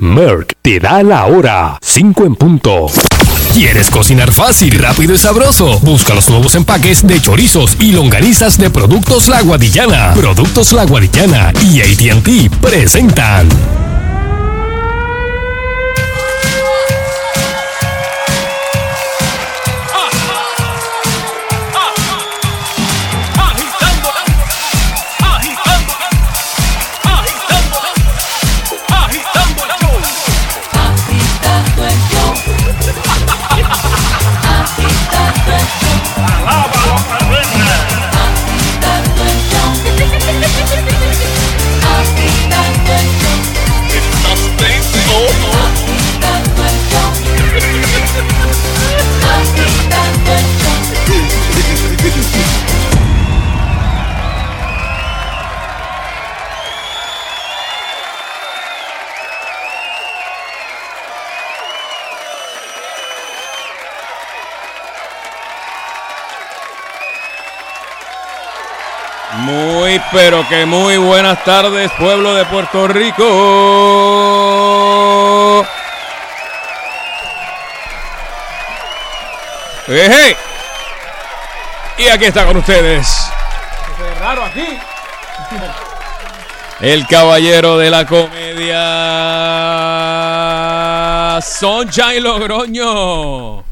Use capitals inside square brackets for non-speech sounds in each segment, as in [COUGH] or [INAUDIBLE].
Merck te da la hora. 5 en punto. ¿Quieres cocinar fácil, rápido y sabroso? Busca los nuevos empaques de chorizos y longanizas de Productos La Guadillana. Productos La Guadillana y ATT presentan. Pero que muy buenas tardes, pueblo de Puerto Rico. ¡Eje! Y aquí está con ustedes. raro aquí. El caballero de la comedia. Sunshine Logroño.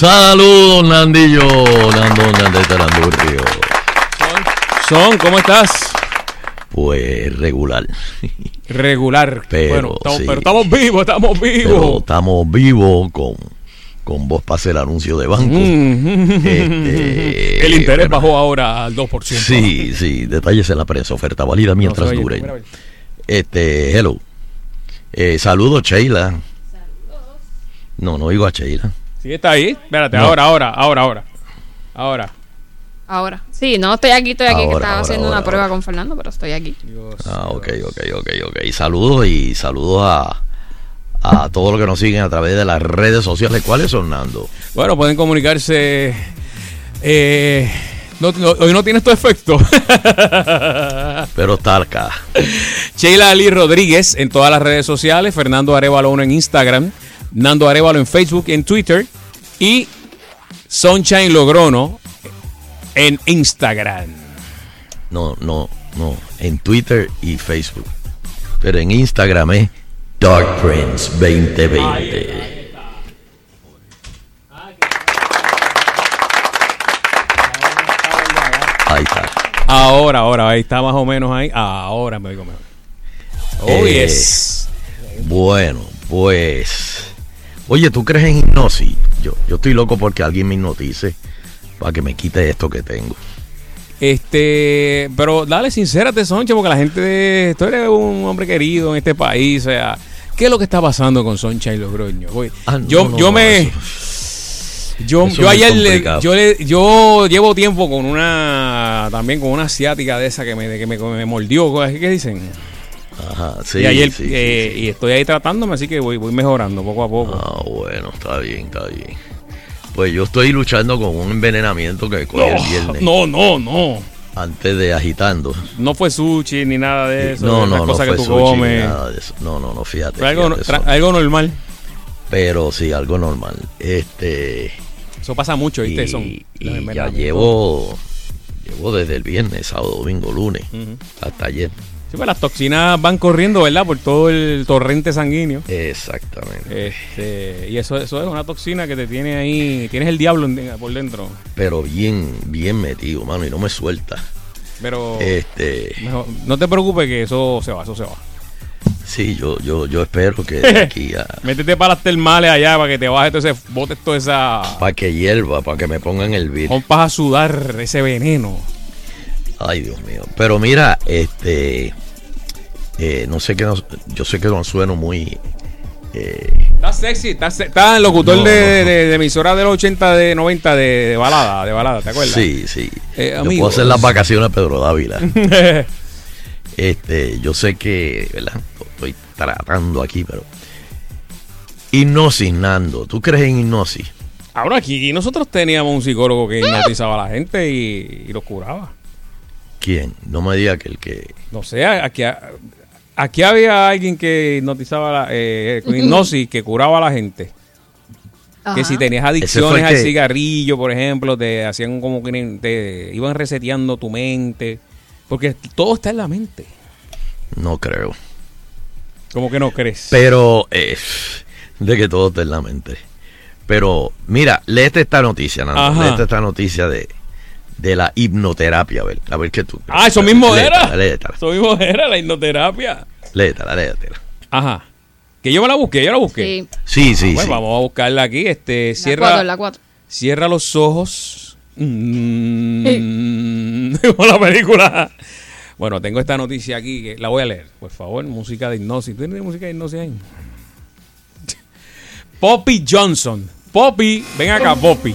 Saludos, Nandillo. Nando, Nandeta, Nandurrio. Son, ¿cómo estás? Pues regular. Regular. Pero, bueno, estamos, sí. pero estamos vivos, estamos Pero vivos. estamos vivos con, con vos para hacer anuncio de banco. Mm. Este, [LAUGHS] El interés bueno, bajó ahora al 2%. Sí, sí, detalles en la prensa, oferta válida mientras No dure. Este, hello. Eh, saludos, Sheila. No, no digo a Sheila. Sí, está ahí. Espérate, No. ahora, ahora, ahora, ahora. Ahora. Ahora. Sí, no estoy aquí, estoy aquí, que estaba ahora, haciendo ahora, una prueba con Fernando, pero estoy aquí. Dios, Ah, ok, ok, ok, ok. Y saludos y saludos a, a todos los que nos siguen a través de las redes sociales. ¿Cuáles son, Nando? Bueno, pueden comunicarse. Eh, no- no- hoy no tienes tu efecto. [LAUGHS] Pero está acá. Sheila Ali Rodríguez en todas las redes sociales. Fernando Arevalo 1 en Instagram. Nando Arevalo en Facebook en Twitter. Y Sunshine Logrono en Instagram. No, no, no. En Twitter y Facebook. Pero en Instagram es Dark Prince 2020. Ahí está. Ahora, ahora, ahí está más o menos ahí. Ahora me digo mejor. Oh, Eh, yes. Bueno, pues. Oye, ¿tú crees en hipnosis? Yo, yo estoy loco porque alguien me hipnotice para que me quite esto que tengo. Este, pero dale, sincérate, Soncha, porque la gente, tú eres un hombre querido en este país, o sea, ¿qué es lo que está pasando con Soncha y Logroño? Voy- Ah, no, yo, no, yo no, me, eso- yo, eso yo ayer, le- yo, le- yo llevo tiempo con una, también con una asiática de esa que me, que me, me mordió, ¿qué dicen? Ajá, sí. y ayer, sí, sí, eh, sí. y estoy ahí tratándome, así que voy, voy mejorando poco a poco. Ah, bueno, está bien, está bien. Pues yo estoy luchando con un envenenamiento que cogí el viernes no, no, no. antes de agitando. No fue sushi ni nada de eso. no, no, no fue que tú sushi ni nada de eso. No, no, no, fíjate. Algo, fíjate, tra- eso. algo normal. Pero sí, algo normal. Este. Eso pasa mucho, ¿viste? Y, Son y ya llevo. Llevo desde el viernes, sábado, domingo, lunes, hasta ayer. Sí, pues las toxinas van corriendo, ¿verdad? Por todo el torrente sanguíneo. Exactamente. Este, y eso, eso es una toxina que te tiene ahí. Tienes el diablo por dentro. Pero bien, bien metido, mano, y no me suelta. Pero Este. mejor- no te preocupes que eso se va, eso se va. Sí, yo, yo, yo espero que de [LAUGHS] aquí a. Métete para las termales allá para que te bajes todo ese, botes toda esa. Para que hierva, para que me pongan el virus. Pompas a sudar ese veneno. Ay, Dios mío. Pero mira, este. Eh, no sé qué. no- yo sé que no sueno muy. eh, Está sexy, está, está el locutor No, de, de- de emisora de los 80, de 90 de, de balada, de balada, ¿te acuerdas? sí, sí. Eh, yo puedo hacer las vacaciones a Pedro Dávila. [LAUGHS] Este, yo sé que, ¿verdad? Estoy tratando aquí, pero Hipnosis, Nando. ¿Tú crees en hipnosis? Ahora aquí nosotros teníamos un psicólogo que hipnotizaba a la gente y, y los curaba. ¿Quién? No me diga que el que... No sé, aquí, aquí había alguien que hipnotizaba, la- eh, con [LAUGHS] hipnosis, que curaba a la gente. Que si tenías adicciones al que- cigarrillo, por ejemplo, te hacían como que te iban reseteando tu mente. Porque todo está en la mente. No creo. Como que no crees. Pero, eh, de que todo está en la mente. Pero, mira, léete esta noticia, Nando. Léete esta noticia de, de la hipnoterapia. A ver, a ver qué tú ah, eso mismo era. Eso mismo era la hipnoterapia. Léetela, léetela. Ajá. Que yo me la busqué, yo la busqué. Sí. Sí, sí, sí. vamos a buscarla aquí. Este, La cierra, cuatro, la cuatro. cierra los ojos. Mm, [LAUGHS] la película. Bueno, tengo esta noticia aquí que la voy a leer. Por favor, música de hipnosis. ¿Tú tienes música de hipnosis ahí? [LAUGHS] Poppy Johnson. Poppy, ven acá, Poppy.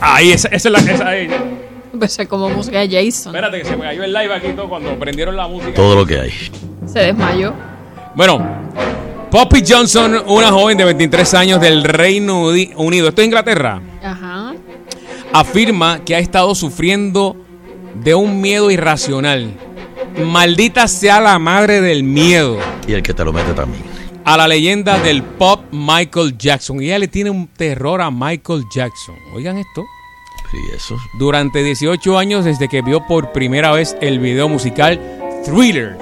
Ahí, esa, esa es la esa ahí. Empecé como música de Jason. Espérate que se me cayó el live aquí todo cuando prendieron la música. Todo lo que hay. Se desmayó. Bueno, Poppy Johnson, una joven de 23 años del Reino Uni- Unido, esto es Inglaterra, Ajá. afirma que ha estado sufriendo de un miedo irracional. Maldita sea la madre del miedo Y el que te lo mete también. a la leyenda del pop Michael Jackson. Y ella le tiene un terror a Michael Jackson. Oigan esto. Sí, eso. Durante 18 años desde que vio por primera vez el video musical Thriller.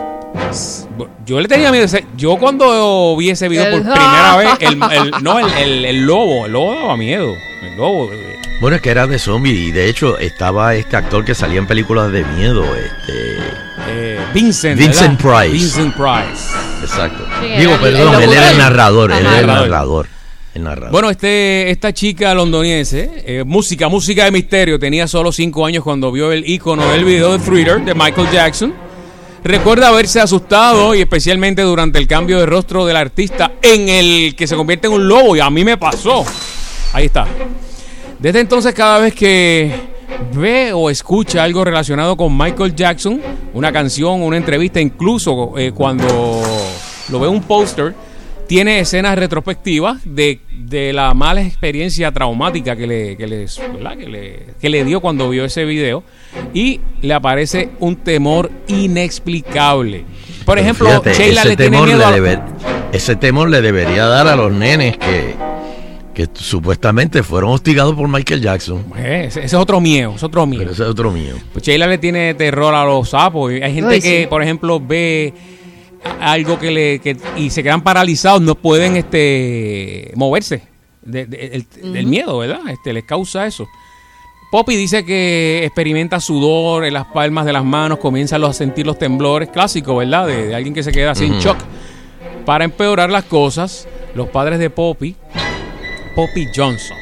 Yo le tenía miedo. Yo cuando vi ese video por primera vez, el, el- no, el, el- el lobo, el lobo daba miedo. El lobo. eh, Bueno, es que era de zombie y de hecho estaba este actor que salía en películas de miedo. Este, eh, Vincent. Vincent ¿verdad? Price. Vincent Price. exacto. Sí, Digo, el- perdón, el él era el locutor. narrador. Él era el Narrador. El. Bueno, este, esta chica londoniense, eh, música, música de misterio, tenía solo 5 años cuando vio el icono del video de Thriller de Michael Jackson. Recuerda haberse asustado y especialmente durante el cambio de rostro del artista en el que se convierte en un lobo y a mí me pasó. Ahí está. Desde entonces cada vez que ve o escucha algo relacionado con Michael Jackson, una canción, una entrevista, incluso eh, cuando lo ve un póster, tiene escenas retrospectivas de, de la mala experiencia traumática que le, que, les- que, le, que le dio cuando vio ese video y le aparece un temor inexplicable. Por ejemplo, fíjate, Sheila ese le tiene temor miedo le a... deber- ese temor le debería dar a los nenes que, que supuestamente fueron hostigados por Michael Jackson. Eh, ese, es otro miedo, es otro miedo. Pero ese es otro mío. Pues Sheila le tiene terror a los sapos. Hay gente Ay, que, sí. por ejemplo, ve algo que le que- y se quedan paralizados, no pueden este moverse de- de- el- del miedo, ¿verdad? Este les causa eso. Poppy dice que experimenta sudor en las palmas de las manos, comienza a sentir los temblores, clásico, ¿verdad? De, de alguien que se queda así en shock. Para empeorar las cosas, los padres de Poppy, Poppy Johnson,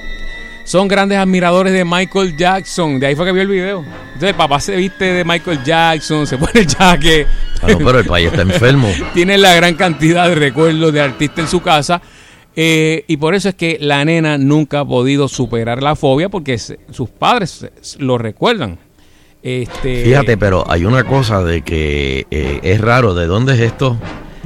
son grandes admiradores de Michael Jackson. De ahí fue que vio el video. Entonces el papá se viste de Michael Jackson, se [LAUGHS] pone el jaque. Ah, no, pero el país está enfermo. [LAUGHS] Tiene la gran cantidad de recuerdos de artista en su casa. eh, y por eso es que la nena nunca ha podido superar la fobia porque se- sus padres lo recuerdan. Este, Fíjate, pero hay una cosa de que eh, es raro. ¿De dónde es esto?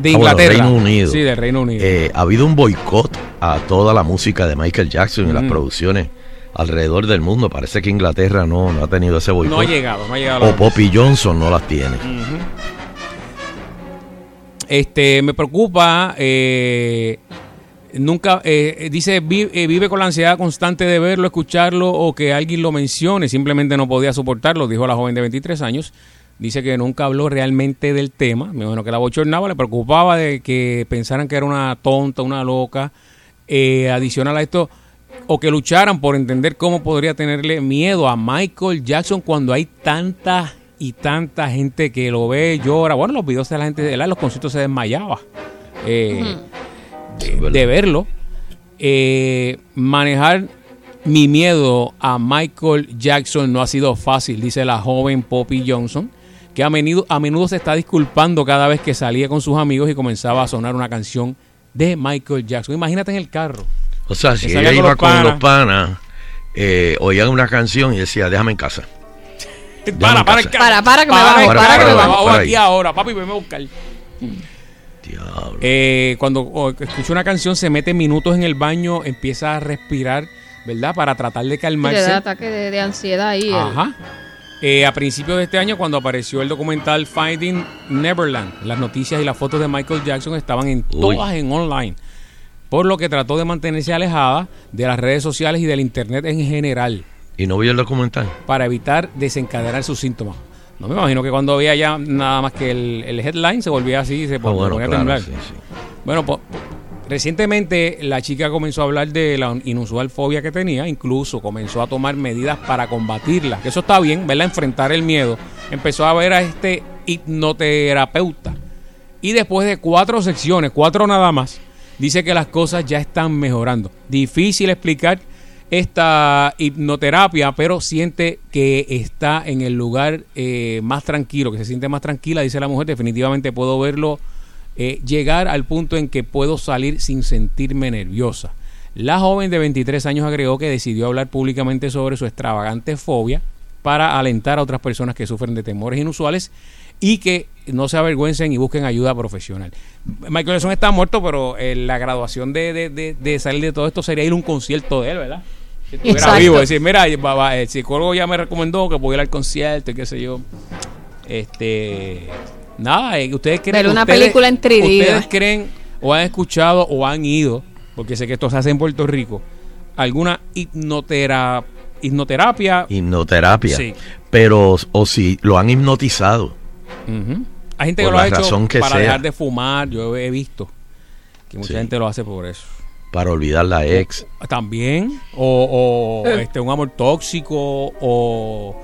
De Ah, bueno, Inglaterra. Reino Unido. Sí, del Reino Unido. Eh, ha habido un boicot a toda la música de Michael Jackson y las Mm. producciones alrededor del mundo. Parece que Inglaterra no, no ha tenido ese boicot. no ha llegado, no ha llegado. O Poppy Johnson no las tiene. Este, me preocupa. eh, nunca eh, dice vi- eh, vive con la ansiedad constante de verlo, escucharlo o que alguien lo mencione. Simplemente no podía soportarlo, dijo la joven de 23 años. Dice que nunca habló realmente del tema. Me imagino que la bochornaba, le preocupaba de que pensaran que era una tonta, una loca. Eh, adicional a esto, o que lucharan por entender cómo podría tenerle miedo a Michael Jackson cuando hay tanta y tanta gente que lo ve, llora. Bueno, los videos de la gente, ¿verdad? los conciertos se desmayaba eh, de, de verlo. Eh, manejar mi miedo a Michael Jackson no ha sido fácil, dice la joven Poppy Johnson, que a menudo, a menudo se está disculpando cada vez que salía con sus amigos y comenzaba a sonar una canción de Michael Jackson. Imagínate en el carro. O sea, si ella con iba los con panas. los panas, eh, oían una canción y decía, déjame en casa. [LAUGHS] Para, para, casa. Para, para, que me bajo, para, para, para, que me para aquí ahora, papi, venme a buscar. Diablo. Eh, cuando oh, escucha una canción, se mete minutos en el baño, empieza a respirar, ¿verdad? Para tratar de Y le da calmarse. ataque de, de ansiedad ahí. el- Ajá. Eh, a principios de este año, cuando apareció el documental Finding Neverland, las noticias y las fotos de Michael Jackson estaban en Uy. todas en online. Por lo que trató de mantenerse alejada de las redes sociales y del internet en general ¿Y no vio el documental? para evitar desencadenar sus síntomas. No me imagino que cuando veía ya nada más que el, el headline se volvía así y se Ah, bueno, ponía a claro, temblar. sí, sí. Bueno, po- recientemente la chica comenzó a hablar de la inusual fobia que tenía, incluso comenzó a tomar medidas para combatirla, eso está bien, verla enfrentar el miedo. Empezó a ver a este hipnoterapeuta y después de cuatro secciones, cuatro nada más, dice que las cosas ya están mejorando. Difícil explicar esta hipnoterapia, pero siente que está en el lugar eh, más tranquilo, que se siente más tranquila, dice la mujer, definitivamente puedo verlo eh, llegar al punto en que puedo salir sin sentirme nerviosa. La joven de 23 años agregó que decidió hablar públicamente sobre su extravagante fobia para alentar a otras personas que sufren de temores inusuales y que no se avergüencen y busquen ayuda profesional. Michael Jackson está muerto, pero eh, la graduación de, de- de- de salir de todo esto sería ir a un concierto de él, ¿verdad? Si estuviera Exacto. vivo, decir, mira, el psicólogo ya me recomendó que pudiera ir al concierto y qué sé yo. Este, nada, ustedes creen Ver una ustedes- película en 3D, Ustedes creen o han escuchado o han ido, porque sé que esto se hace en Puerto Rico, alguna hipnotera, hipnoterapia. Hipnoterapia. Sí. Pero, o si lo han hipnotizado. Ujú. Hay gente que lo ha hecho que para sea. dejar de fumar, yo he visto que mucha Sí. gente lo hace por eso. para olvidar la ex. También, o, o, Eh. este, un amor tóxico, o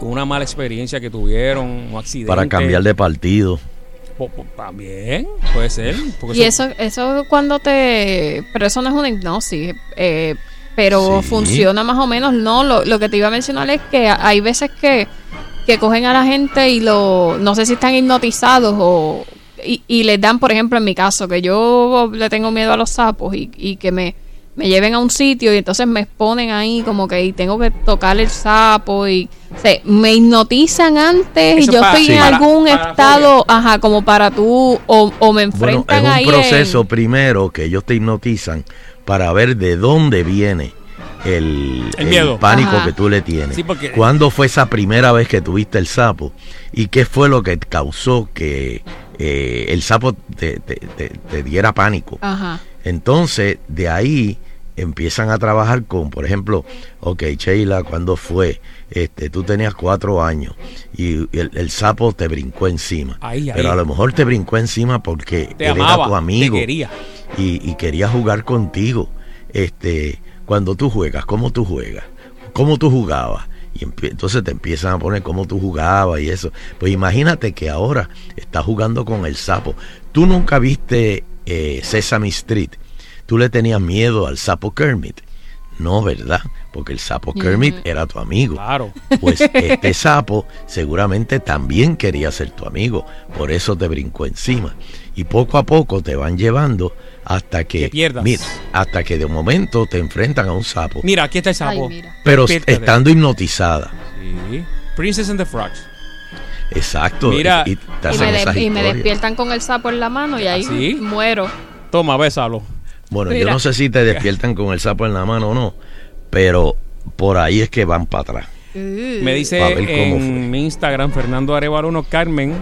una mala experiencia que tuvieron, un accidente. Para cambiar de partido. Po- po- También, puede ser. porque Y eso, eso cuando te... Pero eso no es una hipnosis. eh, pero Sí. funciona más o menos, ¿no? Lo, lo que te iba a mencionar es que hay veces que, que cogen a la gente y lo... No sé si están hipnotizados o... Y, y les dan, por ejemplo, en mi caso, que yo le tengo miedo a los sapos y, y que me, me lleven a un sitio y entonces me exponen ahí como que y tengo que tocar el sapo y o sea, me hipnotizan antes Eso y yo estoy sí. en algún para estado, ajá, como para tú o, o me Bueno, enfrentan es ahí un proceso en- primero que ellos te hipnotizan para ver de dónde viene el, El miedo. pánico Ajá. que tú le tienes. Sí, porque- ¿Cuándo fue esa primera vez que tuviste el sapo? ¿Y qué fue lo que causó que eh, el sapo te, te- te- te diera pánico? Ajá. Entonces, de ahí empiezan a trabajar con, por ejemplo, ok, Sheila, ¿cuándo fue? Este, tú tenías cuatro años y el, el sapo te brincó encima. Ahí, ahí. Pero a lo mejor te brincó encima porque Te él amaba, era tu amigo te quería. y, y quería jugar contigo. Este, cuando tú juegas, ¿cómo tú juegas? ¿Cómo tú jugabas? Y entonces te empiezan a poner cómo tú jugabas y eso. Pues imagínate que ahora estás jugando con el sapo. Tú nunca viste eh, Sesame Street. Tú le tenías miedo al sapo Kermit. No, ¿verdad? Porque el sapo Kermit era tu amigo. Claro. Pues [LAUGHS] este sapo seguramente también quería ser tu amigo, por eso te brincó encima. Y poco a poco te van llevando hasta que, Que pierdas. mira, hasta que de momento te enfrentan a un sapo, Mira, aquí está el sapo. Ay, mira. pero Despiértate. estando hipnotizada. Sí. Princess and the Frogs. Exacto. Mira. y, y te Y hacen me, de- esas y me despiertan con el sapo en la mano y ahí ¿Ah, sí? muero. Toma, bésalo. Bueno, yo no sé si te despiertan con el sapo en la mano o no, pero por ahí es que van para atrás. Me dice en mi Instagram, Fernando Arevalo 1, Carmen,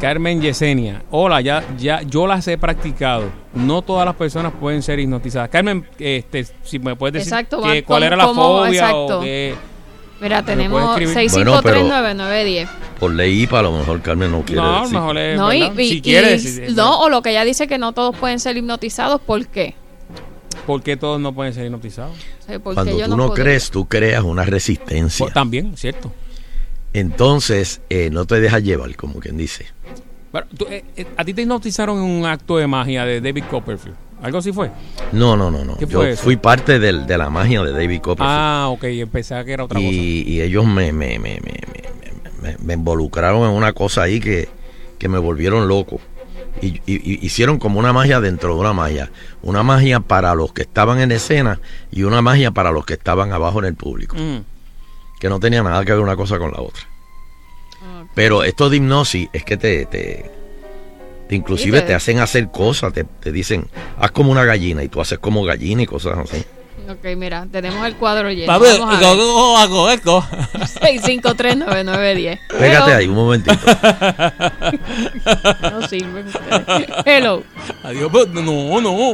Carmen Yesenia. Hola, ya, ya, yo las he practicado. No todas las personas pueden ser hipnotizadas. Carmen, este, si me puedes decir Exacto, que- cuál ¿cómo- era la cómo? fobia Exacto. o qué. Mira, tenemos escribir? Bueno, pero- 6539910. Por ley IPA a lo mejor Carmen no quiere No, decir. mejor es, No, y, y- si y- quieres. si- no, o lo que ella dice que no todos pueden ser hipnotizados, ¿por qué? ¿Por qué todos no pueden ser hipnotizados? O sea, ¿por qué Cuando tú no podría? crees, tú creas una resistencia. Pues, también, cierto. Entonces, eh, no te dejas llevar, como quien dice. Pero, tú, eh, eh, a ti te hipnotizaron en un acto de magia de David Copperfield. ¿Algo así fue? No, no, no, no. ¿Qué Yo fue eso? fui parte del- de la magia de David Copperfield. Ah, ok, pensaba que era otra cosa. y, y ellos me, me, me, me, me- me- me involucraron en una cosa ahí que, que me volvieron loco. Y, y- y hicieron como una magia dentro de una magia. Una magia para los que estaban en escena y una magia para los que estaban abajo en el público. Mm. Que no tenía nada que ver una cosa con la otra. Ah, Pero esto de hipnosis es que te Inclusive te- te hacen hacer cosas, te, te dicen, haz como una gallina y tú haces como gallina y cosas así. Ok, mira, tenemos el cuadro lleno. Papi, Vamos a ver. ¿cómo hago esto? 6539910. [LAUGHS] Pégate ahí un momentito. No ustedes. Hello. Adiós, pues, no, no.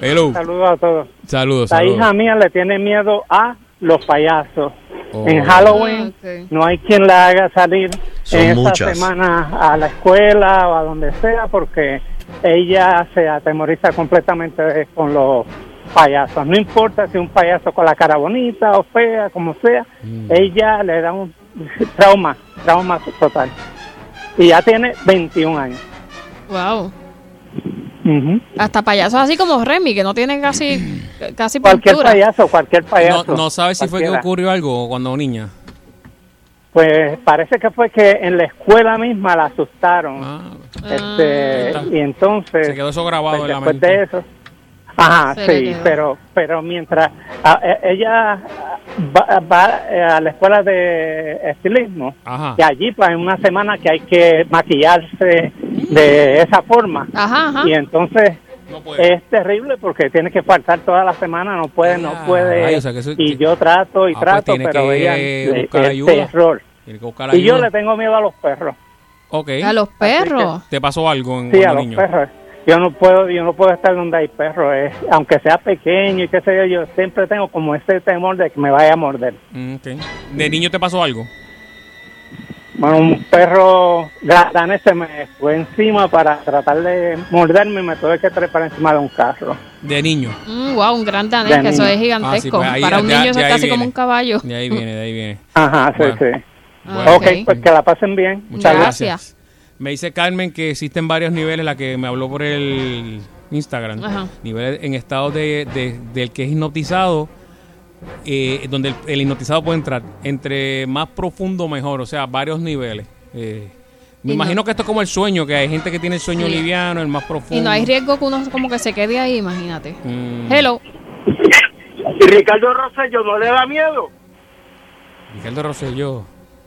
Hello. Saludos a todos. Saludos, La saludos. hija mía le tiene miedo a los payasos. Oh. En Halloween Ah, ok. no hay quien la haga salir Son en esta muchas. semana a la escuela o a donde sea porque ella se atemoriza completamente con los payasos. No importa si un payaso con la cara bonita o fea, como sea, Mm. ella le da un [LAUGHS] trauma, trauma total. Y ya tiene 21 años. Wow. Hasta payasos así como Remy, que no tienen casi, [CLEARS THROAT] casi Cualquier pintura. payaso, cualquier payaso. No, no sabes si fue que ocurrió algo cuando niña. Pues parece que fue que en la escuela misma la asustaron. Ah, este, Ah. y entonces se quedó eso grabado pues, en la después mente. de eso ajá Se sí pero pero mientras eh, ella va, va, eh, a la escuela de estilismo Ajá. y allí pues en una semana que hay que maquillarse de esa forma Ajá, ajá. y entonces No puede. es terrible porque tiene que faltar toda la semana no puede no Ah, puede ay, o sea que eso- y yo trato y Ah, pues trato tiene pero ella es ayuda. terror Tiene que buscar y yo le tengo miedo a los perros Ok. A los perros. ¿Te pasó algo en Sí, a los niño? perros. Yo no puedo, yo no puedo estar donde hay perros. eh. Aunque sea pequeño y qué sé yo, yo siempre tengo como ese temor de que me vaya a morder. Mm. ¿De niño te pasó algo? Bueno, un perro danés se me fue encima para tratar de morderme y me tuve que trepar encima de un carro. De niño. Mm, wow, un gran danés, que eso es gigantesco. Ah, sí, pues ahí- Para un de- niño eso es casi como un caballo. De ahí viene, de ahí viene. Ajá, sí, Bueno. sí. Ah, ok, pues que la pasen bien. Muchas. Gracias. Me dice Carmen que existen varios niveles, la que me habló por el Instagram. Ajá. Niveles en estado de, de- del que es hipnotizado, eh, donde el, el hipnotizado puede entrar. Entre más profundo, mejor. O sea, varios niveles. Eh, me Y no- imagino que esto es como el sueño, que hay gente que tiene el sueño Sí. liviano, el más profundo. Y no hay riesgo que uno como que se quede ahí, imagínate. Mm, Hello. ¿Y [LAUGHS] Ricardo Rosselló no le da miedo? Ricardo Rosselló.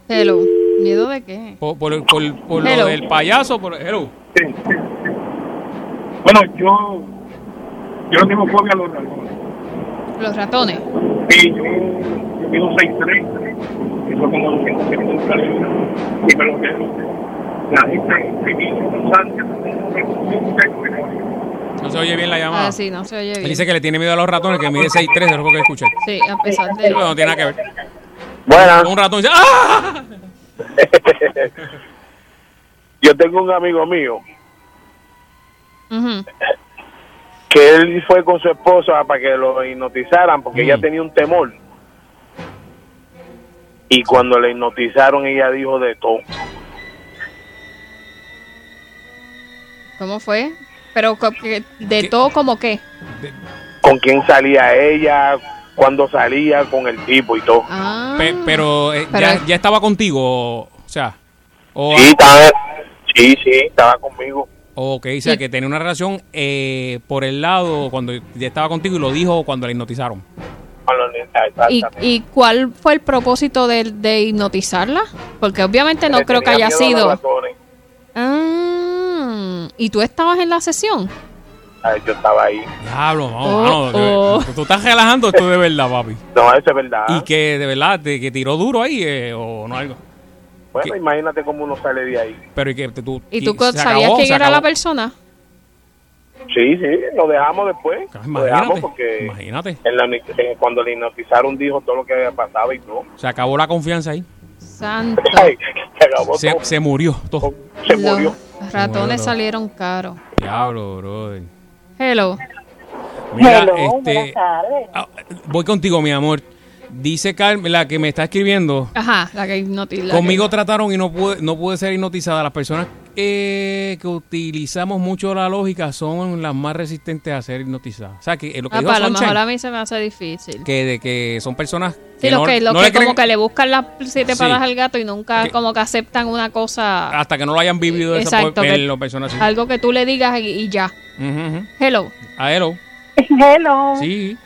Hello. ¿Miedo de qué? Por, por, por- por lo del payaso, por, hello. Bueno, yo, yo no tengo fobia a los dragones. Los ratones. Sí, yo, mido 6'3", eso como 270 libras, y me lo veo. La gente que vive en Los Ángeles, No se oye bien la llamada. Ah, sí, no se oye Él bien. dice que le tiene miedo a los ratones, que mide 6'3", es lo que escuché. Sí, a pesar de... No tiene nada que ver. Buenas. Un ratón dice, ¡ah! [LAUGHS] yo tengo un amigo mío Ujú. Que él fue con su esposa para que lo hipnotizaran porque Mm. ella tenía un temor. Y cuando le hipnotizaron, ella dijo de todo. ¿Cómo fue? Pero de ¿Qué? todo como qué. Con quién salía ella, cuándo salía con el tipo y todo. Ah. Pe- pero, eh, Pero- ya, ya estaba contigo, o sea, o, Sí, estaba, sí, sí, estaba conmigo. O ok, o sea, Y- que tenía una relación eh, por el lado cuando ya estaba contigo y lo dijo cuando la hipnotizaron. ¿Y, exactamente. ¿Y cuál fue el propósito de, de hipnotizarla? Porque obviamente no Le creo que haya sido... Ah, ¿Y tú estabas en la sesión? Ay, yo estaba ahí. Diablo, no, Oh, oh. tú estás relajando esto de verdad, papi. [LAUGHS] No, eso es verdad. Y que de verdad, te, que tiró duro ahí eh, o no algo. Bueno, ¿qué? imagínate cómo uno sale de ahí. Pero y que te- tú... ¿Y tú se sabías acabó, quién era la persona? Sí, sí, lo dejamos después. Lo dejamos Imagínate, porque imagínate. en la, en- cuando le hipnotizaron dijo todo lo que había pasado y todo. Se acabó la confianza ahí. Santo. [LAUGHS] Se acabó Se, todo. se murió todo. Se murió. Los ratones Murió. salieron caros. Diablo, brother. Hello. Mira, Hello, este, buenas tardes. ah, voy contigo, mi amor. Dice Carmen, la que me está escribiendo, Ajá, la que hipnotiza. conmigo trataron y no pude, no pude ser hipnotizada. Las personas eh, que utilizamos mucho la lógica son las más resistentes a ser hipnotizadas. O sea, que eh, lo que Ah, dijo para lo mejor a mí se me hace difícil. que, de que son personas Sí, los no, que, los no que le creen como que le buscan las siete Sí. patas al gato y nunca Que- como que aceptan una cosa, hasta que no lo hayan vivido esa Exacto, por- que- en lo personal. Sí. algo que tú le digas y, y ya. Ujú. Hello. A hello. [LAUGHS] Hello. Sí.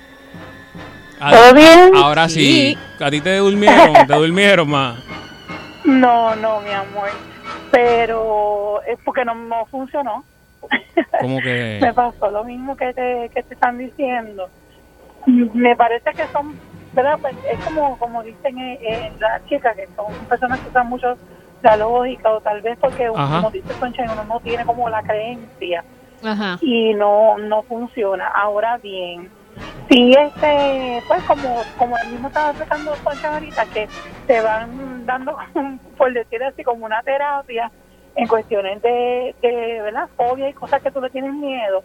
¿Todo bien? Ahora sí. Sí. A ti te durmieron, te [LAUGHS] durmieron más. No, no, mi amor. pero es porque no, no funcionó. Como que... [LAUGHS] Me pasó lo mismo que te, que te están diciendo. Me parece que son, ¿verdad? Pues es como, como dicen eh, eh, las chicas, que son personas que usan mucho la lógica o tal vez porque, Ajá. como dice Concha, uno no tiene como la creencia Ajá. y no no funciona. Ahora bien, sí este, pues como como el mismo estaba explicando Concha ahorita, que te van dando, [LAUGHS] por decir así, como una terapia en cuestiones de, de ¿verdad? fobia y cosas que tú le tienes miedo.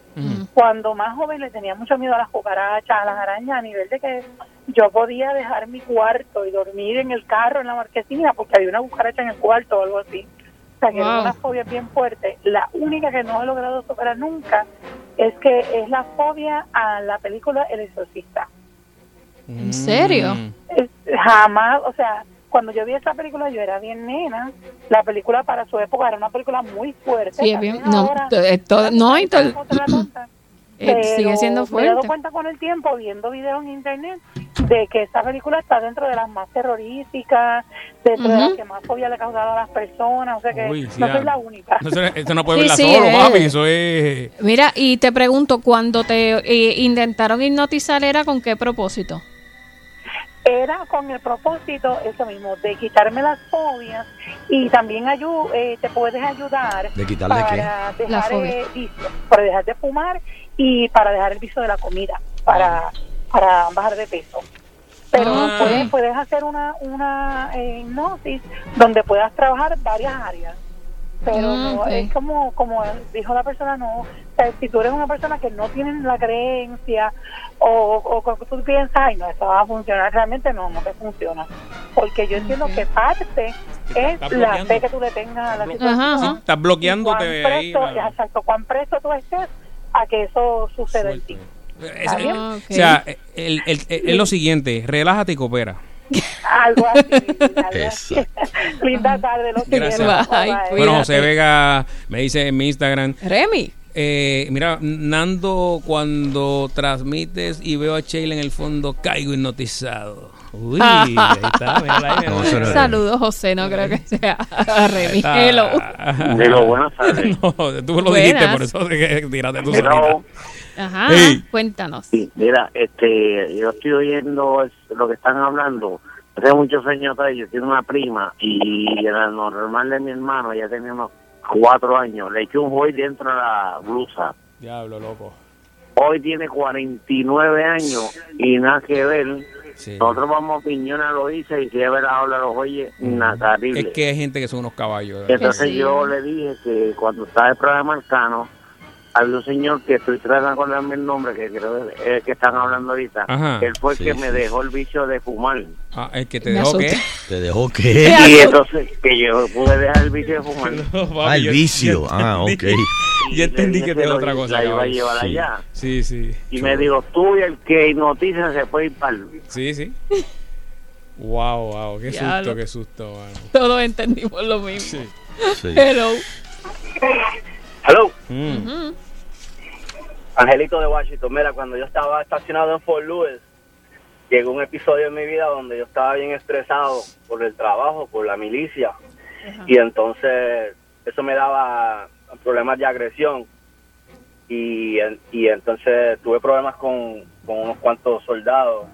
Cuando más joven le tenía mucho miedo a las cucarachas, a las arañas, a nivel de que yo podía dejar mi cuarto y dormir en el carro, en la marquesina, porque había una cucaracha en el cuarto o algo así. O sea, que Wow. una fobia bien fuerte. La única que no he logrado superar nunca es que es la fobia a la película El Exorcista. ¿En serio? Mm. Es- jamás, o sea, cuando yo vi esa película yo era bien nena. La película para su época era una película muy fuerte. Sí, es bien- no, ahora- es todo- no, y to- Eh, sigue siendo Me he dado fuerte. cuenta con el tiempo, viendo videos en internet, de que esa película está dentro de las más terroríficas, dentro de las que más fobia le ha causado a las personas. O sea que Uy, sí, no soy la única. No, no puede Sí, verla sí, solo, eh. papi. Eso es... Mira, y te pregunto, cuando te eh, intentaron hipnotizar, ¿era con qué propósito? Era con el propósito, eso mismo, de quitarme las fobias y también ayu- eh, te puedes ayudar ¿De quitarle para qué? La dejar fobia. eh, vicio, para dejar de fumar y para dejar el vicio de la comida, para, para bajar de peso. Pero Ah. puedes, puedes hacer una, una eh, hipnosis donde puedas trabajar varias áreas. Pero Ah, no, es como, como dijo la persona, no, o sea, si tú eres una persona que no tiene la creencia o, o que tú piensas, ay, no, esto va a funcionar, realmente no, no te funciona. Porque yo entiendo que parte es Está la fe que tú le tengas a la situación. Ajá, Sí, estás bloqueándote cuán ahí. presto, la- exacto, cuán presto tú estés a que eso suceda en ti. Es- bien? Ah. O sea, el- el- el- es lo siguiente, relájate y coopera. Algo así. [LAUGHS] Linda tarde, los Gracias. Bye. Bueno, José Vega me dice en mi Instagram, Remy. eh, mira, Nando, cuando transmites y veo a Sheila en el fondo, caigo hipnotizado. Uy, [LAUGHS] ahí está, mírala ahí, No, no Saludos, José, no creo que sea Remy. Hello. Hello, buenas tardes. [LAUGHS] No, tú lo dijiste, por eso tiraste tú Hello. Ajá, Hey. cuéntanos. Sí, mira, este, yo estoy oyendo lo que están hablando. Hace muchos años atrás yo tengo una prima y era normal de mi hermano, ya tenía unos cuatro años, le echó un hoy dentro de la blusa. Diablo, loco. Hoy tiene 49 años y nada que ver. Sí. Nosotros vamos a Piñona lo hice y si es verdad ahora los oye, nada terrible. Es que hay gente que son unos caballos. verdad. Entonces sí. yo le dije que cuando estaba el programa Arcano, había un señor que estoy tratando de acordarme el nombre, que creo que es el que están hablando ahorita. Ajá. Él fue el Sí, que sí, me sí. dejó el vicio de fumar. Ah, el que te Me dejó qué? ¿Te dejó qué? Y [LAUGHS] entonces que yo pude dejar el vicio de fumar. [LAUGHS] No, papi, Ah, el yo- vicio. yo Ah, ok. [LAUGHS] Yo entendí que te lo- otra cosa. La iba a llevar Sí. allá. Sí, sí. Y me dijo, tú y el que hipnotiza se puede ir para el... Sí, sí. Wow, wow, qué susto, qué susto, mano. Todos entendimos lo mismo. Sí. Sí. Hello. Hello, Mm. Angelito de Washington. Mira, cuando yo estaba estacionado en Fort Lewis, llegó un episodio en mi vida donde yo estaba bien estresado por el trabajo, por la milicia. Y entonces eso me daba problemas de agresión. Y, y entonces tuve problemas con, con unos cuantos soldados.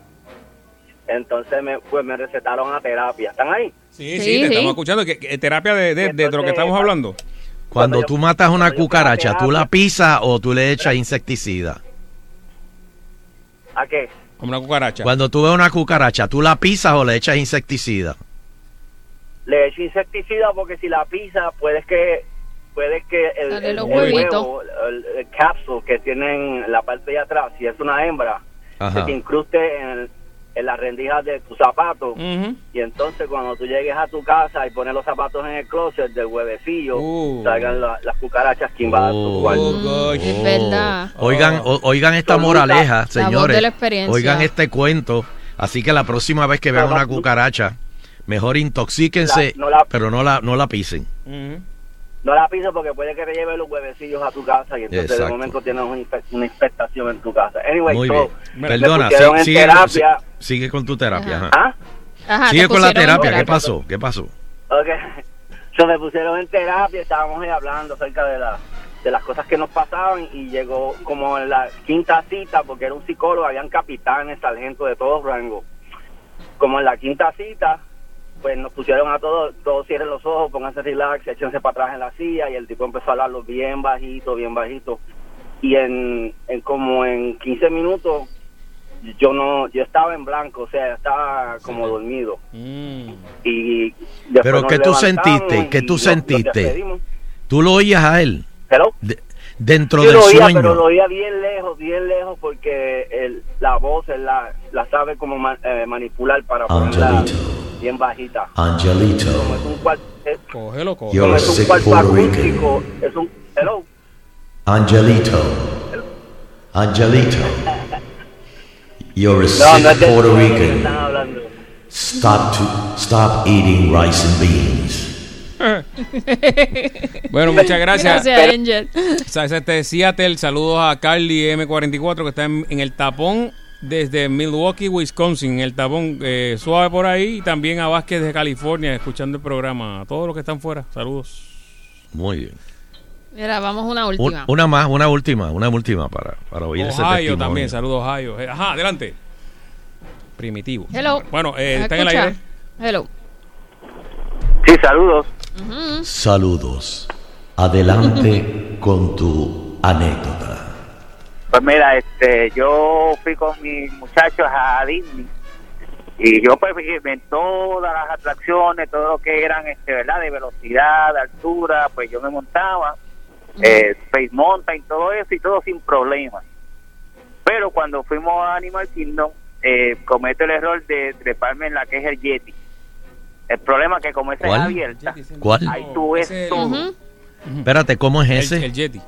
Entonces me, pues me recetaron a terapia. ¿Están ahí? Sí, sí, Sí, te sí. estamos escuchando. ¿Qué, qué terapia de, de, de lo que estamos hablando? Cuando tú matas una cucaracha, ¿tú la pisas o tú le echas insecticida? ¿A qué? Como una cucaracha. Cuando tú ves una cucaracha, ¿tú la pisas o le echas insecticida? Le echo insecticida porque si la pisa puedes que puede que el, el- el huevo, el, el capsule que tienen en la parte de atrás, si es una hembra, Ajá. se te incruste en, en las rendijas de tu zapato Ujú. y entonces cuando tú llegues a tu casa y pones los zapatos en el closet del huevecillo, Uh. salgan la- las cucarachas que invadan tu Oh. cuarto. Oh. Es verdad. Oigan, o- oigan esta Son moraleja, La señores. la. Oigan este cuento. Así que la próxima vez que vean una cucaracha, mejor intoxíquense, La- no la- pero no la, no la pisen. No la pises porque puede que te lleve los huevecillos a tu casa y entonces Exacto. de momento tienes una, infestación en tu casa. Anyway, Muy so, bien. me Perdona, en sigue, terapia. sí- sigue con tu terapia. Ajá. ¿Ah? Ajá, Sigue con la terapia. ¿Qué pasó? ¿Qué pasó? Ok. Se me pusieron en terapia, estábamos ahí hablando acerca de, la, de las cosas que nos pasaban y llegó como en la quinta cita, porque era un psicólogo, habían capitanes, sargentos de todos rangos. Como en la quinta cita, pues nos pusieron a todos, todos cierren los ojos, pónganse relax, échense para atrás en la silla y el tipo empezó a hablarlo bien bajito, bien bajito. Y en, en como en 15 minutos yo no, yo estaba en blanco, o sea, estaba como dormido. Y después Pero ¿qué tú sentiste? ¿Qué y tú sentiste? ¿Tú lo oías a él? Hello. De- dentro Yo del lo oía, sueño. pero lo oía bien lejos, bien lejos, porque el, la voz él la, la sabe como ma- eh, manipular para ponerla bien bajita. Angelito, Como es un cuarto, es, Cógelo, como You're a es un cuarto acústico, es un, hello, Angelito, Angelito. You're a no, sick no de Puerto Rican. Stop to stop eating rice and beans. [LAUGHS] Bueno, muchas gracias. Gracias, Angel. Este Seattle, saludos a Carly M44 que está en, en el tapón desde Milwaukee, Wisconsin, en el tapón eh, suave por ahí y también a Vázquez de California escuchando el programa. A todos los que están fuera, saludos. Muy bien. Mira, vamos a una Un- última. una más, una última, una última para, para oír ese Ohio testimonio. también, saludos Ohio. Eh, Ajá, adelante. Primitivo. Hello. Bueno, eh, ¿Me está en el aire. Hello. Sí, saludos. Saludos. Adelante [LAUGHS] con tu anécdota. Pues mira, este, yo fui con mis muchachos a Disney y yo pues en todas las atracciones, todo lo que eran, este, ¿verdad? De velocidad, de altura, pues yo me montaba, eh, Space Mountain, todo eso y todo sin problema. Pero cuando fuimos a Animal Kingdom, eh, cometo el error de treparme en la que es el Yeti. El problema es que como esa es abierta, ¿Cuál? ahí tú ves todo. Ujú. Espérate, ¿cómo es ese? El, el Yeti.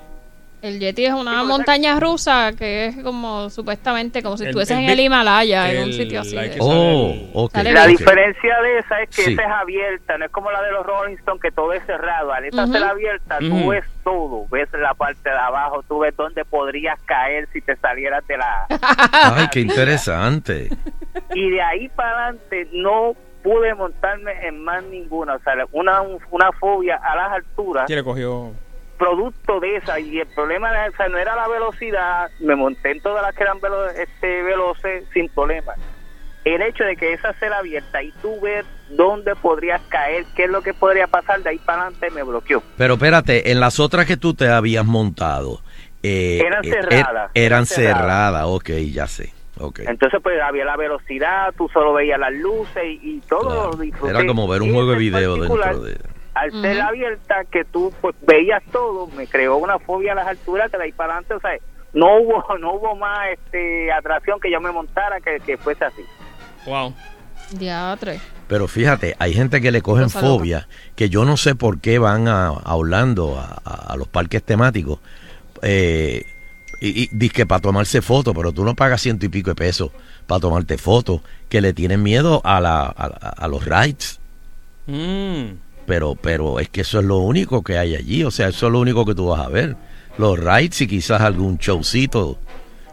El Yeti es una montaña rusa que es como supuestamente como si estuvieses en el Himalaya, en un sitio así. de- Oh, sale ok. Sale La diferencia de esa es que Sí. esa es abierta, no es como la de los Rolling Stones que todo es cerrado. Al esta Ujú. ser abierta, Ujú. tú ves todo, ves la parte de abajo, tú ves dónde podrías caer si te salieras de la... [LAUGHS] Ay, qué [LAUGHS] interesante. y de ahí para adelante no pude montarme en más ninguna. O sea, una, una fobia a las alturas, ¿Quién le cogió? Producto de esa. Y el problema o sea, no era la velocidad, me monté en todas las que eran velo- este, veloces sin problema. El hecho de que esa sea abierta y tú ver dónde podrías caer, qué es lo que podría pasar, de ahí para adelante me bloqueó. Pero espérate, en las otras que tú te habías montado, eh, Eran eh, cerradas, er- eran eran cerradas. cerradas, ok, ya sé. ok. Entonces, pues había la velocidad, tú solo veías las luces y, y todo Claro. Era como ver un juego de video dentro de... Al ser abierta, que tú pues, veías todo, me creó una fobia a las alturas, que de ahí para adelante, o sea, no hubo, [LAUGHS] no hubo más este, atracción que yo me montara que, que fuese así. Wow. Diatre. Pero fíjate, hay gente que le cogen fobia, que yo no sé por qué van a, a Orlando, a, a- a los parques temáticos, eh, y, y dice que para tomarse fotos, pero tú no pagas ciento y pico de pesos para tomarte fotos, que le tienen miedo a, la, a, a los rides. Mm. Pero, pero es que eso es lo único que hay allí, o sea, eso es lo único que tú vas a ver. Los rides y quizás algún showcito,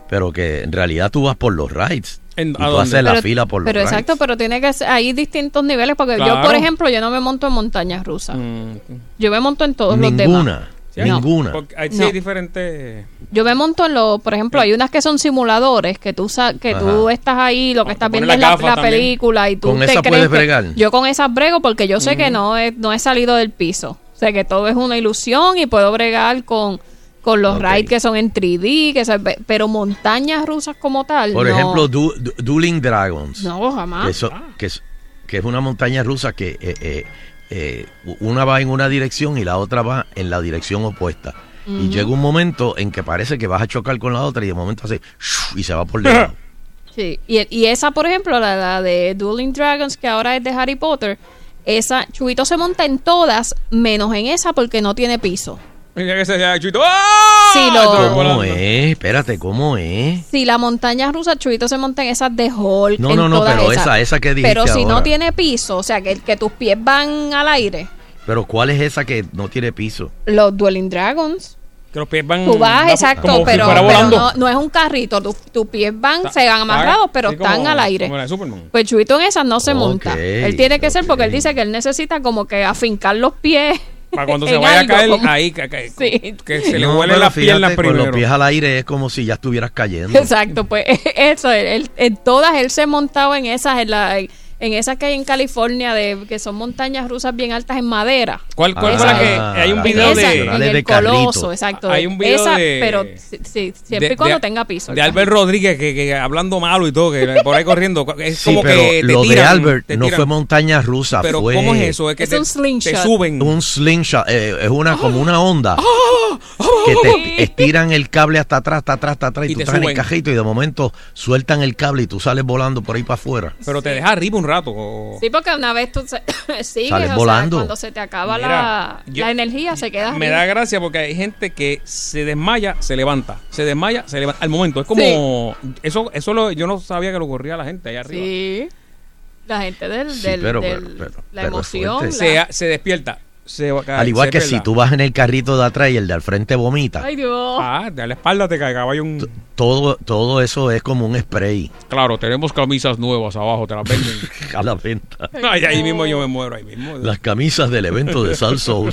pero que en realidad tú vas por los rides. ¿En- y tú haces la Pero- fila por los Pero rides. exacto, pero tiene que ser, hay distintos niveles porque yo, por ejemplo, yo no me monto en montañas rusas. Mm. Yo me monto en todos los demás. Ninguna, Sí, ninguna. Porque hay, sí No. hay diferentes. Yo me monto en los, por ejemplo, hay unas que son simuladores, que tú que tú estás ahí, lo que estás Pones viendo es la, película y tú ¿Con te esas crees puedes bregar? Yo con esas brego porque yo sé que no he, no he salido del piso. O sea, que todo es una ilusión y puedo bregar con, con los Ok. rides que son en 3D, que pero montañas rusas como tal, Por no. ejemplo, Du- Du- Dueling Dragons. No, jamás. Que, eso- que es, que es una montaña rusa que eh, eh, eh, una va en una dirección y la otra va en la dirección opuesta. Y llega un momento en que parece que vas a chocar con la otra y de momento hace y se va por debajo. [LAUGHS] Sí, y, y esa, por ejemplo, la, la de Dueling Dragons, que ahora es de Harry Potter, esa, Chubito se monta en todas, menos en esa porque no tiene piso. Mira que se llama Chuito. ¡Ah! Sí, lo- Estoy ¿Cómo es? Espérate, ¿cómo es? Si la montaña rusa, Chubito se monta en esas de Hulk. No, en no, no, todas pero esas. esa- esa que dijiste Pero si no tiene piso, o sea, que, que tus pies van al aire, Pero ¿cuál es esa que no tiene piso? los Dueling Dragons. Que los pies van. Tú vas, va- exacto, como si pero, fuera pero volando. no, no es un carrito. tu- Tus pies van, se van amarrados, pero sí, están como- al aire. como la de Superman. Pues Chuito en esas no se Ok, monta. Él tiene que ser porque él dice que él necesita como que afincar los pies. Para cuando [LAUGHS] se vaya algo, a caer, como- ahí que, que- Sí. que se le No, huelen pero las piernas fíjate, Con primero. los pies al aire es como si ya estuvieras cayendo. Exacto, pues [LAUGHS] eso, él, él- en todas él se montaba en esas, en, la, en, esas que hay en California, de que son montañas rusas bien altas en madera. ¿Cuál, cuál Ah, fue la que hay un video Esa, de, en el de coloso, exacto. Hay un video Esa, de- pero sí, siempre de- y cuando de- tenga piso. de Albert Rodríguez que, que hablando malo y todo, que por ahí corriendo. Es Sí, como pero que te lo de Albert te no fue montaña rusa, Pero fue ¿cómo es eso? Es que Es te, un slingshot. te suben. un slingshot, eh, es una como una onda que te estiran el cable hasta atrás, hasta atrás, hasta atrás y, Y tú te en el cajito y de momento sueltan el cable y tú sales volando por ahí para afuera. Pero te deja arriba un rato. o- Sí, porque una vez tú se- [COUGHS] sigues, Sales o sea, volando. cuando se te acaba Mira, la, yo- la energía, se queda Me da gracia porque hay gente que se desmaya, se levanta. Se desmaya, se levanta. Al momento. Es como. Eso, eso lo, yo no sabía que lo ocurría a la gente allá arriba. Sí. La gente del, Sí, del, pero- del- pero- pero- la pero emoción. la- Se, se despierta. Se va a caer, Al igual se que si tú vas en el carrito de atrás y el de al frente vomita, Ay, Dios. Ah, de la espalda te cae caballo un. todo, todo eso es como un spray Claro, tenemos camisas nuevas abajo, te las venden. [LAUGHS] a la venta. Ay, ahí mismo yo me muero, ahí mismo. Las camisas del evento de Sal Soul.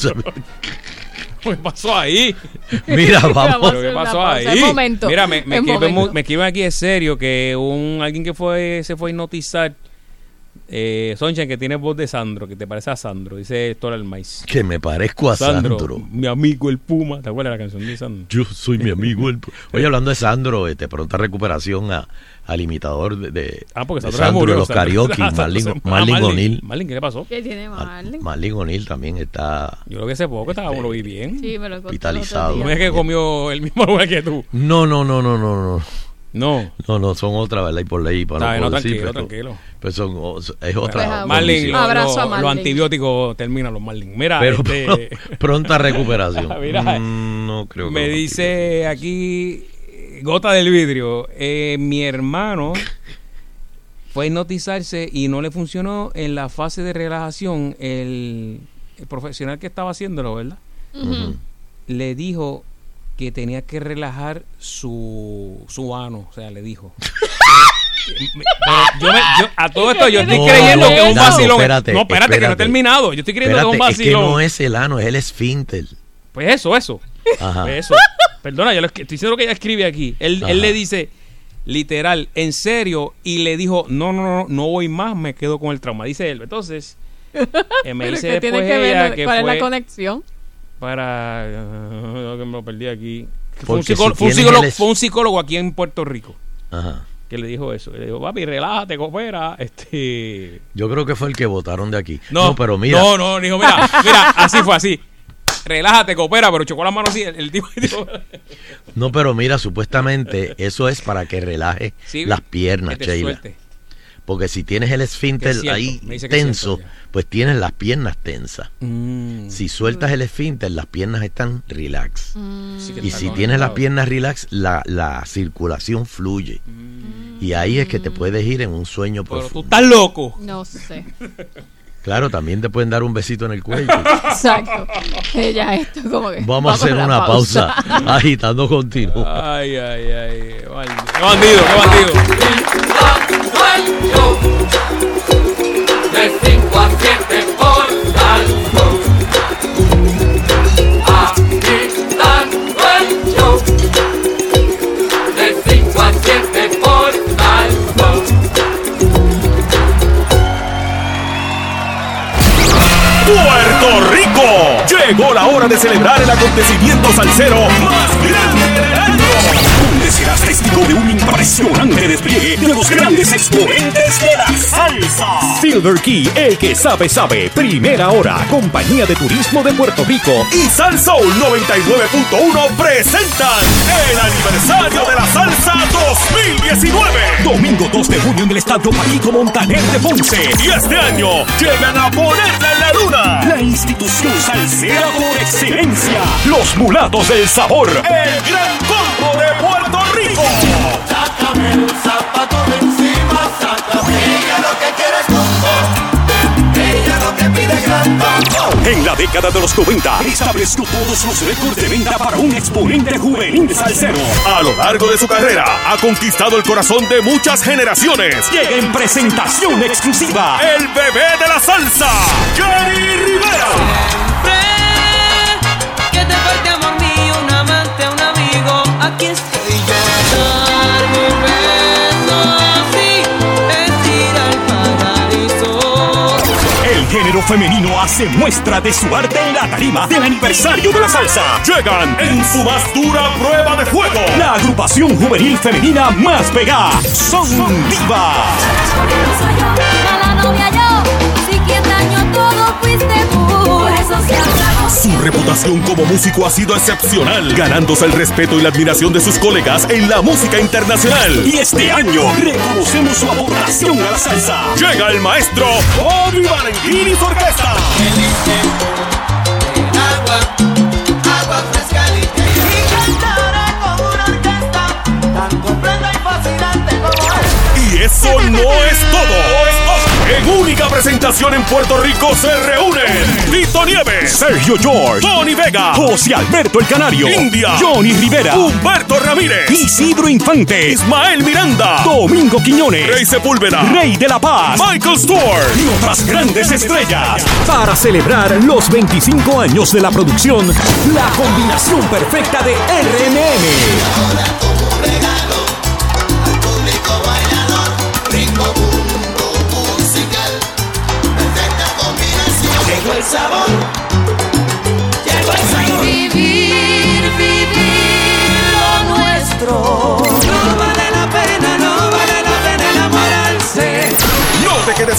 ¿Qué pasó ahí? Mira, Vamos a vamos. ¿Pero qué pasó pausa. ahí? Es momento. Mira, me, me, Es escriben, me escriben aquí es serio que un alguien que fue se fue a hipnotizar eh, Sonchen que tiene voz de Sandro, que te parece a Sandro, dice Héctor el maíz. Que me parezco a Sandro, Sandro. mi amigo el Puma, ¿te acuerdas de la canción de Sandro? Yo soy mi amigo. El... [LAUGHS] Oye, hablando de Sandro, este, pronta recuperación a, al imitador de, de, Ah, porque de Sandro, Sandro murió, de los karaoke, Ah, Marlin, O'Neill. Marlin, ¿qué le pasó? ¿Qué tiene Marlin? Marlin O'Neill también está... Yo lo que hace poco estaba, lo vi bien. Sí, me lo encontré Hospitalizado. No es que comió el mismo [LAUGHS] lugar que tú. No, no, no, no, no, no. No. No, no, son otras, ¿verdad? Y por ley, para no, no, decir, tranquilo, pero- tranquilo. Pero son, o- es Pues, otra ah, Marlin, lo- Abrazo lo- a Marlin. los antibióticos terminan los Marlin. Mira, Pero este, [LAUGHS] pro- pronta recuperación. [LAUGHS] Mira, Mm, no creo que me dice aquí Gota del Vidrio, eh, mi hermano fue a hipnotizarse y no le funcionó en la fase de relajación. El, el profesional que estaba haciéndolo, ¿verdad? Le dijo que tenía que relajar su, su ano, o sea, le dijo. [LAUGHS] Pero yo me- yo- a todo esto yo estoy No, creyendo no, que es un vacilón. espérate, no, espérate, que no he terminado. Yo estoy creyendo que es un Espérate, es que vacilón. no es el ano, es el esfínter. Pues eso, eso. Ajá. Pues eso. Perdona, yo lo estoy diciendo lo que ella escribe aquí. Él, él le dice, literal, en serio, y le dijo, no, no, no, no voy más, me quedo con el trauma. Dice él. Entonces, [LAUGHS] eh, me dice que tiene después que ver ella que cuál es fue la conexión. Para... [LAUGHS] que me lo perdí aquí. Fue un, si psicólogo, fue, un psicólogo, el es- fue un psicólogo aquí en Puerto Rico Ajá. que le dijo eso. Le dijo, papi, relájate, coopera. Este... Yo creo que fue el que votaron de aquí. No, pero mira. No, no, dijo, mira, mira, así fue así. Relájate, coopera, pero chocó la mano así. El, el tipo [LAUGHS] No, pero mira, supuestamente eso es para que relaje Sí, las piernas, que te Sheila. suelte. Porque si tienes el esfínter cierto, ahí tenso, pues tienes las piernas tensas. Mm. Si sueltas el esfínter, las piernas están relax. Sí que Y está si tienes las piernas relax, la, la circulación fluye. Y ahí es que te puedes ir en un sueño Mm. Pero tú profundo. estás loco. No sé. Claro, también te pueden dar un besito en el cuello. [LAUGHS] Exacto. Ella esto como que. Vamos a hacer una pausa. [LAUGHS] Agitando continuo. Ay, ay, ay. Qué bandido, qué bandido. De 5 a 7 por Salvo. Agitando el show. De 5 a 7 por Salvo. Puerto Rico. Llegó la hora de celebrar el acontecimiento salsero más grande del año. Testigo de un impresionante despliegue de los grandes exponentes de la salsa. Silver Key, el que sabe, sabe. Primera hora, Compañía de Turismo de Puerto Rico y Sal Soul 99.1 presentan el aniversario de la salsa 2019. Domingo 2 de junio en el Estadio Paquito Montaner de Ponce. Y este año llegan a ponerla en la luna. La institución salsera por excelencia. Los mulatos del sabor. El gran combo de Puerto Rico. Sácame el zapato de encima, sácame. Ella lo que quiere es combo. Ella lo que pide es gran combo. En la década de los 90 estableció todos los récords de venta para un exponente juvenil salsero. A lo largo de su carrera ha conquistado el corazón de muchas generaciones. Llega en presentación exclusiva el bebé de la salsa, Johnny Rivera. Que te falte amor género femenino hace muestra de su arte en la tarima del aniversario de la salsa. Llegan en su más dura prueba de fuego. La agrupación juvenil femenina más pegada. Son divas. Su reputación como músico ha sido excepcional, ganándose el respeto y la admiración de sus colegas en la música internacional. Y este año reconocemos su aportación a la salsa. Llega el maestro Bobby Valentín y su orquesta. Y eso no es todo. En única presentación en Puerto Rico se reúnen Tito Nieves, Sergio George, Tony Vega, José Alberto el Canario, India, Johnny Rivera, Humberto Ramírez, Isidro Infante, Ismael Miranda, Domingo Quiñones, Rey Sepúlveda, Rey de la Paz, Michael Stewart y otras grandes estrellas. Para celebrar los 25 años de la producción, la combinación perfecta de RMM. Sabor.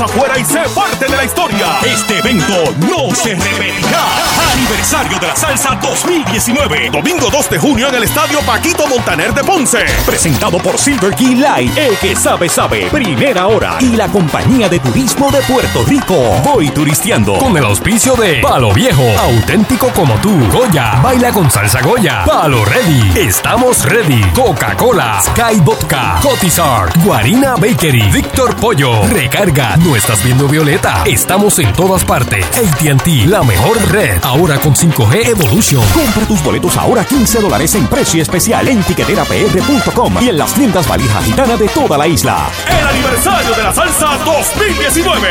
Afuera y sé parte de la historia. Este evento no se repetirá. Aniversario de la Salsa 2019. Domingo 2 de junio en el Estadio Paquito Montaner de Ponce. Presentado por Silver Key Light. El que sabe, sabe. Primera hora. Y la compañía de turismo de Puerto Rico. Voy turisteando. Con el auspicio de Palo Viejo, auténtico como tú. Goya, baila con salsa Goya. Palo Ready, estamos ready. Coca-Cola, Sky Vodka, Cotizar, Guarina Bakery, Víctor Pollo. Recarga, no estás viendo Violeta. Estamos en todas partes. ATT, la mejor red. Ahora con 5G Evolution. Compra tus boletos ahora 15 dólares en precio especial en tiqueterapr.com y en las tiendas valija gitana de toda la isla. El aniversario de la salsa 2019.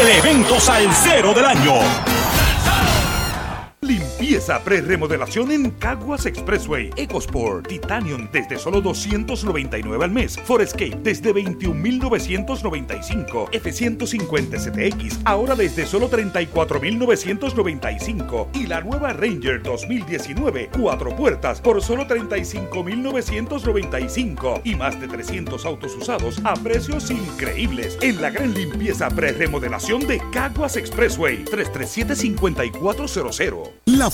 El evento salsero del año. Limpieza pre-remodelación en Caguas Expressway. EcoSport. Titanium desde solo 299 al mes. Forescape desde 21,995. F-150ZX ahora desde solo 34,995. Y la nueva Ranger 2019. Cuatro puertas por solo 35,995. Y más de 300 autos usados a precios increíbles. En la gran limpieza pre-remodelación de Caguas Expressway. 337-5400. La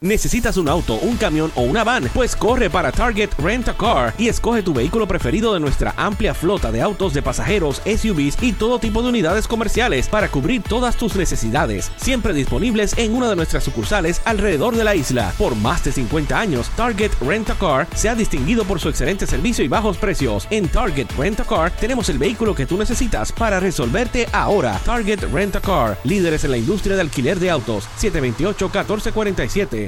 ¿Necesitas un auto, un camión o una van? Pues corre para Target Rent a Car y escoge tu vehículo preferido de nuestra amplia flota de autos de pasajeros, SUVs y todo tipo de unidades comerciales para cubrir todas tus necesidades. Siempre disponibles en una de nuestras sucursales alrededor de la isla. Por más de 50 años, Target Rent a Car se ha distinguido por su excelente servicio y bajos precios. En Target Rent a Car tenemos el vehículo que tú necesitas para resolverte ahora. Target Rent a Car, líderes en la industria de alquiler de autos. 728-1447.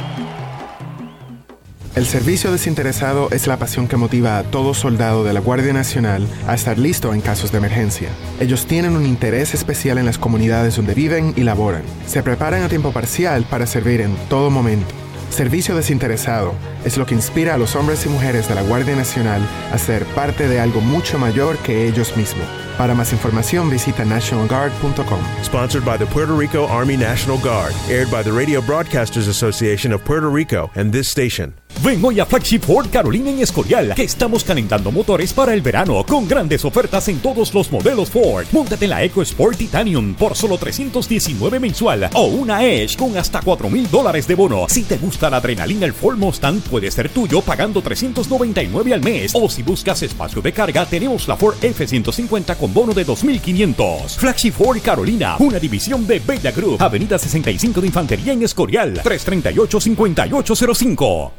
El servicio desinteresado es la pasión que motiva a todo soldado de la Guardia Nacional a estar listo en casos de emergencia. Ellos tienen un interés especial en las comunidades donde viven y laboran. Se preparan a tiempo parcial para servir en todo momento. Servicio desinteresado es lo que inspira a los hombres y mujeres de la Guardia Nacional a ser parte de algo mucho mayor que ellos mismos. Para más información visita nationalguard.com. Sponsored by the Puerto Rico Army National Guard. Aired by the Radio Broadcasters Association of Puerto Rico and this station. Ven hoy a Flagship Ford Carolina en Escorial, que estamos calentando motores para el verano con grandes ofertas en todos los modelos Ford. Móntate la EcoSport Titanium por solo 319 mensual o una Edge con hasta 4 mil dólares de bono. Si te gusta la adrenalina, el Ford Mustang puede ser tuyo pagando 399 al mes. O si buscas espacio de carga, tenemos la Ford F-150 con bono de 2500. Flagship Ford Carolina, una división de Bella Group. Avenida 65 de Infantería en Escorial, 338-5805.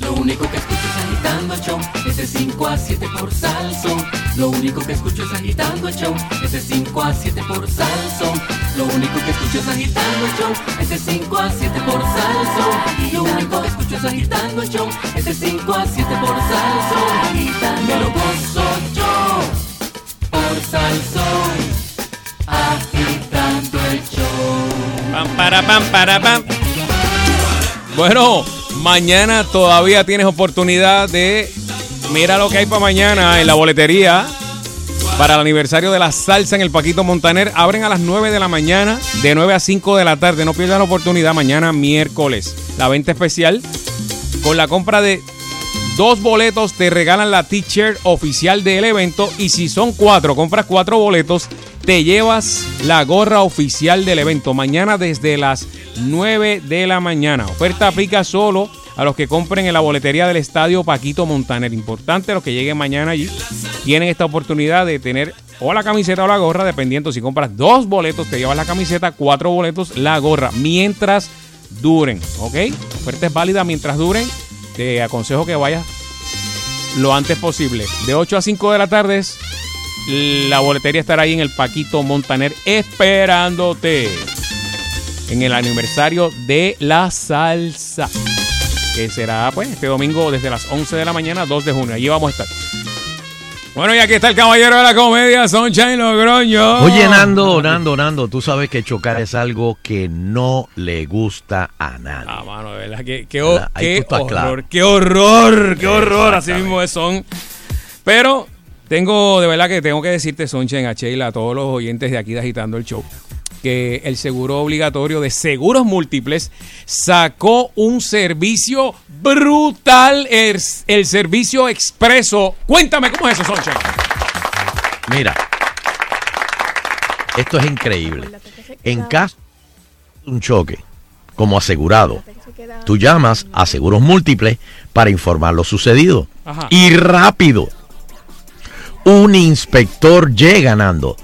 Lo único que escucho es agitando el show, ese 5 a 7 por. Lo único que escucho es agitando el show, ese 5 a 7 por. Lo único que escucho es agitando el show, ese 5 a 7 por. Lo único que escucho es agitando el show, ese 5 a 7 por Pam, para, pam, para, pam. Bueno, mañana todavía tienes oportunidad de. Mira lo que hay para mañana en la boletería. Para el aniversario de la salsa en el Paquito Montaner. Abren a las 9 de la mañana, de 9 a 5 de la tarde. No pierdan la oportunidad mañana miércoles. La venta especial. Con la compra de dos boletos te regalan la t-shirt oficial del evento. Y si son cuatro, compras cuatro boletos, te llevas la gorra oficial del evento. Mañana desde las 9 de la mañana. Oferta aplica solo a los que compren en la boletería del estadio Paquito Montaner. Importante, los que lleguen mañana allí tienen esta oportunidad de tener o la camiseta o la gorra, dependiendo si compras dos boletos, te llevas la camiseta, cuatro boletos, la gorra, mientras duren, ¿ok? Oferta es válida mientras duren. Te aconsejo que vayas lo antes posible. De 8 a 5 de la tarde, la boletería estará ahí en el Paquito Montaner esperándote en el aniversario de la salsa. Que será pues este domingo desde las 11 de la mañana, 2 de junio. Allí vamos a estar. Bueno, y aquí está el caballero de la comedia, Sunshine Logroño. Oye, Nando, Nando, Nando, tú sabes que chocar es algo que no le gusta a nadie. Ah, mano, de verdad, qué, qué, ¿Verdad? Qué horror, claro. qué horror, qué horror, así mismo es son. Pero tengo, de verdad que tengo que decirte, Sonchen, a Sheila, a todos los oyentes de aquí de Agitando el Show, que el seguro obligatorio de seguros múltiples sacó un servicio brutal, el, el servicio expreso. Cuéntame cómo es eso, Sonchen. Mira, esto es increíble. En caso de un choque, como asegurado, tú llamas a Seguros Múltiples para informar lo sucedido. Ajá. Y rápido, un inspector llega, Nando,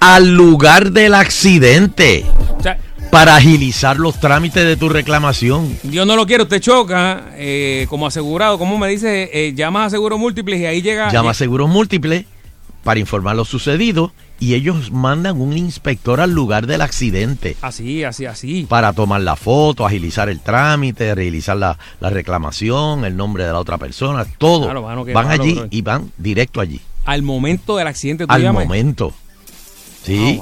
al lugar del accidente O sea, para agilizar los trámites de tu reclamación. Dios no lo quiere, usted choca eh, como asegurado, como me dice, eh, llamas a seguros múltiples y ahí llega... Llama a eh, Seguros Múltiples para informar lo sucedido y ellos mandan un inspector al lugar del accidente. Así, así, así. Para tomar la foto, agilizar el trámite, realizar la, la reclamación, el nombre de la otra persona, todo. Claro, mano, Van malo, allí bro. y van directo allí. Al momento del accidente tú Al llamas. momento. Sí.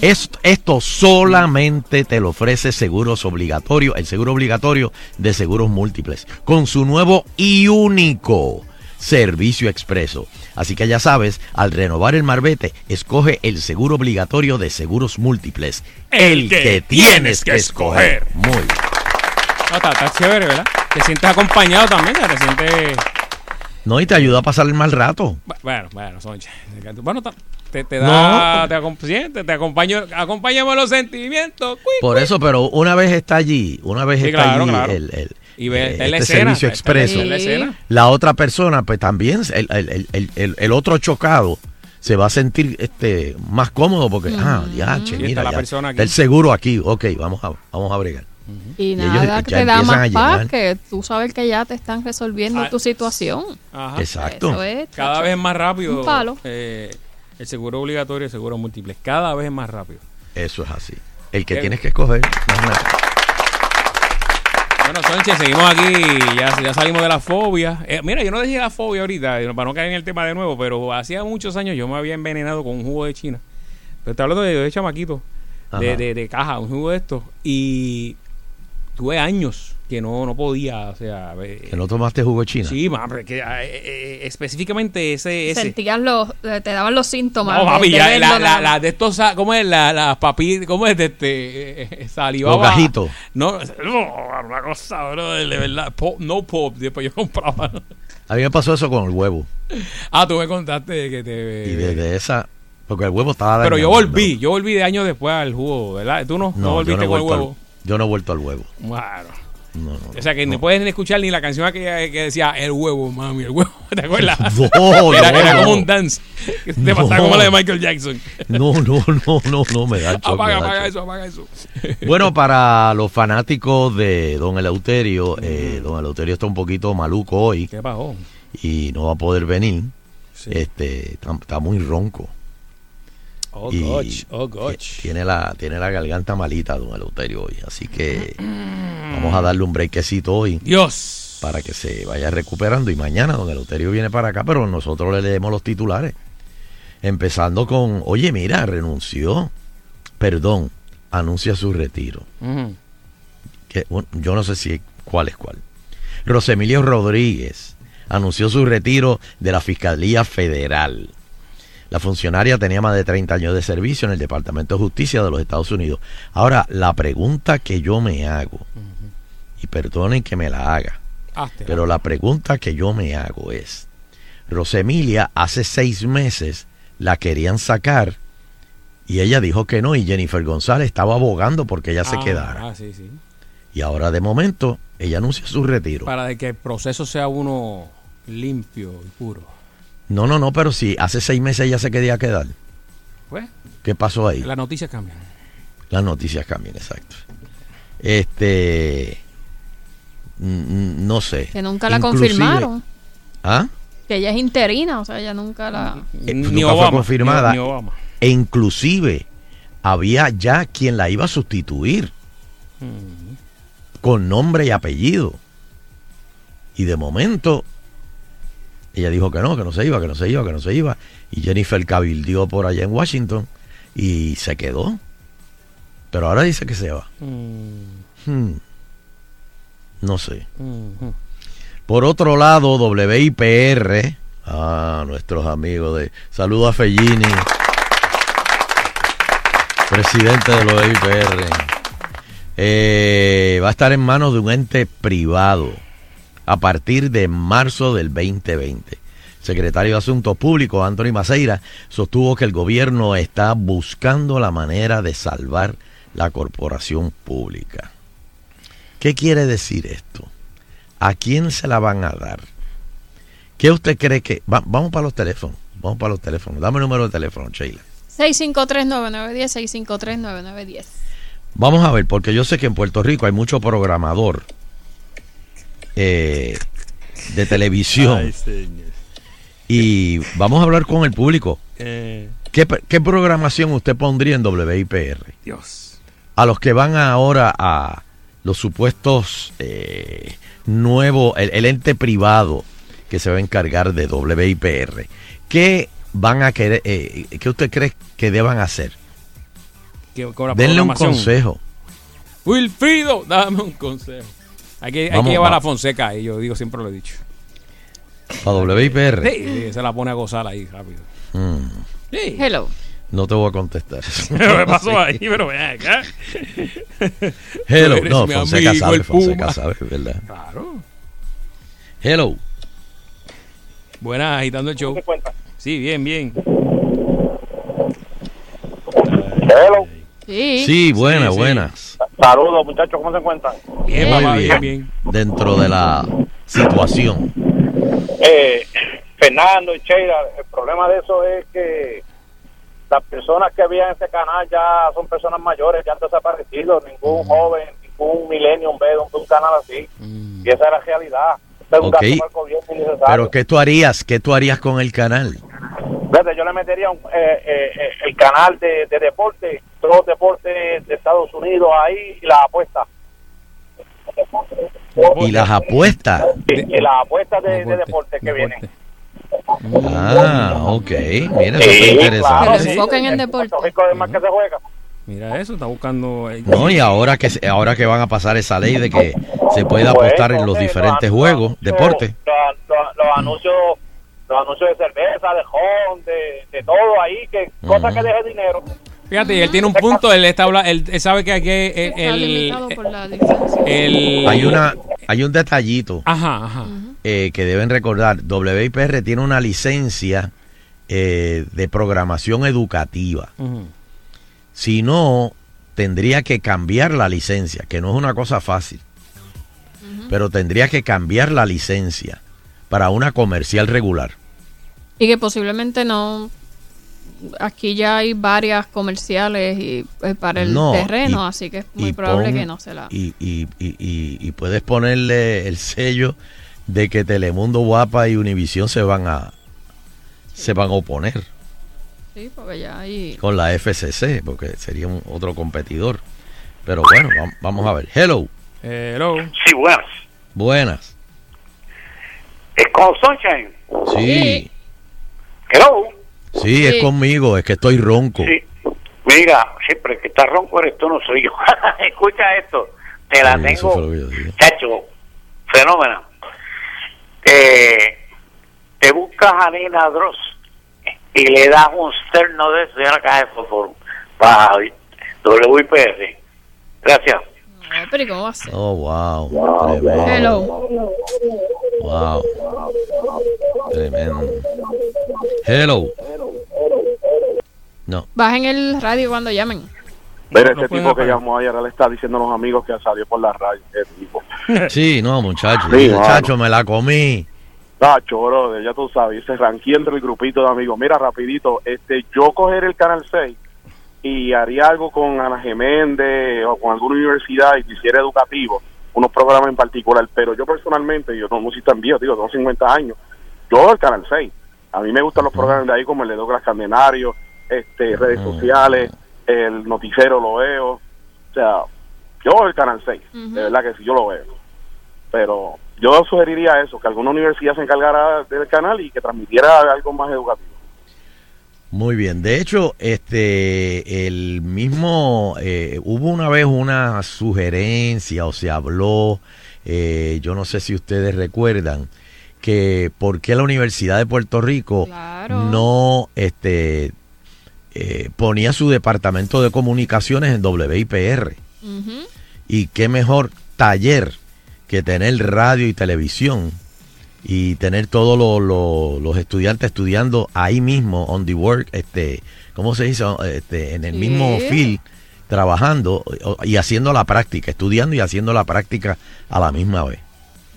Esto, esto solamente te lo ofrece Seguros Obligatorio, el seguro obligatorio de seguros múltiples, con su nuevo y único servicio expreso. Así que ya sabes, al renovar el marbete, escoge el seguro obligatorio de seguros múltiples. El, que, tienes que escoger. Muy bien. No, está, está chévere, ¿verdad? Te sientes acompañado también, ya te sientes... No, y te ayuda a pasar el mal rato. Bueno, bueno, Soncha. Bueno, te, te da... No. Te, acom- siente, te acompaño, acompañamos los sentimientos. Cui, Por eso, pero una vez está allí, una vez Sí, está claro, allí claro. el, el- Y ve- eh, la este escena, servicio expreso, la escena. la otra persona, pues también, el, el- el- el- otro chocado se va a sentir este más cómodo porque, ah, ya, che, mira, ya, está el seguro aquí, ok, vamos a, vamos a bregar. Y nada que te da más paz que tú sabes que ya te están resolviendo Ah, tu situación. Ajá. Exacto. Eso es, Cada vez más rápido. Un palo. eh, el seguro obligatorio y el seguro múltiple. Cada vez más rápido. Eso es así. El que Qué- tienes que escoger. Bueno, Sánchez, seguimos aquí. Ya, ya salimos de la fobia. Eh, mira, yo no dejé la fobia ahorita, eh, para no caer en el tema de nuevo, pero hacía muchos años yo me había envenenado con un jugo de China. Pero estoy hablando de, de chamaquito, de, de, de caja, un jugo de estos. Y tuve años que no, no podía, o sea... eh, ¿Que no tomaste jugo de China? Sí, ma, pero que, ah, eh, eh, específicamente ese... ese. Sentías los, eh, te daban los síntomas. No, de- papi, de ya, la, la, la de estos, sa- ¿cómo es? La, las papitas, ¿cómo es? De este, salivaba. Los gajitos. No, no, una cosa, bro, de verdad. Pop, no pop, después yo [LAUGHS] compraba. A mí me pasó eso con el huevo. Ah, tú me contaste que te... Y desde esa... Porque el huevo estaba Pero yo volví, yo volví de años después al jugo, ¿verdad? ¿Tú no? No, volviste no, con el huevo. al, yo no he vuelto al huevo. Claro. No, no. O sea que no puedes escuchar ni la canción que, que decía el huevo, mami, el huevo. [LAUGHS] ¿Te acuerdas? [LAUGHS] No, era, no, era como un dance. Que te No. pasaba como la de Michael Jackson. No, no, no, no, no, me da choque, apaga, me da apaga choque. eso, apaga eso. Bueno, para los fanáticos de Don Eleuterio, eh, Don Eleuterio está un poquito maluco hoy. ¿Qué pasó? Y no va a poder venir. Este, está, está muy ronco. Oh, Y gosh, oh, gosh. Tiene la, tiene la garganta malita, Don Eleuterio, hoy. Así que vamos a darle un breakcito hoy. Dios. Para que se vaya recuperando. Y mañana Don Eleuterio viene para acá, pero nosotros le leemos los titulares. Empezando con, oye, mira, renunció. Perdón, anuncia su retiro. Ujú. que bueno, yo no sé si cuál es cuál. Rosemilio Rodríguez anunció su retiro de la Fiscalía Federal. La funcionaria tenía más de 30 años de servicio en el Departamento de Justicia de los Estados Unidos. Ahora, la pregunta que yo me hago, y perdonen que me la haga, Hazte. pero la pregunta que yo me hago es, Rosemilia hace seis meses la querían sacar y ella dijo que no y Jennifer González estaba abogando porque ella se Ah, quedara. Ah, sí, sí. Y ahora de momento ella anuncia su retiro. Para de que el proceso sea uno limpio y puro. No, no, no, pero si hace seis meses ella se quería quedar. Pues, ¿Qué pasó ahí? las noticias cambian. Las noticias cambian, exacto. Este. mm, mm, No sé. Que nunca la Inclusive- confirmaron. ¿Ah? Que ella es interina, o sea, ella nunca la... Eh, Ni nunca Obama, fue confirmada. ni- ni Obama. E inclusive había ya quien la iba a sustituir con nombre y apellido. Y de momento ella dijo que no, que no se iba, que no se iba, que no se iba. Y Jennifer cabildió por allá en Washington y se quedó. Pero ahora dice que se va. Hmm. No sé. Ujú. Por otro lado, WIPR, ah, nuestros amigos de Saludos a Fellini, presidente de los WIPR, eh, va a estar en manos de un ente privado a partir de marzo del 2020. Secretario de Asuntos Públicos, Anthony Maceira, sostuvo que el gobierno está buscando la manera de salvar la corporación pública. ¿Qué quiere decir esto? ¿A quién se la van a dar? ¿Qué usted cree que... va- vamos para los teléfonos. Vamos para los teléfonos. Dame el número de teléfono, Sheila. 653-9910, 653-9910. Vamos a ver, porque yo sé que en Puerto Rico hay mucho programador eh, de televisión. Ay, señor. y vamos a hablar con el público. Eh, ¿Qué, qué programación usted pondría en WIPR? Dios. A los que van ahora a los supuestos eh, nuevos, el, el ente privado que se va a encargar de WIPR, ¿qué van a querer, eh, qué usted cree que deban hacer? Denle un consejo. Wilfrido, dame un consejo. Hay que, hay Vamos, que llevar va- a Fonseca ahí, yo digo, siempre lo he dicho. Para WIPR. Sí, sí, se la pone a gozar ahí rápido. Mm, Sí. Hello. no te voy a contestar. [LAUGHS] ¿Qué pasó ahí? Pero ven acá. Hello, no, Fonseca amigo, sabe, Fonseca sabe, ¿verdad? Claro. Hello. Buenas, agitando el show. Sí, bien, bien. Hello. Sí. Sí, buenas, Sí, sí. buenas. Saludos, muchachos, ¿cómo se encuentran? Bien, Muy bien. bien, bien. Dentro de la situación. Eh, Fernando y Sheila, el problema de eso es que las personas que había en ese canal ya son personas mayores, ya han desaparecido. Ningún joven, ningún millennium ve un, un canal así. Y esa es la realidad. Es un Ok. gasto para el gobierno innecesario. Pero ¿qué tú harías? ¿Qué tú harías con el canal? Yo le metería un- eh, eh, eh, el canal de, de deporte, todos los deportes de Estados Unidos ahí y las apuestas. Y las apuestas. Y, y las apuestas de, de deporte que vienen. Ah, ok. Mira, eso Sí, está interesante. Que lo enfoquen en deporte. Es más que se juega. Mira eso, está buscando. eh, No, y ahora que se- ahora que van a pasar esa ley de que se puede apostar en los diferentes juegos, deportes. Los, los- los anuncios los anuncios de cerveza, de jón, de, de todo ahí, que cosa que deje dinero. Fíjate, él tiene un punto, él está habla- él, él sabe que aquí el, Está el, limitado por la licencia. el- Hay una hay un detallito Ajá, ajá. eh, que deben recordar. WIPR tiene una licencia eh, de programación educativa. Si no, tendría que cambiar la licencia, que no es una cosa fácil. Pero tendría que cambiar la licencia para una comercial regular. Y que posiblemente no. Aquí ya hay varias comerciales y, eh, para el No, terreno, y- así que es muy probable pon- que no se la. Y, y, y, y- y puedes ponerle el sello de que Telemundo Guapa y Univisión se van a se van a oponer Sí, porque ya hay. con la FCC, porque sería un, otro competidor. Pero bueno, vam- vamos a ver. Hello, Hello. Sí, buenas. buenas. Es con Sunshine. Sí, Hello. Sí, es conmigo, es que estoy ronco. Sí. Mira, siempre que está ronco eres tú, no soy yo. [LAUGHS] Escucha esto. Te la tengo, chacho, fenómeno. Eh, te buscas a Nina Dross y le das un cerno de eso y una caja de fósforo para WIPR. Gracias. No, pero ¿y cómo va a ser? Oh, wow. Tremendo. Hello. Wow. Tremendo. Hello. No. Bajen el radio cuando llamen. Ver No ese tipo que llamó ayer, le está diciendo a los amigos que salió por la radio. Ese tipo. [LAUGHS] Sí, no, muchacho. Sí, muchacho, me la comí. Tacho, brother, ya tú sabes, se ranqué entre el grupito de amigos. Mira, rapidito, este, yo coger el Canal 6 y haría algo con Ana Geméndez o con alguna universidad y hiciera educativo, unos programas en particular, pero yo personalmente, yo no soy tan viejo, digo, tengo 50 años, yo el Canal 6. A mí me gustan los programas de ahí como el de Douglas Candenario, este, redes sociales, el noticiero lo veo, o sea, yo el Canal 6, de verdad que sí, yo lo veo. Pero yo sugeriría eso, que alguna universidad se encargara del canal y que transmitiera algo más educativo. Muy bien. De hecho, este, el mismo, eh, hubo una vez una sugerencia o se habló, eh, yo no sé si ustedes recuerdan, que por qué la Universidad de Puerto Rico no, este, eh, ponía su departamento de comunicaciones en WIPR. Y qué mejor taller que tener radio y televisión y tener todos lo- lo- los estudiantes estudiando ahí mismo, on the work, este, ¿cómo se dice? Este, en el Sí. mismo field, trabajando y haciendo la práctica, estudiando y haciendo la práctica a la misma vez.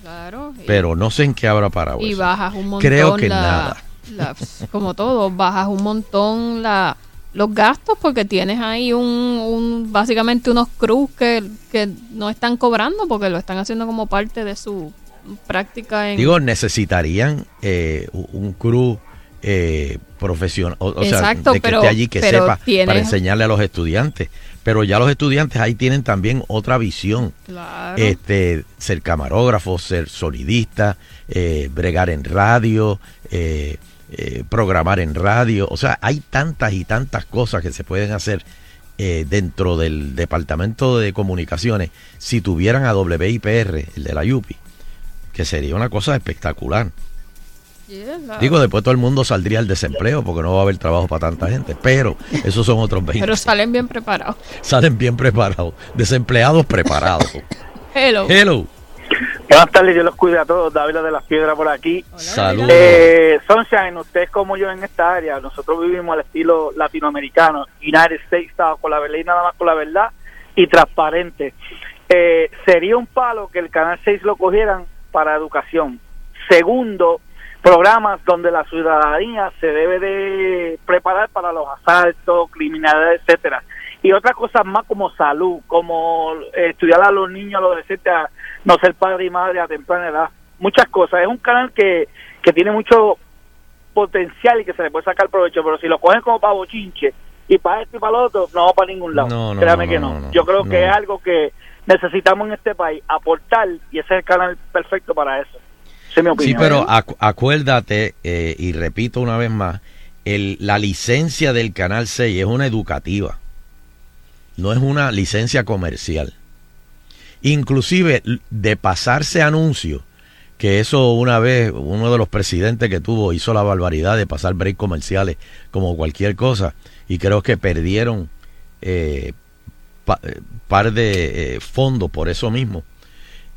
Claro. Pero no sé en qué habrá parado y eso. bajas un montón Creo que la- nada. la- como todo bajas un montón la los gastos porque tienes ahí un, un básicamente unos crews que, que no están cobrando porque lo están haciendo como parte de su práctica en Digo, necesitarían eh, un crew eh, profesional, o, o sea, Exacto, de que pero- esté allí, que sepa tienes- para enseñarle a los estudiantes. Pero ya los estudiantes ahí tienen también otra visión. Claro. Este, ser camarógrafo, ser sonidista, eh, bregar en radio, eh, eh, programar en radio. O sea, hay tantas y tantas cosas que se pueden hacer eh, dentro del departamento de comunicaciones si tuvieran a WIPR, el de la UPI, que sería una cosa espectacular. Yeah, Digo, después todo el mundo saldría al desempleo porque no va a haber trabajo para tanta gente, pero esos son otros 20. pero salen bien preparados Salen bien preparados, desempleados preparados. hello Hello. Buenas tardes, yo los cuido a todos. David de las Piedras por aquí. Saludos. Eh, Sunshine, usted como yo en esta área, nosotros vivimos al estilo latinoamericano, United States con la verdad y nada más con la verdad y transparente. Eh, sería un palo que el Canal 6 lo cogieran para educación. Segundo, programas donde la ciudadanía se debe de preparar para los asaltos, criminalidad, etcétera. Y otras cosas más como salud, como estudiar a los niños, a los adolescentes, a no ser padre y madre a temprana edad. Muchas cosas. Es un canal que, que tiene mucho potencial y que se le puede sacar provecho, pero si lo cogen como para bochinche y para esto y para lo otro, no va para ningún lado. No, no, Créame no, que no. Yo creo que es algo que necesitamos en este país, aportar, y ese es el canal perfecto para eso. Esa es mi Sí, pero acu- acuérdate, eh, y repito una vez más, el, la licencia del Canal 6 es una educativa. no es una licencia comercial. Inclusive de pasarse anuncio, que eso una vez uno de los presidentes que tuvo hizo la barbaridad de pasar break comerciales como cualquier cosa y creo que perdieron eh, pa- eh, par de eh, fondos por eso mismo.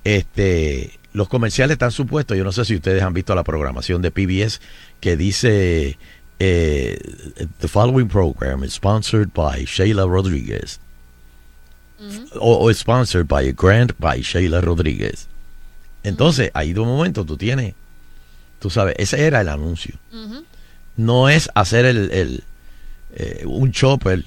Este, los comerciales están supuestos, yo no sé si ustedes han visto la programación de PBS que dice eh, The following program is sponsored by Sheila Rodriguez. O, o sponsored by a grant by Sheila Rodríguez. Entonces, ahí de un momento tú tienes, tú sabes, ese era el anuncio. No es hacer el, el, eh, un chopper.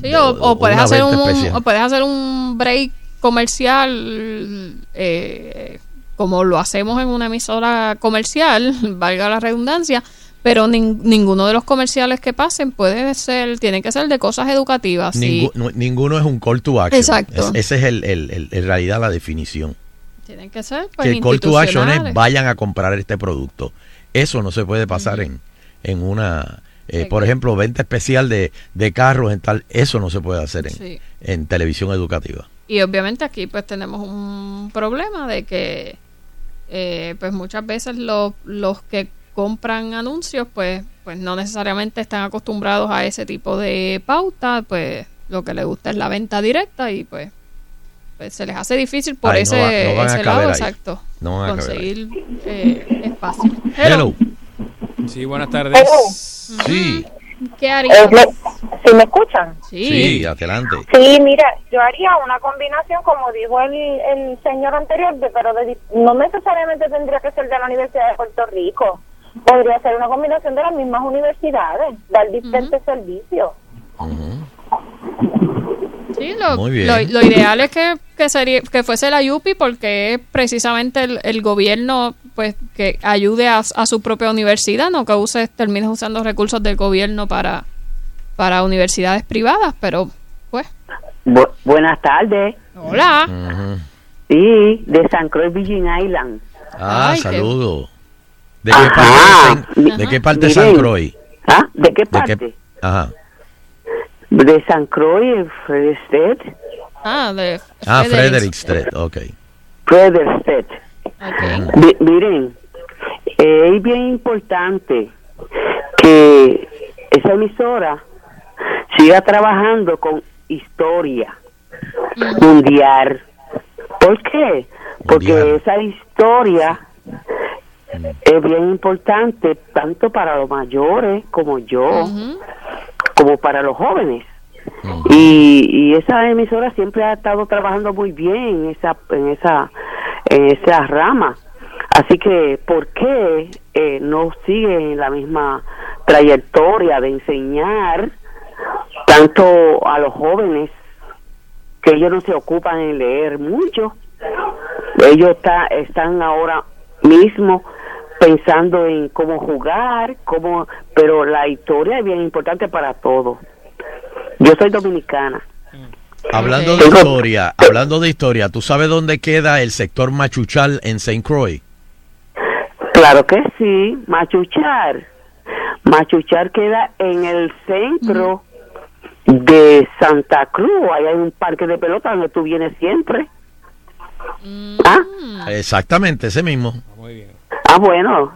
Sí, o, o puedes hacer un, especial. o puedes hacer un break comercial eh, como lo hacemos en una emisora comercial, [LAUGHS] valga la redundancia, pero nin- ninguno de los comerciales que pasen puede ser, tienen que ser de cosas educativas. no- ninguno es un call to action. Exacto. Es- ese es el, el- el- en realidad la definición. Tienen que ser pues, que el call to action es vayan a comprar este producto. Eso no se puede pasar en, en una, eh, por ejemplo, venta especial de, de carros en tal. Eso no se puede hacer en, Sí. en televisión educativa. Y obviamente aquí pues tenemos un problema de que eh, pues muchas veces los, los que compran anuncios pues pues no necesariamente están acostumbrados a ese tipo de pauta, pues lo que les gusta es la venta directa y pues, pues se les hace difícil por Ay, no ese, va- no lado, ahí. exacto, No conseguir eh, espacio. Hello. Sí, buenas tardes. Sí, ¿Qué Eh, harías? me- ¿Sí me escuchan? sí, adelante. Sí, mira, yo haría una combinación, como dijo el, el señor anterior, de- pero de- no necesariamente tendría que ser de la Universidad de Puerto Rico. Podría ser una combinación de las mismas universidades, dar diferentes servicios. Sí, lo, Muy bien. lo- lo ideal es que, que, sería, que fuese la UPI porque es precisamente el, el gobierno pues que ayude a, a su propia universidad, no que use, termines usando recursos del gobierno para, para universidades privadas, pero pues, Bu- buenas tardes. hola. Sí, de San Croix Virgin Island. Ah, Ay, qué- saludo. ¿De qué parte, de, San- de qué parte de San. Croix? ¿Ah? ¿De qué ¿De parte? qué- Ajá. De San Croix, Frederick Ah, de Ah, Fredericks. Frederick Street, ok. Frederick Mi- miren, eh, es bien importante que esa emisora siga trabajando con historia mundial. ¿Por qué? Porque esa historia es bien importante tanto para los mayores como yo, como para los jóvenes. Y, y esa emisora siempre ha estado trabajando muy bien en esa en esa en esa rama. Así que, ¿por qué eh, no sigue en la misma trayectoria de enseñar tanto a los jóvenes que ellos no se ocupan en leer mucho? Ellos está, están ahora mismo pensando en cómo jugar, cómo, pero la historia es bien importante para todos. Yo soy dominicana. Hablando de historia, hablando de historia, ¿tú sabes dónde queda el sector Machuchal en Saint Croix? Claro que sí, Machuchar. Machuchar queda en el centro de Santa Cruz. Ahí hay un parque de pelota donde tú vienes siempre. ¿Ah? Exactamente, ese mismo. Ah, bueno.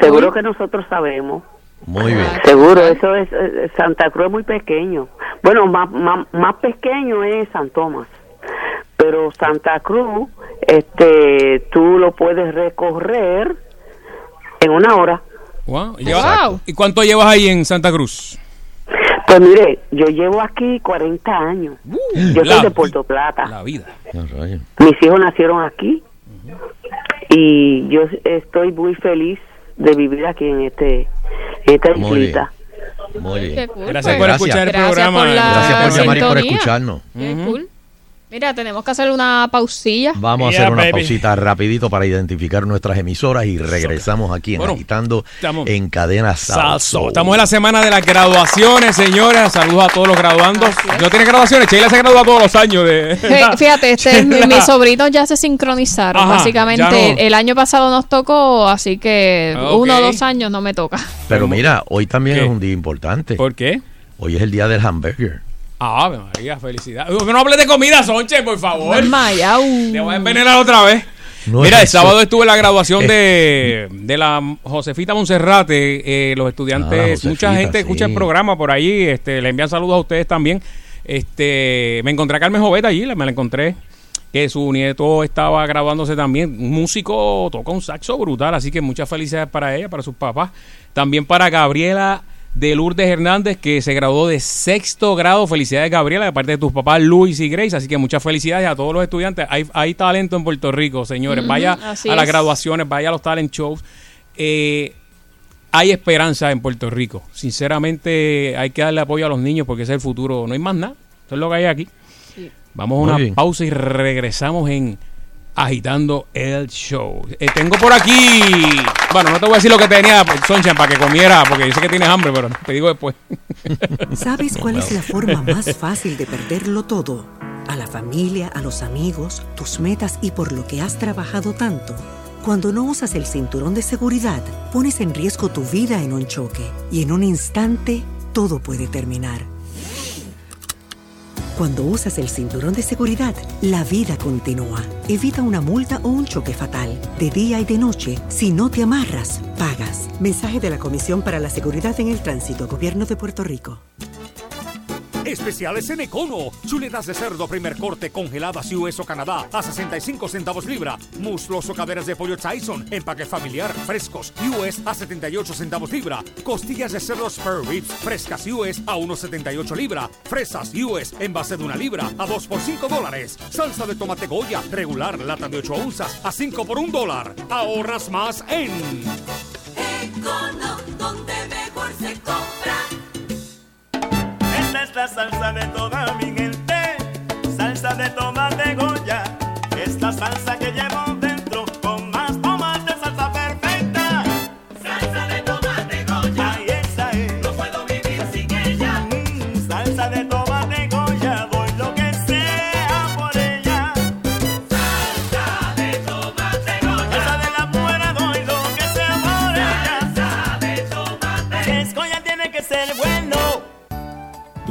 Seguro cool. que nosotros sabemos. Muy bien. Seguro, eso es, eh, Santa Cruz es muy pequeño. Bueno, más, más, más pequeño es San Tomás. Pero Santa Cruz, este, tú lo puedes recorrer en una hora. Wow. ¿Y, lleva- ¿Y cuánto llevas ahí en Santa Cruz? Pues mire, yo llevo aquí 40 años. yo la soy de Puerto Plata. La vida. Mis hijos nacieron aquí. Y yo estoy muy feliz de vivir aquí en este en esta Muy bien. islita. Muy bien. Gracias pues. por escuchar el Gracias programa. por la Gracias por llamar y por escucharnos. Qué cool. Mira, tenemos que hacer una pausilla. Vamos a hacer una baby. pausita rapidito para identificar nuestras emisoras y regresamos aquí en Bueno, Agitando estamos- en Cadena Salso. Estamos en la semana de las graduaciones, señoras. Saludos a todos los graduandos. ¿No tiene graduaciones? Sheila se gradúa todos los años de... [LAUGHS] Fíjate, este, mi- mis sobrinos ya se sincronizaron. Ajá, Básicamente, no. el año pasado nos tocó, así que Ah, uno o dos años no me toca. Pero mira, hoy también ¿Qué? es un día importante. ¿Por qué? Hoy es el día del hamburger. Ave María, felicidades. Que no hables de comida, Sonche, por favor. Desmayado. Te voy a envenenar otra vez. No Mira, el eso. sábado estuve en la graduación de, de la Josefita Monserrate. eh, los estudiantes, Ah, mucha gente escucha el programa por ahí. Este, le envían saludos a ustedes también. Este, me encontré a Carmen Joveta allí, me la encontré. Que su nieto estaba graduándose también. Un músico toca un saxo brutal, así que muchas felicidades para ella, para sus papás. También para Gabriela de Lourdes Hernández, que se graduó de sexto grado. Felicidades, Gabriela, de parte de tus papás Luis y Grace. Así que muchas felicidades a todos los estudiantes. Hay, hay talento en Puerto Rico, señores. Vaya a las es. graduaciones, vaya a los talent shows. Eh, hay esperanza en Puerto Rico. Sinceramente, hay que darle apoyo a los niños porque ese es el futuro. No hay más nada. Eso es lo que hay aquí. Vamos a Muy una bien. pausa y regresamos en Agitando el Show. Eh, tengo por aquí. Bueno, no te voy a decir lo que tenía, Soncha, para que comiera, porque yo sé que tienes hambre, pero te digo después. [LAUGHS] ¿Sabes cuál es la forma más fácil de perderlo todo? A la familia, a los amigos, tus metas y por lo que has trabajado tanto. Cuando no usas el cinturón de seguridad, pones en riesgo tu vida en un choque y en un instante todo puede terminar. Cuando usas el cinturón de seguridad, la vida continúa. Evita una multa o un choque fatal. De día y de noche, si no te amarras, pagas. Mensaje de la Comisión para la Seguridad en el Tránsito, Gobierno de Puerto Rico. Especiales en Econo. Chuletas de cerdo primer corte congeladas US o Canadá a 65 centavos libra. Muslos o caderas de pollo Tyson. Empaque familiar frescos US a 78 centavos libra. Costillas de cerdo spare ribs frescas US a 1.78 libra. Fresas US en base de una libra a 2 por 5 dólares. Salsa de tomate Goya regular lata de 8 onzas a 5 por 1 dólar. Ahorras más en... la salsa de toda mi gente, salsa de tomate Goya. Esta salsa que llevo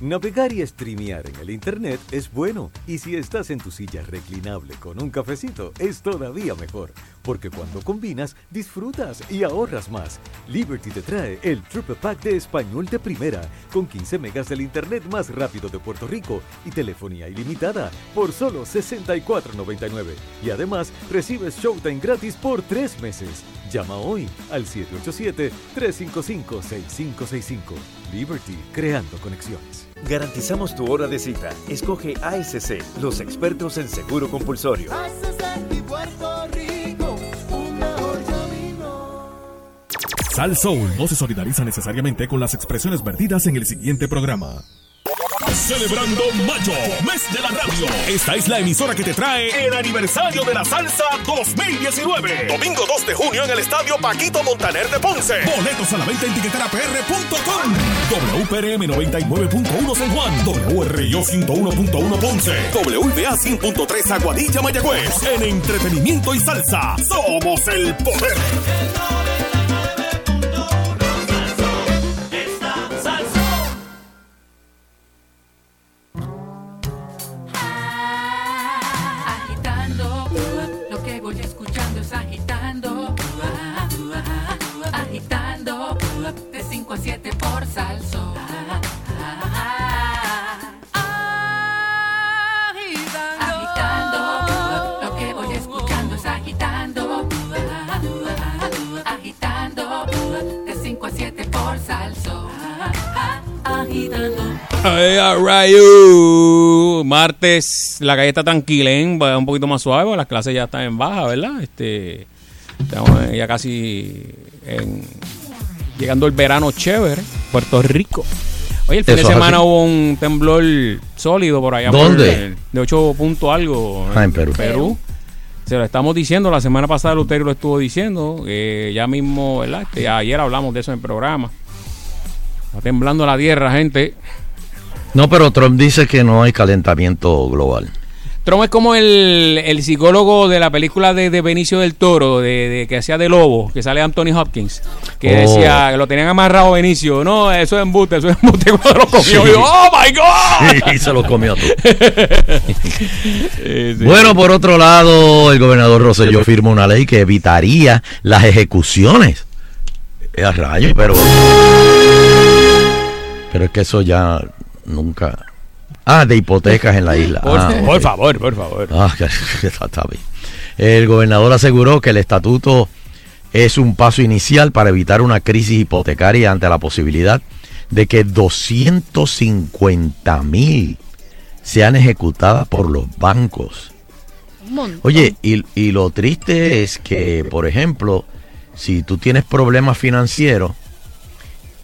Navegar y streamear en el Internet es bueno y si estás en tu silla reclinable con un cafecito es todavía mejor, porque cuando combinas disfrutas y ahorras más. Liberty te trae el Triple Pack de español de primera con 15 megas del Internet más rápido de Puerto Rico y telefonía ilimitada por solo $64.99 y además recibes Showtime gratis por tres meses. Llama hoy al 787-355-6565. Liberty, creando conexiones. Garantizamos tu hora de cita. Escoge ASC, los expertos en seguro compulsorio. Sal Soul no se solidariza necesariamente con las expresiones vertidas en el siguiente programa. Celebrando Mayo, mes de la radio. Esta es la emisora que te trae el aniversario de la salsa 2019. Domingo 2 de junio en el estadio Paquito Montaner de Ponce. Boletos a la venta en tiqueterapr.com. WPRM 99.1 San Juan. WRIO 101.1 Ponce. WBA 100.3 Aguadilla Mayagüez. En entretenimiento y salsa, somos el poder. Salso. Ahí. Agitando. Lo que voy escuchando es agitando. Agitando. De 5 a 7 por salso. Ahí va. Agitando. Martes. La calle está tranquila. Va un poquito más suave. Las clases ya están en baja, ¿verdad? Este. Estamos ya casi en llegando el verano chévere, Puerto Rico. Oye, el fin Eso de semana así. hubo un temblor sólido por allá. por ¿Dónde? el- de 8 punto algo. Ah, en Perú. Se lo estamos diciendo, la semana pasada Lutero lo estuvo diciendo, eh, ya mismo, ¿verdad? Este, ayer hablamos de eso en el programa. Está temblando la tierra, gente. No, pero Trump dice que no hay calentamiento global. Trump es como el, el psicólogo de la película de, de Benicio del Toro, de, de- que hacía de lobo, que sale Anthony Hopkins, que Oh. decía que lo tenían amarrado Benicio. No, eso es embuste, eso es embuste [LAUGHS] cuando lo comió. Sí. Y yo, ¡Oh my God! y se lo comió todo. [LAUGHS] Eh, sí. Bueno, por otro lado, el gobernador Rosselló firma una ley que evitaría las ejecuciones. Es a rayo, pero. Pero es que eso ya nunca. Ah, de hipotecas en la isla. Por, Ah, por favor, por favor. Ah, que- que está, está bien. El gobernador aseguró que el estatuto es un paso inicial para evitar una crisis hipotecaria ante la posibilidad de que 250 mil sean ejecutadas por los bancos. Un montón. Oye, y, y lo triste es que, por ejemplo, si tú tienes problemas financieros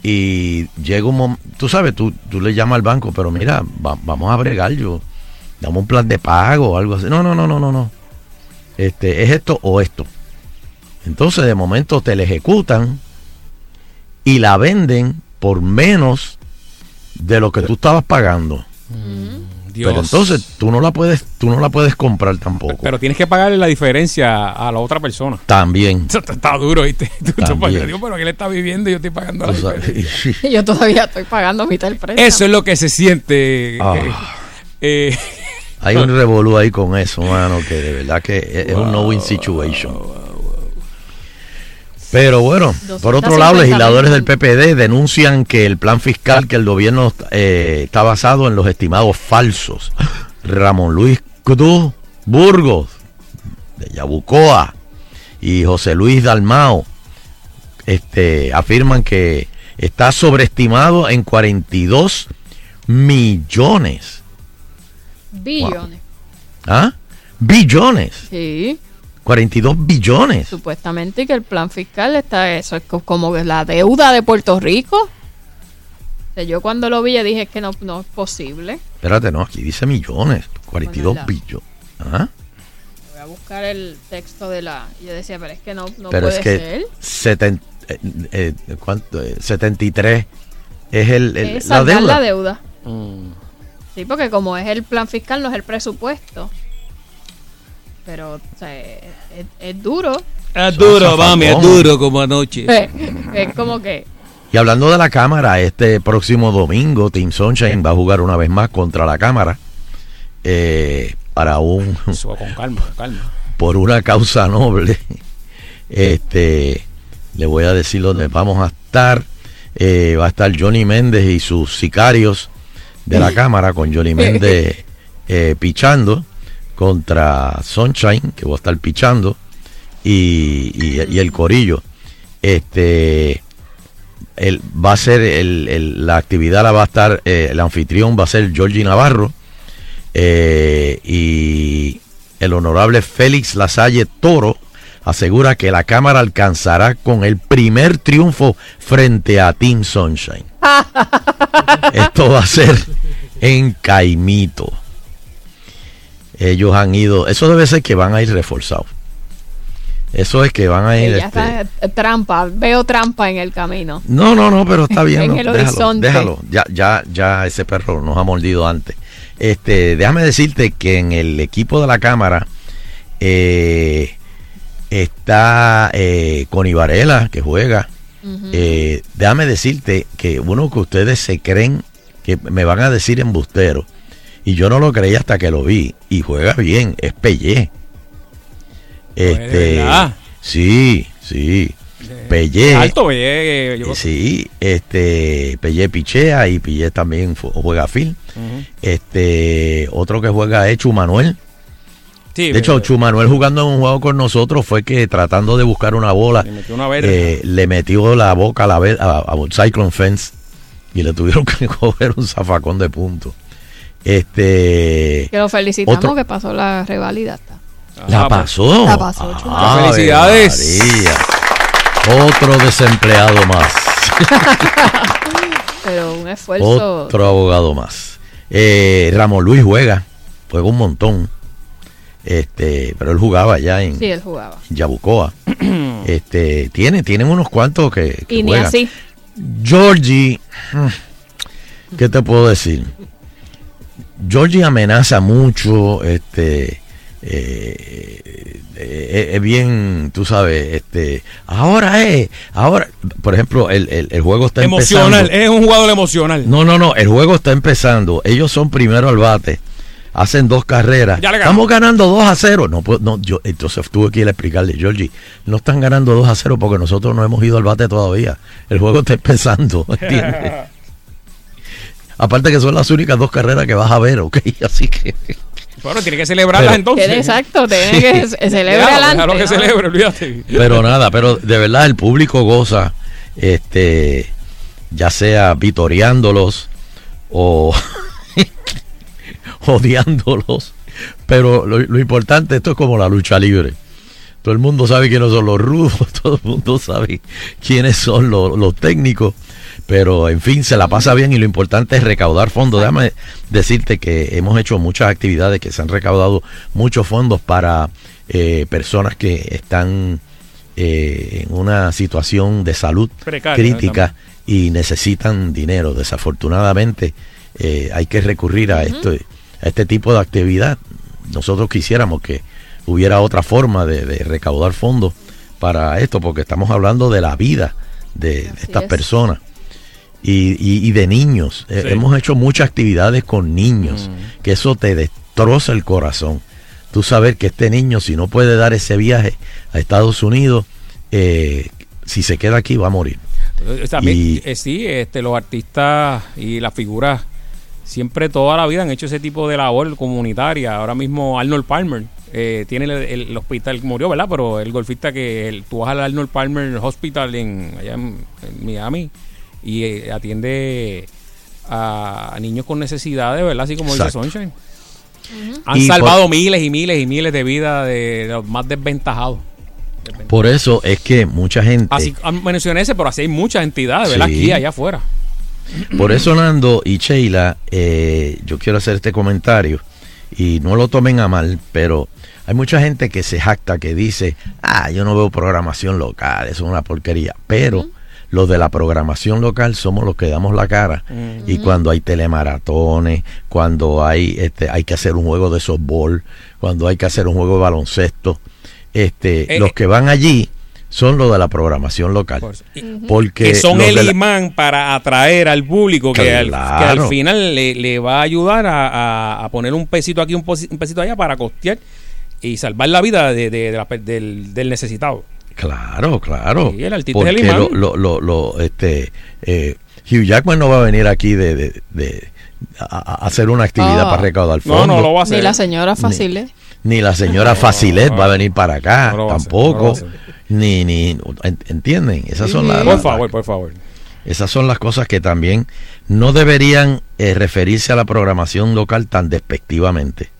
y llega un momento, tú sabes, tú, tú le llamas al banco, pero mira, va- vamos a bregar yo, damos un plan de pago o algo así. No, no, no, no, no, no. Este, es esto o esto. Entonces, de momento te la ejecutan y la venden por menos de lo que tú estabas pagando. Dios. Pero entonces tú no la puedes, tú no la puedes comprar tampoco. Pero tienes que pagarle la diferencia a la otra persona. También. [LAUGHS] Eso está- está duro, ¿viste? [LAUGHS] Tú- También. pagas, Dios, pero que él está viviendo y yo estoy pagando la. [LAUGHS] Yo todavía estoy pagando mitad del precio. Eso es lo que se siente. Ah. eh, eh, Hay un revolú ahí con eso, mano, que de verdad que es, es un no-win situation. Pero bueno, por otro lado, 250 legisladores del PPD denuncian que el plan fiscal que el gobierno eh, está basado en los estimados falsos. Ramón Luis Cruz Burgos, de Yabucoa, y José Luis Dalmao este, afirman que está sobreestimado en 42 millones. Billones. ¿Ah? Billones. Sí. 42 billones. Supuestamente que el plan fiscal está eso es co- como que la deuda de Puerto Rico. O sea, yo cuando lo vi yo dije que no, no es posible. Espérate, no, aquí dice millones. 42 Bueno, billones. ¿Ah? Voy a buscar el texto de la. Yo decía, pero es que no, no Pero puede es que ser. seten- eh, eh, ¿cuánto? Eh, 73 es el, el- es la deuda. la deuda. Sí, porque como es el plan fiscal, no es el presupuesto. Pero o sea, es, es duro. es duro, mami, es duro como anoche. es como que. Y hablando de la Cámara, este próximo domingo Team Sunshine va a jugar una vez más contra la Cámara eh, para un con calma, con calma. por una causa noble. Este le voy a decir dónde vamos a estar. Eh, va a estar Johnny Méndez y sus sicarios de la Cámara con Johnny Méndez [LAUGHS] eh, pichando contra Sunshine, que va a estar pichando, y, y- y el Corillo. Este el, va a ser el, el- la actividad la va a estar eh, el anfitrión va a ser Georgie Navarro eh, y el honorable Félix Lasalle Toro asegura que la cámara alcanzará con el primer triunfo frente a Team Sunshine [LAUGHS] esto va a ser en Caimito ellos han ido eso debe ser que van a ir reforzados eso es que van a ir ya este, está eh, trampa. Veo trampa en el camino. no, no, no, pero está [LAUGHS] bien. En no, el déjalo, horizonte. déjalo. Ya, ya, ya ese perro nos ha mordido antes. Este, déjame decirte que en el equipo de la cámara eh, está eh, Connie Varela, que juega. Eh, déjame decirte que uno que ustedes se creen que me van a decir embustero. Y yo no lo creí hasta que lo vi. Y juega bien, es Pellé. Este, ¿verdad? sí, sí. Pellé. Alto, Pellé, yo- Eh, Sí, este Pellé pichea y Pellé también juega. Ujú. Este otro que juega es Chu Manuel. Sí, Sí, de hecho, pero- Chu Manuel jugando en un juego con nosotros fue que tratando de buscar una bola, Le metió una eh, le metió la boca a la a, a Cyclone Fence y le tuvieron [LAUGHS] que coger un zafacón de punto. Este. Que lo felicitamos otro- que pasó la rivalidad. La pasó. La pasó. Ave Felicidades. María. Otro desempleado más. [LAUGHS] Pero un esfuerzo. Otro abogado más. Eh, Ramón Luis juega, juega un montón. Este, pero él jugaba allá en Sí, él jugaba. Yabucoa. [CLEARS THROAT] este, tiene, tienen unos cuantos que, que Y ni así. Georgie, mm, ¿qué te puedo decir? Georgie amenaza mucho, este, eh, eh, es bien, tú sabes, este, ahora es, ahora, por ejemplo, el, el- el juego está Emocional, empezando. es un jugador emocional. No, no, no, el juego está empezando. Ellos son primero al bate. Hacen dos carreras. Estamos ganando 2 a 0. No, puedo- no, yo, entonces tuve que ir a explicarle, Georgie, no están ganando 2 a 0 porque nosotros no hemos ido al bate todavía. El juego está empezando, [LAUGHS] ¿entiendes? Aparte que son las únicas dos carreras que vas a ver, ¿ok? [LAUGHS] Así que... Bueno, tiene que celebrarlas Pero- entonces. Exacto, tiene que adelante, déjalo que ¿no? celebre, olvídate. Pero nada, pero de verdad el público goza, este, ya sea vitoreándolos o [LAUGHS] odiándolos. Pero lo, lo importante, esto es como la lucha libre. Todo el mundo sabe quiénes son los rudos, [LAUGHS] todo el mundo sabe quiénes son los, los técnicos. Pero en fin, se la pasa bien y lo importante es recaudar fondos. Déjame decirte que hemos hecho muchas actividades que se han recaudado muchos fondos para eh, personas que están eh, en una situación de salud Precaria, crítica y necesitan dinero. Desafortunadamente eh, hay que recurrir a, esto, a este tipo de actividad. Nosotros quisiéramos que hubiera otra forma de, de recaudar fondos para esto, porque estamos hablando de la vida de, de estas es. personas y, y- y de niños. Eh, Sí. hemos hecho muchas actividades con niños, que eso te destroza el corazón. Tú saber que este niño, si no puede dar ese viaje a Estados Unidos, eh, si se queda aquí va a morir. Eh, También, Y- eh, sí, este, los artistas y las figuras siempre toda la vida han hecho ese tipo de labor comunitaria. Ahora mismo Arnold Palmer eh, tiene el, el- el hospital, murió, ¿verdad? Pero el golfista que el- tú vas al Arnold Palmer Hospital en, allá en, en Miami y eh, atiende a, a niños con necesidades, ¿verdad? Así como Exacto. dice Sunshine. Han Y salvado por- miles y miles y miles de vidas de los más desventajados. Por eso es que mucha gente... Así ah, mencioné ese, pero así hay muchas entidades, ¿verdad? Sí. Aquí y allá afuera. Por eso, Nando y Sheila, eh, yo quiero hacer este comentario y no lo tomen a mal, pero hay mucha gente que se jacta, que dice, ah, yo no veo programación local, eso es una porquería. Pero los de la programación local somos los que damos la cara. Y cuando hay telemaratones, cuando hay, este, hay que hacer un juego de softball, cuando hay que hacer un juego de baloncesto, este, Eh, los eh. que van allí son los de la programación local. Porque que son el la- imán para atraer al público que, al, que al Claro. final le, le va a ayudar a, a- a poner un pesito aquí, un, posi- un pesito allá para costear y salvar la vida de, de- de la pe- del, del necesitado. Claro, claro. Sí, el artista es el Porque imán. lo, lo, lo, lo, este, eh, Hugh Jackman no va a venir aquí de, de- de- a, a hacer una actividad Ah. para recaudar No, fondos. no lo va a hacer. Ni la señora Facile. Ni la señora Facilet va a venir para acá, No hacer, no tampoco. ni, ni, en- ¿entienden? Esas son las, Por favor, por favor. esas son las cosas que también no deberían eh, referirse a la programación local tan despectivamente.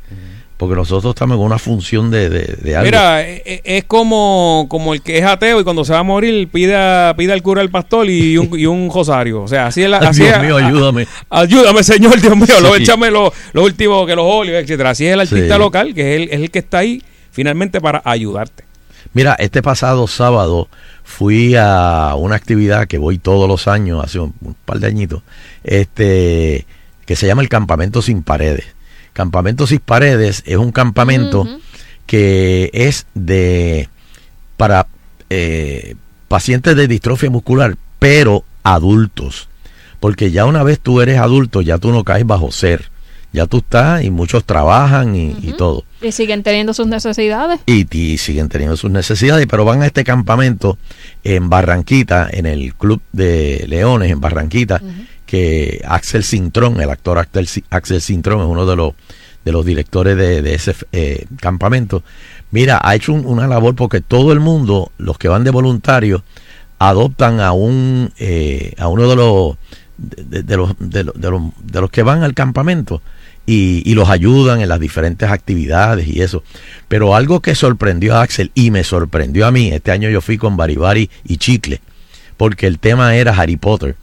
Porque nosotros estamos en una función de, de, de algo. Mira, e- e- es como, como el que es ateo y cuando se va a morir pide, a- pide al cura el pastor y un, y un rosario. O sea, así es la. Así Dios es- mío, ayúdame. [LAUGHS] Ayúdame, Señor, Dios mío. Lo, Sí. échame lo, lo último que los óleos, etcétera. Así es el artista Sí. local, que es el, es el que está ahí finalmente para ayudarte. Mira, este pasado sábado fui a una actividad que voy todos los años, hace un, un par de añitos, este, que se llama el Campamento Sin Paredes. Campamento Sin Paredes es un campamento que es de para eh, pacientes de distrofia muscular, pero adultos. Porque ya una vez tú eres adulto, ya tú no caes bajo ser. Ya tú estás y muchos trabajan y, y todo Y siguen teniendo sus necesidades. y, y siguen teniendo sus necesidades, pero van a este campamento en Barranquita, en el Club de Leones en Barranquita, que Axel Cintrón, el actor Axel, Ci- Axel Cintrón es uno de los de los directores de, ese eh, campamento, mira, ha hecho un- una labor porque todo el mundo, los que van de voluntarios, adoptan a un eh, a uno de los de, de los, de, los, de los de los que van al campamento y, y los ayudan en las diferentes actividades y eso. Pero algo que sorprendió a Axel y me sorprendió a mí, este año yo fui con Baribari y Chicle, porque el tema era Harry Potter.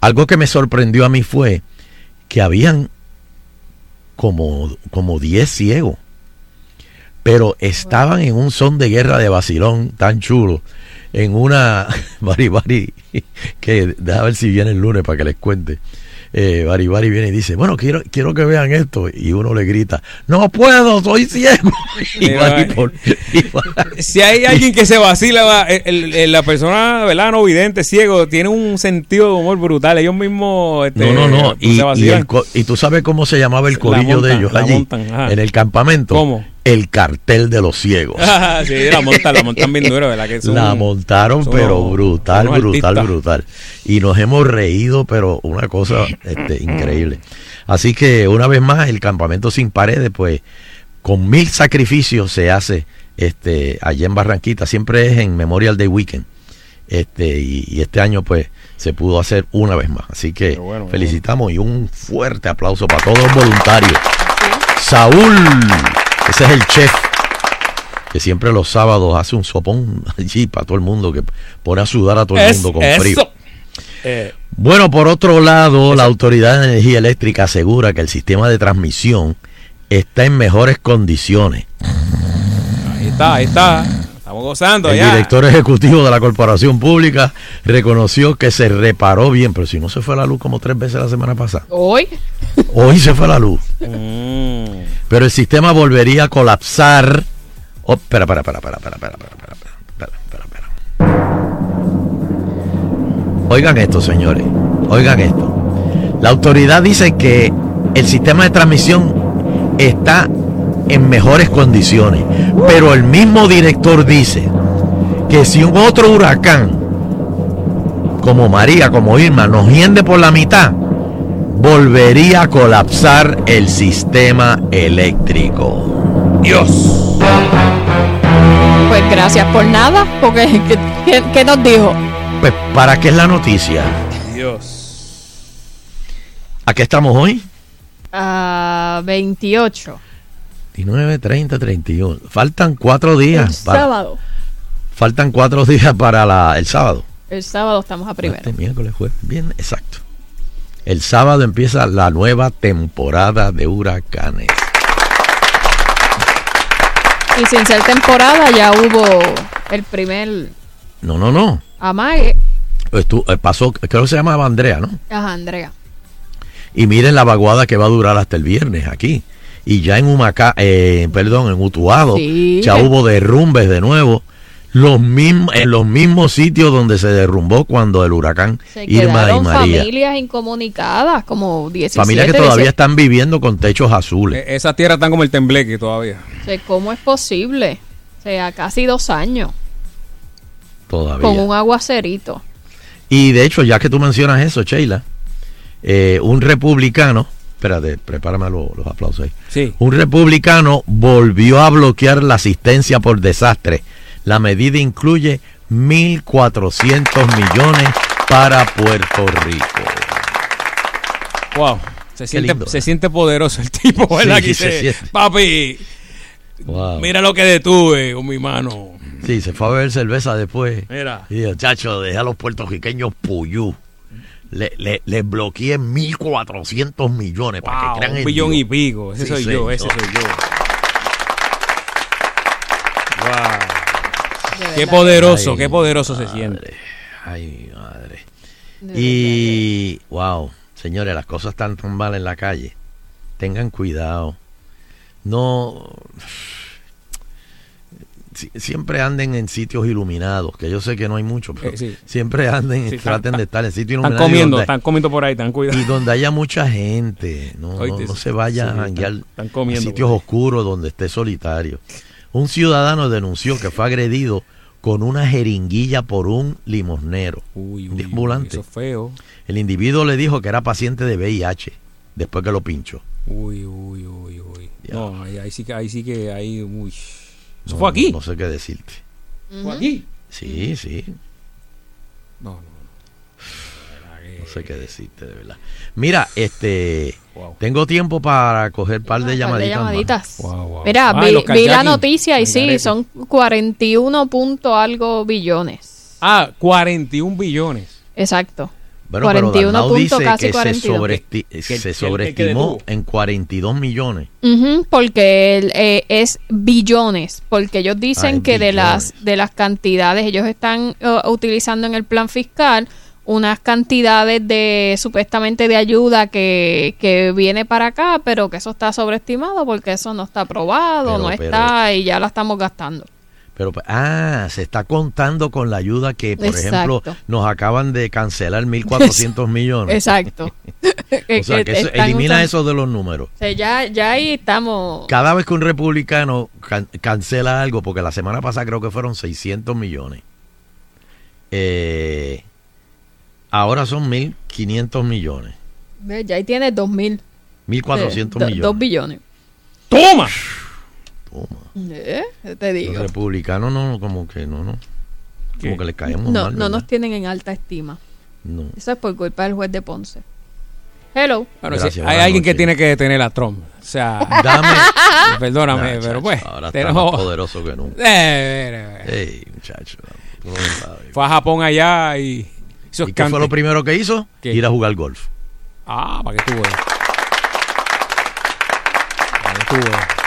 Algo que me sorprendió a mí fue que habían como, como 10 ciegos, pero estaban en un son de guerra de vacilón tan chulo, en una [LAUGHS] Baribari, que déjame ver si viene el lunes para que les cuente. Eh, Baribari viene y dice, bueno, quiero, quiero que vean esto. Y uno le grita, no puedo, soy ciego. [LAUGHS] Y Si hay alguien que se vacila, va, el- el- la persona, ¿verdad? No vidente, ciego, tiene un sentido de humor brutal. Ellos mismos este, No, no, no. Y, y, el y tú sabes cómo se llamaba el corillo de ellos allí, montan, en el campamento. ¿Cómo? El cartel de los ciegos. [LAUGHS] Ah, sí, la montan, la montan bien dura, ¿verdad? Que son- la montaron, son pero brutal, brutal, artistas. brutal. Y nos hemos reído, pero una cosa este, [LAUGHS] increíble. Así que una vez más, el campamento sin paredes, pues con mil sacrificios se hace este allá en Barranquita. Siempre es en Memorial Day Weekend. Este, y, y este año, pues, se pudo hacer una vez más. Así que felicitamos y un fuerte aplauso para todos los voluntarios. Saúl, ese es el chef que siempre los sábados hace un sopón allí para todo el mundo, que pone a sudar a todo el mundo con eso. frío. Eh, Bueno, por otro lado, la Autoridad de Energía Eléctrica asegura que el sistema de transmisión está en mejores condiciones. ahí está, ahí está. Estamos gozando El ya. director ejecutivo de la corporación pública reconoció que se reparó bien, pero si no se fue la luz como tres veces la semana pasada. Hoy. Hoy se fue la luz. Mm. Pero el sistema volvería a colapsar. Oh, espera, espera, espera, espera, espera, espera, espera, espera, espera, espera, espera. Oigan esto, señores. Oigan esto. La autoridad dice que el sistema de transmisión está en mejores condiciones. Pero el mismo director dice que si un otro huracán, como María, como Irma, nos hiende por la mitad, volvería a colapsar el sistema eléctrico. Dios. Pues gracias por nada, porque ¿qué, qué- qué nos dijo? Pues, ¿para qué es la noticia? Dios. ¿A qué estamos hoy? Ah, 28. 19, 30, 31. Faltan cuatro El días. para- sábado. faltan cuatro días para la- el sábado. El sábado estamos a primero. Este miércoles, jueves. Bien, exacto. El sábado empieza la nueva temporada de huracanes. Y sin ser temporada ya hubo el primer No, no, no. amague. Eh, pasó, creo que se llamaba Andrea, ¿no? Ajá, Andrea. Y miren la vaguada que va a durar hasta el viernes aquí. Y ya en Humacá, eh, perdón, en Utuado, Sí. ya hubo derrumbes de nuevo. Los mismos, en los mismos sitios donde se derrumbó cuando el huracán Se Irma y María. familias incomunicadas, como 17. Familias que todavía 17. están viviendo con techos azules. Eh, Esas tierras están como el tembleque todavía. O sea, ¿Cómo es posible? O sea, casi dos años todavía. con un aguacerito. Y de hecho, ya que tú mencionas eso, Sheila, eh, un republicano, espérate, prepárame lo- los aplausos ahí. Sí. Un republicano volvió a bloquear la asistencia por desastre. La medida incluye 1.400 millones para Puerto Rico. Wow. Se siente, lindo, se siente poderoso el tipo, ¿verdad? Sí, se. Papi, Wow. mira lo que detuve con mi mano. Sí, se fue a beber cerveza después. Mira. Y dijo, chacho, deja a los puertorriqueños puyú. Le, le, le bloqueé 1.400 millones para que crean un en billón Dios. y pico. Ese Sí, soy yo, ese soy yo. Wow. Qué poderoso, Ay, qué poderoso se siente. Ay, madre. Y, wow, señores, las cosas están tan mal en la calle. Tengan cuidado. No. Si- Siempre anden en sitios iluminados, que yo sé que no hay mucho, pero Eh, sí. siempre anden, Sí, traten están- de estar en sitios Están iluminados. y comiendo, están comiendo por ahí, están cuidando. y donde haya mucha gente, no, no- Oíste, no sí, se vaya sí, a están- janguear están sitios oscuros donde esté solitario. Un ciudadano denunció que fue agredido con una jeringuilla por un limosnero, Uy, uy, ambulante. Eso feo. El individuo le dijo que era paciente de VIH después que lo pinchó. Uy, uy, uy, uy. No, ahí, ahí sí que, ahí sí que, ahí, uy. Eso No, fue aquí. No, no sé qué decirte. ¿Fue aquí? Sí, sí. No, no. No sé qué decirte, de verdad. Mira, este. Tengo tiempo para coger par de Un par de llamaditas. más. llamaditas. Mira, Ah, vi, la noticia y sí, son 41 punto algo billones. Ah, 41 billones. Exacto. Bueno, pero 41 Dalmau punto dice casi que se, 42. sobresti- Que- que- se que- que sobreestimó en 42 millones. Ujú, porque el, eh, es billones, porque ellos dicen Ah, que de las de las cantidades ellos están eh, utilizando en el plan fiscal unas cantidades de supuestamente de ayuda que, que viene para acá, pero que eso está sobreestimado porque eso no está aprobado, Pero- no pero- está y ya la estamos gastando. Pero, pues, ah, se está contando con la ayuda que, por Exacto. ejemplo, nos acaban de cancelar 1.400 [LAUGHS] millones. Exacto. [LAUGHS] O sea, que eso- [LAUGHS] elimina usando- eso de los números. O sea, ya, ya ahí estamos. Cada vez que un republicano can- cancela algo, porque la semana pasada creo que fueron 600 millones, eh, ahora son 1.500 millones, Ve, Ya ahí tiene 2.000. 1.400 Eh, millones. Dos billones. ¡Toma! Eh, Te digo. Los republicanos no, como que no, no. Como que le caemos No, mal, no nos tienen en alta estima. No. Eso es por culpa del juez de Ponce. Hello. Bueno, sí, Gracias, hay alguien que tiene que detener a Trump. O sea, Dame. [LAUGHS] perdóname, Nah, pero pues. Ahora está tenemos- más poderoso que nunca. Eh, eh, eh. Ey, muchacho. no. Fue a Japón allá y hizo ¿Y qué fue lo primero que hizo? ¿Qué? Ir a jugar golf. Ah, para que tú veas. Para que. Y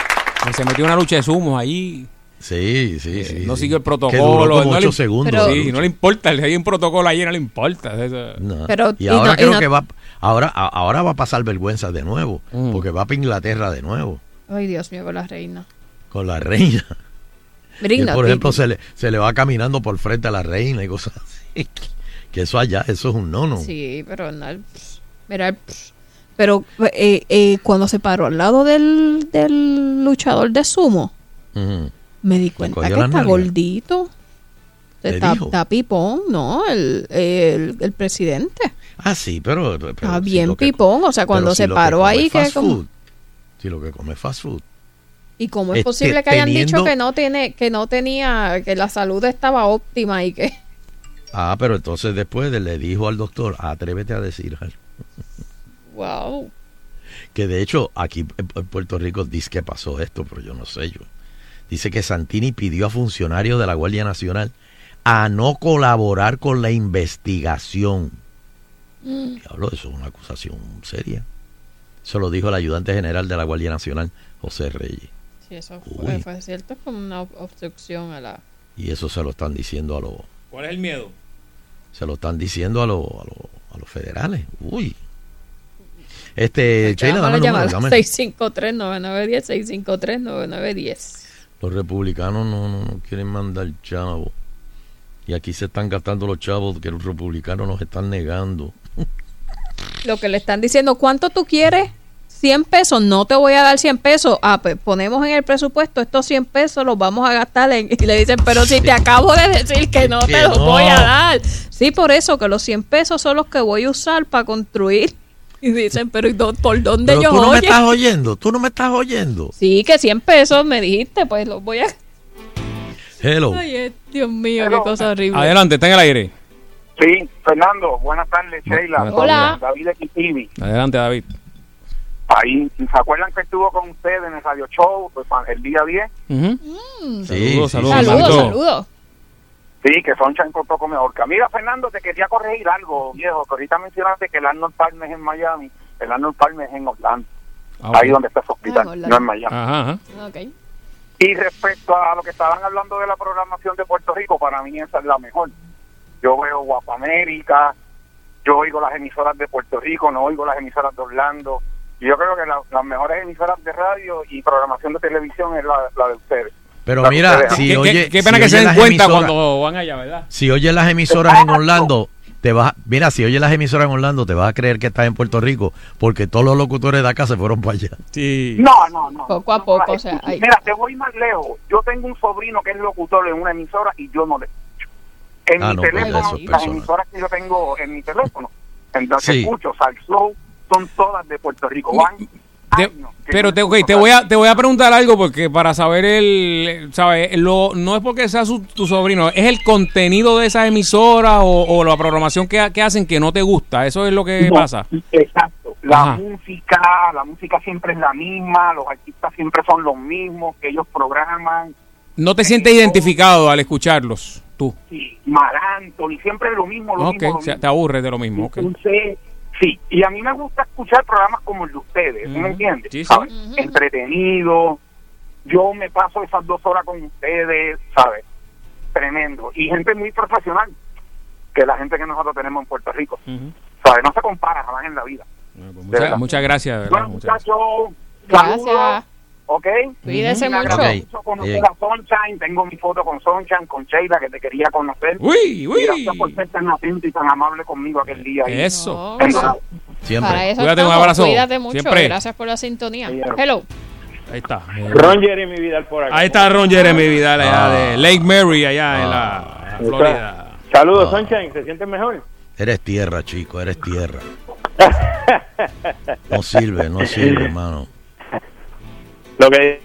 Se metió una lucha de sumos ahí. Sí, sí, sí. no sí. siguió el Que protocolo. duró como no le- segundos. Pero- Sí, no le importa. Si hay un protocolo allí, no le importa. Eso- No. Pero- y y ahora no- y creo no- que va ahora a- ahora va a pasar vergüenza de nuevo, Mm. porque va para Inglaterra de nuevo Ay, Dios mío, con la reina. con la reina. [LAUGHS] Él, por ejemplo, se le, se le va caminando por frente a la reina y cosas así. [LAUGHS] Que eso allá, eso es un nono. Sí, pero no. Mira. Pero eh, eh, cuando se paró al lado del, del luchador de sumo, me di cuenta que está gordito. ¿Le Está, está pipón, ¿no? El, el, el presidente. Ah, sí, pero, pero Está si bien que- pipón. O sea, cuando se paró ahí, que fast como... food, Si lo que come es fast food. ¿Y cómo es Este, posible que hayan dicho que no tiene, que no tenía, que la salud estaba óptima y que Ah, pero entonces después le dijo al doctor, atrévete a decir algo. Wow. Que de hecho aquí en Puerto Rico dice que pasó esto, pero yo no sé yo. Dice que Santini pidió a funcionarios de la Guardia Nacional a no colaborar con la investigación. Mm. Diablo, eso es una acusación seria. Eso lo dijo el ayudante general de la Guardia Nacional, José Reyes. Sí, eso fue, fue cierto, es como una ob- obstrucción a la... Y eso se lo están diciendo a los, ¿Cuál es el miedo? se lo están diciendo a los, a los, a los federales. Uy. Este, Sheila, dame el número, dame. 653-9910, 653-9910. Los republicanos no, no, no quieren mandar chavos. Y aquí se están gastando los chavos que los republicanos nos están negando. [LAUGHS] Lo que le están diciendo, ¿cuánto tú quieres? 100 pesos, no te voy a dar 100 pesos. Ah, pues ponemos en el presupuesto estos 100 pesos, los vamos a gastar. en- y le dicen, pero si te [LAUGHS] acabo de decir que no Que te los no. voy a dar. Sí, por eso que los 100 pesos son los que voy a usar para construir. Y dicen, pero ¿y dó- ¿por dónde Pero yo tú no me oye? estás oyendo, tú no me estás oyendo. Sí, que 100 pesos me dijiste, pues los voy a... Hello. Ay, eh, Dios mío, qué cosa horrible. Adelante, está en el aire. Sí, Fernando, buenas tardes, Sheila. buenas. Hola. David Equitivi. Adelante, David. Ahí, ¿se acuerdan que estuvo con ustedes en el radio show pues, el día 10? Ujú. Mm. Sí, Saludos, sí, saludos, sí. Saludos, hermanito. saludos. Sí, que son chancos poco mejor. Mira, Fernando, te quería corregir algo, viejo, que ahorita mencionaste que el Arnold Palmer es en Miami, el Arnold Palmer es en Orlando, Ah, ahí donde está su hospital, Ah, no en Miami. Ajá, ajá. Ok. Y respecto a lo que estaban hablando de la programación de Puerto Rico, para mí esa es la mejor. Yo veo Guapa América, yo oigo las emisoras de Puerto Rico, no oigo las emisoras de Orlando. Y yo creo que la- las mejores emisoras de radio y programación de televisión es la, la de ustedes. Pero mira, si Qué, oye, qué- qué pena si que se oye den las cuenta emisoras- cuando van allá, ¿verdad? Si oyes las emisoras en Orlando, te vas, mira, si oyes las emisoras en Orlando, te vas a creer que estás en Puerto Rico, porque todos los locutores de acá se fueron para allá. Sí. No, no, no. Poco a poco, o sea, hay- Mira, te voy más lejos. Yo tengo un sobrino que es locutor en una emisora y yo no le escucho. En Ah, mi no, pues teléfono, las emisoras que yo tengo en mi teléfono, en las Sí. que escucho, Sal Slow, son todas de Puerto Rico. Van Te- pero te, ok, te voy a te voy a preguntar algo porque para saber el sabes lo no es porque sea su- tu sobrino es el contenido de esas emisoras o, o la programación que, que hacen que no te gusta eso es lo que No, pasa Exacto. La Ajá. música, la música siempre es la misma, los artistas siempre son los mismos que ellos programan. no te sientes identificado al escucharlos tú Sí, Mar Anthony, siempre es lo mismo, lo mismo. lo te aburres de lo mismo. Entonces, sí, y a mí me gusta escuchar programas como el de ustedes, ¿sí ¿me entiendes? Sí, sí. ¿Sabes? Entretenido, yo me paso esas dos horas con ustedes, ¿sabes? Tremendo. Y gente muy profesional, que la gente que nosotros tenemos en Puerto Rico, ¿sabes? No se compara jamás en la vida. De muchas, verdad. muchas gracias de verdad, Bueno, muchas gracias. muchachos, Gracias. ¿Ok? Cuídese Me mucho. agradó Ok. mucho conocer Bien. a Sunshine, tengo mi foto con Sunshine, con Sheila, que te quería conocer. Uy, uy. Gracias por ser tan atento y tan amable conmigo aquel día. ahí. Eso. Verdad. Para eso Cuídate, un abrazo. Cuídate mucho. Siempre. Gracias por la sintonía. Hello. ahí está Ron Jeremy Vidal por acá. ahí está Ron Jeremy Vidal allá Ah. de Lake Mary allá en la en Florida Saludos, Ah. Sunshine. ¿Se siente mejor? Eres tierra, chico, eres tierra. [LAUGHS] No sirve, no sirve, hermano. Lo que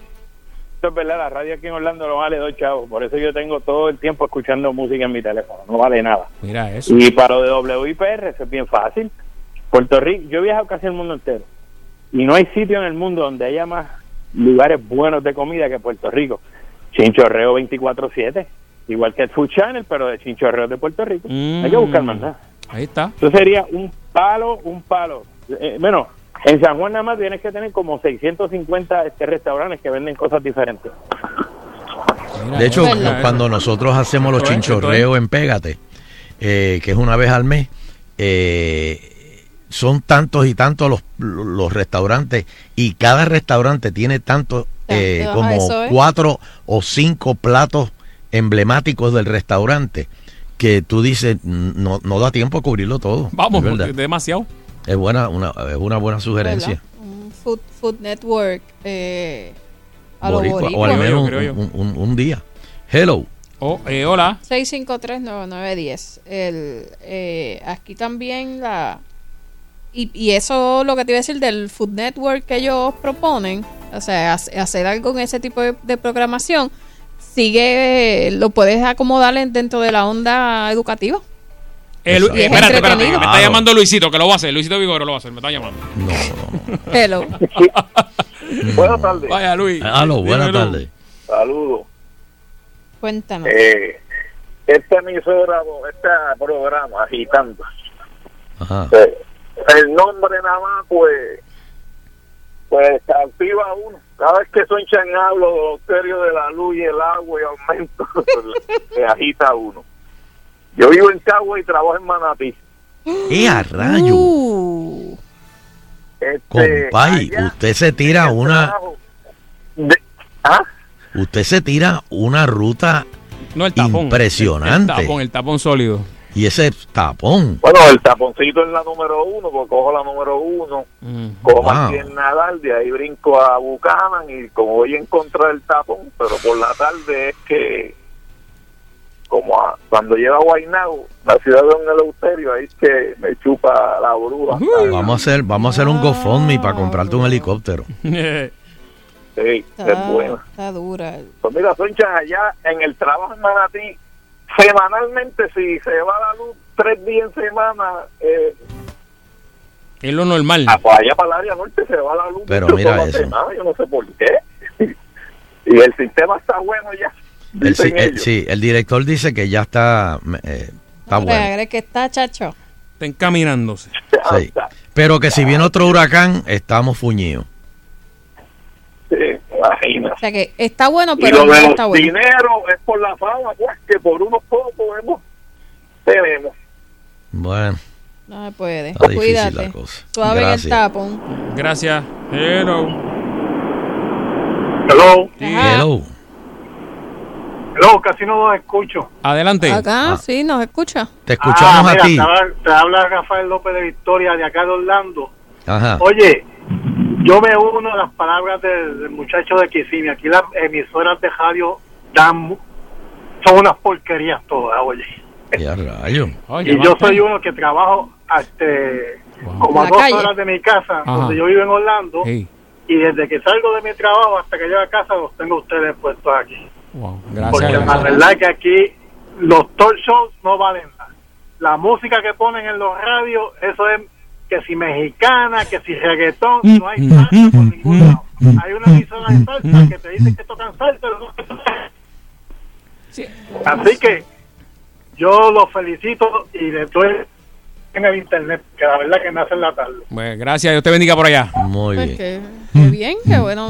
esto es verdad, la radio aquí en Orlando no vale dos chavos. Por eso yo tengo todo el tiempo escuchando música en mi teléfono. No vale nada. mira eso Y para lo de WIPR, eso es bien fácil. Puerto Rico, yo he viajado casi el mundo entero. Y no hay sitio en el mundo donde haya más lugares buenos de comida que Puerto Rico. Chinchorreo 24-7. Igual que el Food Channel, pero de chinchorreo de Puerto Rico. Hay que buscar más nada. Mm, ahí está Eso sería un palo, un palo. Eh, bueno, en San Juan nada más tienes que tener como 650 este, restaurantes que venden cosas diferentes. De hecho, cuando nosotros hacemos los chinchorreos en Pégate, eh, que es una vez al mes, eh, son tantos y tantos los, los restaurantes y cada restaurante tiene tanto eh, como eso cuatro o cinco platos emblemáticos del restaurante que tú dices no, no da tiempo a cubrirlo todo. vamos Es porque demasiado Es buena, una, es una buena sugerencia. Un Food, Food Network. Eh, a lo Boricua, o al menos creo yo. un, un- un día. Hello. oh, eh, hola 6539910. El, eh, aquí también la... Y, y eso lo que te iba a decir del Food Network que ellos proponen, o sea, hace- hacer algo en ese tipo de, de programación, sigue, lo puedes acomodar en- dentro de la onda educativa. Y es espérate, espérate, me está llamando Luisito, que lo va a hacer. Luisito Vigoro lo va a hacer, me está llamando. Hello. [LAUGHS] Buenas tardes. Vaya, Luis. [LAUGHS] Aló, buenas tardes. Saludos. Cuéntanos. Eh, esta emisora, este programa, agitando. Ajá. Eh, el nombre nada más, pues, pues activa a uno. Cada vez que de los serios de la luz y el agua y aumento, [LAUGHS] se agita a uno. Yo vivo en Cagua y trabajo en Manatí. ¡Eh, a rayo! Uh. Este, Compay, allá, usted se tira una. ¿Ah? Usted se tira una ruta No, el tapón. impresionante. El, tapón, el tapón sólido. Y ese tapón. Bueno, el taponcito es la número uno, porque cojo la número uno, cojo Wow. aquí en Nadal, de ahí brinco a Buchanan y como voy en contra del tapón, pero por la tarde es que, como a- cuando llega a Guaynabo, la ciudad de Don Eleuterio, ahí es que me chupa la bruja. Vamos a hacer, vamos a hacer un GoFundMe para comprarte un helicóptero. [LAUGHS] Sí, Está, es buena. está dura. Pues mira, Soncha, allá en el trabajo en Manatí, semanalmente, si se va la luz tres días en semana, eh, Es lo normal. Ah, pues allá para el área norte se va la luz. Pero mira eso. semana, yo no sé por qué. [LAUGHS] Y el sistema está bueno ya. El, sí, el- sí, el director dice que ya está, eh, está Hombre, bueno. ¿crees que está, chacho? Está encaminándose. [LAUGHS] Sí. Pero que si viene otro huracán, estamos fuñidos. Sí, imagina. O sea que está bueno, Y pero lo no de está los bueno. dinero es por la fama, pues, que por unos pocos hemos, tenemos. Bueno, No se puede. Está Cuídate. la cosa. Suave en el Gracias. tapón. Gracias. Hello. Hello. hello. Hello, casi no los escucho. Adelante. Acá, sí, nos escucha. Te escuchamos Ah, a mira, ti. Te habla, te habla Rafael López de Victoria de acá de Orlando. Ajá. Oye, yo me uno a las palabras del, del muchacho de Kissimmee. Aquí las emisoras de radio dan, son unas porquerías todas, oye. Ya rayo. y yo soy uno que trabajo este, como a dos calle. horas de mi casa, Ajá. donde yo vivo en Orlando. Sí. y desde que salgo de mi trabajo hasta que llego a casa los tengo ustedes puestos aquí. Gracias. Porque la verdad que aquí los talk shows no valen nada. La música que ponen en los radios, eso es que si mexicana, que si reggaetón, no hay salsa por ningún lado. Hay una emisora de salsa que te dicen que tocan salsa, pero no que tocan. Así que yo los felicito y les doy en el internet, que la verdad que me hacen la tarde. Bueno, gracias, Dios te bendiga por allá. Muy Pues qué, qué bien, qué bueno.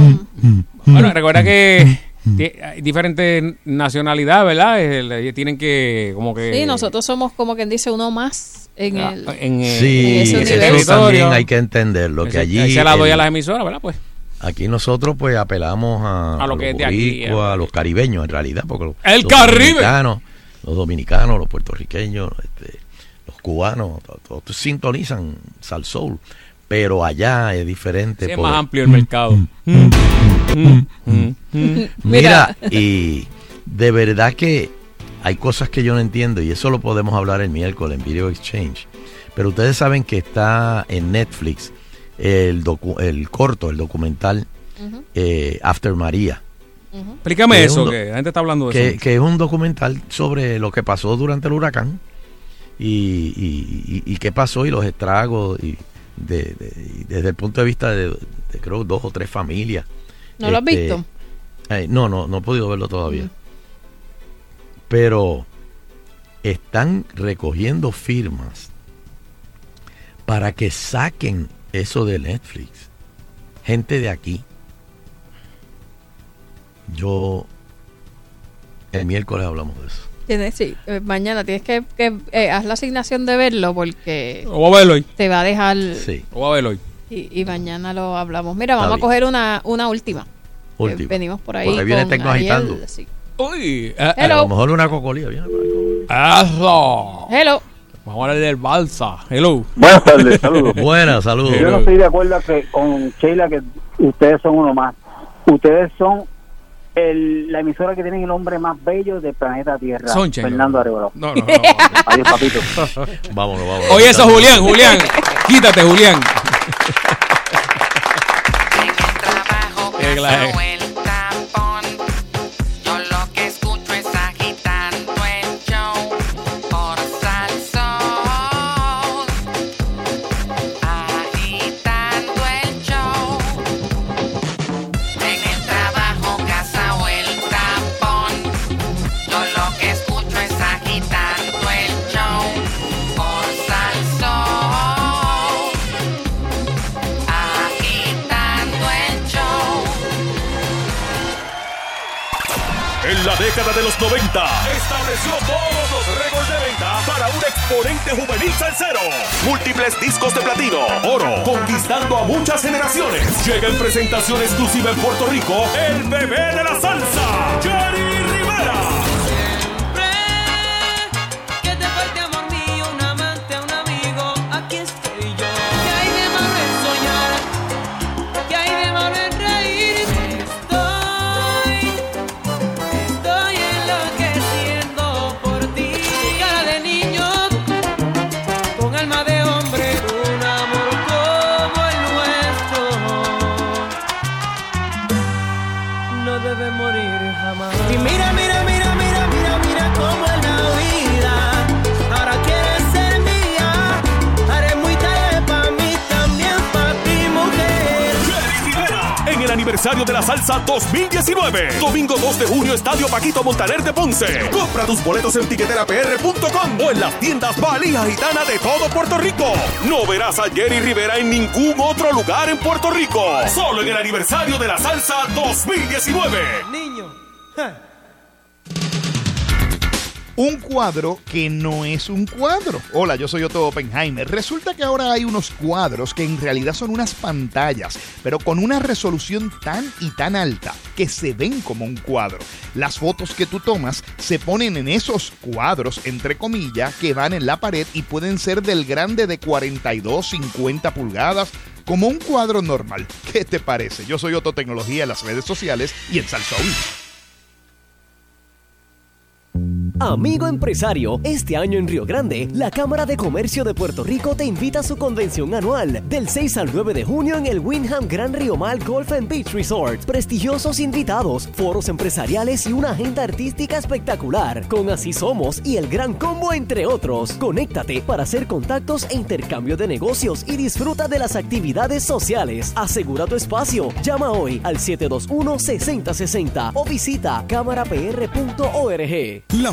Bueno, recuerda que hay diferentes nacionalidades, ¿verdad? Eh, Tienen que, como que. Sí, nosotros somos como quien dice uno más en Ah, el en, eh, Sí, en ese eso también hay que entenderlo, que allí... ahí se la doy el- a las emisoras, ¿verdad? Pues. Aquí nosotros pues apelamos a, A lo los que es de aquí, boricuas, a los caribeños en realidad, porque los, ¡El los Caribe! dominicanos, los dominicanos, los puertorriqueños, este, los cubanos, to- todos sintonizan Sal Soul, pero allá es diferente. Sí, es más amplio el mercado. [LAUGHS] Mira, y de verdad que hay cosas que yo no entiendo y eso lo podemos hablar el miércoles en Video Exchange. Pero ustedes saben que está en Netflix el, docu- el corto, el documental eh, After María. Explícame Que eso, que la gente está hablando de que, eso. que es un documental sobre lo que pasó durante el huracán y, y- y- y qué pasó y los estragos y de- desde el punto de vista de, de creo dos o tres familias. ¿No lo has Este, visto? eh, no, no, no he podido verlo todavía. Pero están recogiendo firmas para que saquen eso de Netflix. Gente de aquí. Yo el miércoles hablamos de eso. Tienes, sí, eh, mañana tienes que, que eh, haz la asignación de verlo porque voy a ver hoy. te va a dejar Sí. Voy a ver hoy. y, y mañana lo hablamos. Mira, Está vamos a coger una, una última. Última. venimos por ahí. Porque viene con Tecno agitando. sí. Uy, eh, A Hello. lo mejor una cocolía viene por ahí. Eso. Hello. Vamos a hablar del balsa. Hello. Buenas tardes, saludos. [LAUGHS] Buenas, saludos. Yo no estoy de acuerdo que, con Sheila que ustedes son uno más. Ustedes son el, la emisora que tienen el hombre más bello del planeta Tierra, Sonchen, Fernando. Arevalo. No, no, no. [LAUGHS] Adiós, papito. [LAUGHS] Vámonos, vámonos. Oye, eso, Julián, Julián. Quítate, Julián. Qué clase. De los 90, estableció todos los récords de venta para un exponente juvenil salsero. Múltiples discos de platino, oro, conquistando a muchas generaciones. Llega en presentación exclusiva en Puerto Rico, el bebé de la salsa, Jerry Rivera. Aniversario de la salsa 2019. Domingo 2 de junio, Estadio Paquito Montaner de Ponce. Compra tus boletos en tiqueterapr.com o en las tiendas Valija Gitana de todo Puerto Rico. No verás a Jerry Rivera en ningún otro lugar en Puerto Rico. Solo en el aniversario de la salsa 2019. Niño. Un cuadro que no es un cuadro. Hola, yo soy Otto Oppenheimer. Resulta que ahora hay unos cuadros que en realidad son unas pantallas, pero con una resolución tan y tan alta que se ven como un cuadro. Las fotos que tú tomas se ponen en esos cuadros, entre comillas, que van en la pared y pueden ser del grande de 42, 50 pulgadas, como un cuadro normal. ¿Qué te parece? Yo soy Otto Tecnología en las redes sociales y en Salsoul. Amigo empresario, este año en Río Grande, la Cámara de Comercio de Puerto Rico te invita a su convención anual del 6 al 9 de junio en el Windham Gran Río Mal Golf and Beach Resort. Prestigiosos invitados, foros empresariales y una agenda artística espectacular, con Así Somos y el Gran Combo entre otros. Conéctate para hacer contactos e intercambio de negocios y disfruta de las actividades sociales. Asegura tu espacio. Llama hoy al 721-6060 o visita cámarapr.org. La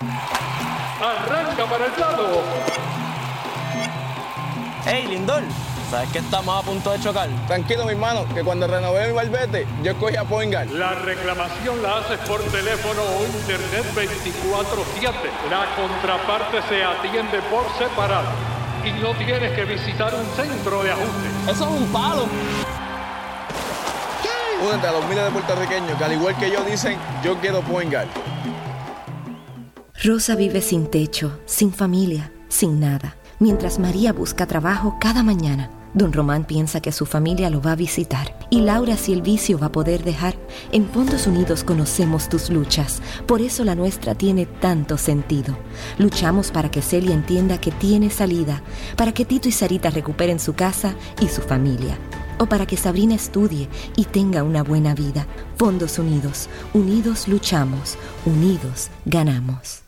Arranca para el lado. Hey, Lindor, ¿sabes que estamos a punto de chocar? Tranquilo, mi hermano, que cuando renové mi barbete, yo escogí a Poingal. La reclamación la haces por teléfono o internet 24-7. La contraparte se atiende por separado. Y no tienes que visitar un centro de ajuste. Eso es un palo. Únete a los miles de puertorriqueños que al igual que yo dicen, yo quiero Poingal. Rosa vive sin techo, sin familia, sin nada. Mientras María busca trabajo cada mañana, Don Román piensa que su familia lo va a visitar y Laura si el vicio va a poder dejar. En Fondos Unidos conocemos tus luchas, por eso la nuestra tiene tanto sentido. Luchamos para que Celia entienda que tiene salida, para que Tito y Sarita recuperen su casa y su familia, o para que Sabrina estudie y tenga una buena vida. Fondos Unidos, unidos luchamos, unidos ganamos.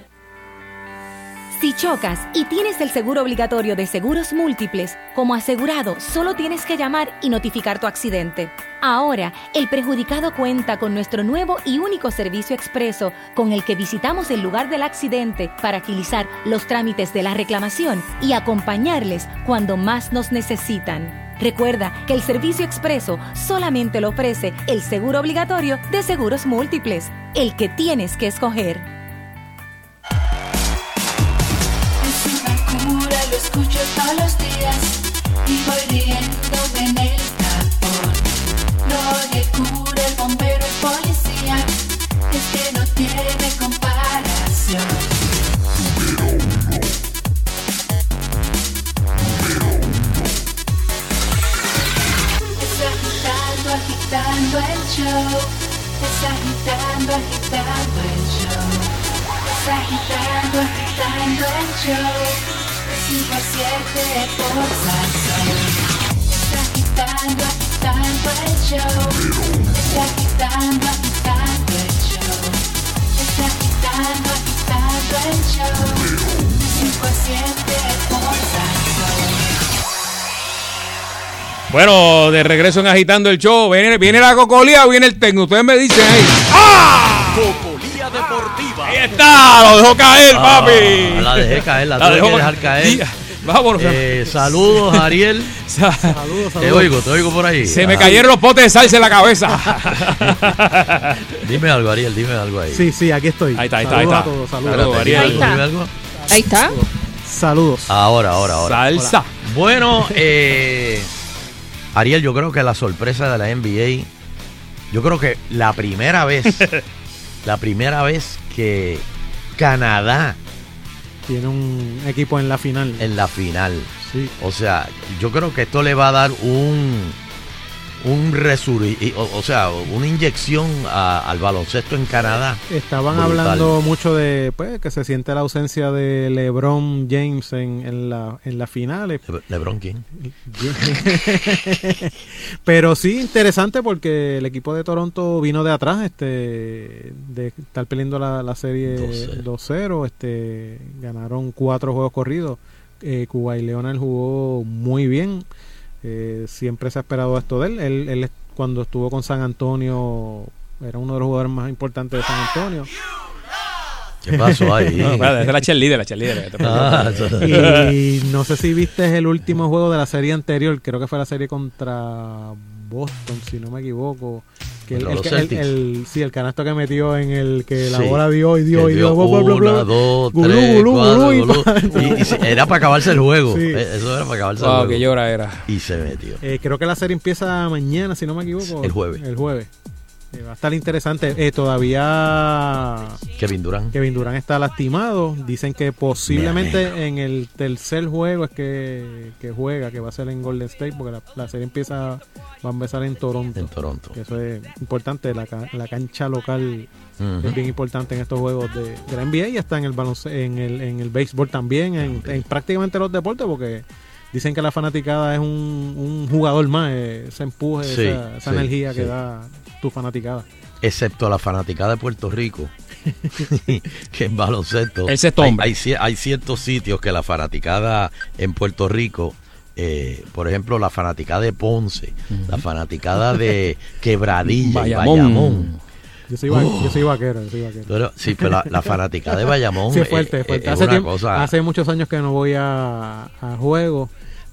Si chocas y tienes el seguro obligatorio de seguros múltiples, como asegurado, solo tienes que llamar y notificar tu accidente. Ahora, el perjudicado cuenta con nuestro nuevo y único servicio expreso, con el que visitamos el lugar del accidente para agilizar los trámites de la reclamación y acompañarles cuando más nos necesitan. Recuerda que el servicio expreso solamente lo ofrece el seguro obligatorio de seguros múltiples, el que tienes que escoger. Escucho todos los días y voy riéndome en el tapón. No le cura el bombero, el policía, es que no tiene comparación. Es agitando, agitando el show. Es agitando, agitando el show. Es agitando, agitando el show. De 5 a 7 por Salsón. Es agitando, agitando el show. Es agitando, agitando el show. Es agitando, agitando el show. De 5 a 7 por Salsón. Bueno, de regreso en Agitando el Show. Viene, viene la cocolía o viene el tecno. Ustedes me dicen ahí. ¡Ah! Cocolía Deportiva. Ahí está, lo dejó caer, Ah, papi. La dejé caer, la, La tuve dejó- que dejar caer. Vámonos. Eh, saludos, Ariel. [LAUGHS] saludos, Te oigo, te oigo por ahí. Se me Ah, cayeron los potes de salsa en la cabeza. [LAUGHS] Dime algo, Ariel, dime algo ahí. Sí, sí, aquí estoy. Ahí está, ahí está, Saludos ahí está. a todos, saludos. Saludos, Ariel. Ahí está. Dime algo. Ahí está. Saludos. Ahora, ahora, ahora. Salsa. Hola. Bueno, eh, Ariel, yo creo que la sorpresa de la NBA, yo creo que la primera vez, [LAUGHS] la primera vez que Canadá Tiene un equipo en la final. en la final. Sí. O sea, yo creo que esto le va a dar un un resuri, y- o, o sea, una inyección a- al baloncesto en Canadá. Estaban Brutal. hablando mucho de pues que se siente la ausencia de LeBron James en, en, la, en las finales. Le- ¿LeBron quién? [LAUGHS] Pero sí, interesante porque el equipo de Toronto vino de atrás, este, de estar peleando la, la serie 2-0. 2-0, este, ganaron cuatro juegos corridos. Eh, Cuba y Leonard jugó muy bien. Eh, siempre se ha esperado esto de él. él. él es- cuando estuvo con San Antonio era uno de los jugadores más importantes de San Antonio. ¿Qué pasó ahí? [LAUGHS] No, espérate, es la cheerleader, la cheerleader. Ah, Y no sé si viste el último juego de la serie anterior, creo que fue la serie contra Boston, si no me equivoco. Que el, el, los que- el- sí, el canasto que metió en el que la Sí. bola dio y dio Que y dio. una, bla. dos, Gulú, tres, gulú, cuatro, gulú, y gulú. pa- Y- y sí, era para acabarse el juego. Sí. Eh, Eso era para acabarse Wow, el juego. qué llora era. Y se metió. Eh, creo que la serie empieza mañana, si no me equivoco. El jueves. El jueves. Va a estar interesante. Eh, todavía Kevin Durant. Kevin Durant está lastimado. Dicen que Me posiblemente en el tercer juego es que, que juega, que va a ser en Golden State, porque la, la serie empieza, va a empezar en Toronto. En Toronto. Que eso es importante, la, la cancha local es bien importante en estos juegos de, de la NBA y hasta en el balonce- en el, en el béisbol también, en, en prácticamente los deportes, porque dicen que la fanaticada es un, un jugador más, eh, ese empuje, Sí, esa, esa sí, energía que da tu fanaticada. Excepto la fanaticada de Puerto Rico. [LAUGHS] que en baloncesto. El sexto hay, hay, hay ciertos sitios que la fanaticada en Puerto Rico. eh, por ejemplo, la fanaticada de Ponce, la fanaticada de [LAUGHS] Quebradilla, y Bayamón. Bayamón. Yo soy, va- Oh. yo soy vaquero, yo soy vaquero. Pero, sí, pero la, la [LAUGHS] fanaticada de Bayamón Sí, es fuerte, es fuerte. es hace, una tiempo- cosa. hace muchos años que no voy a, a juegos,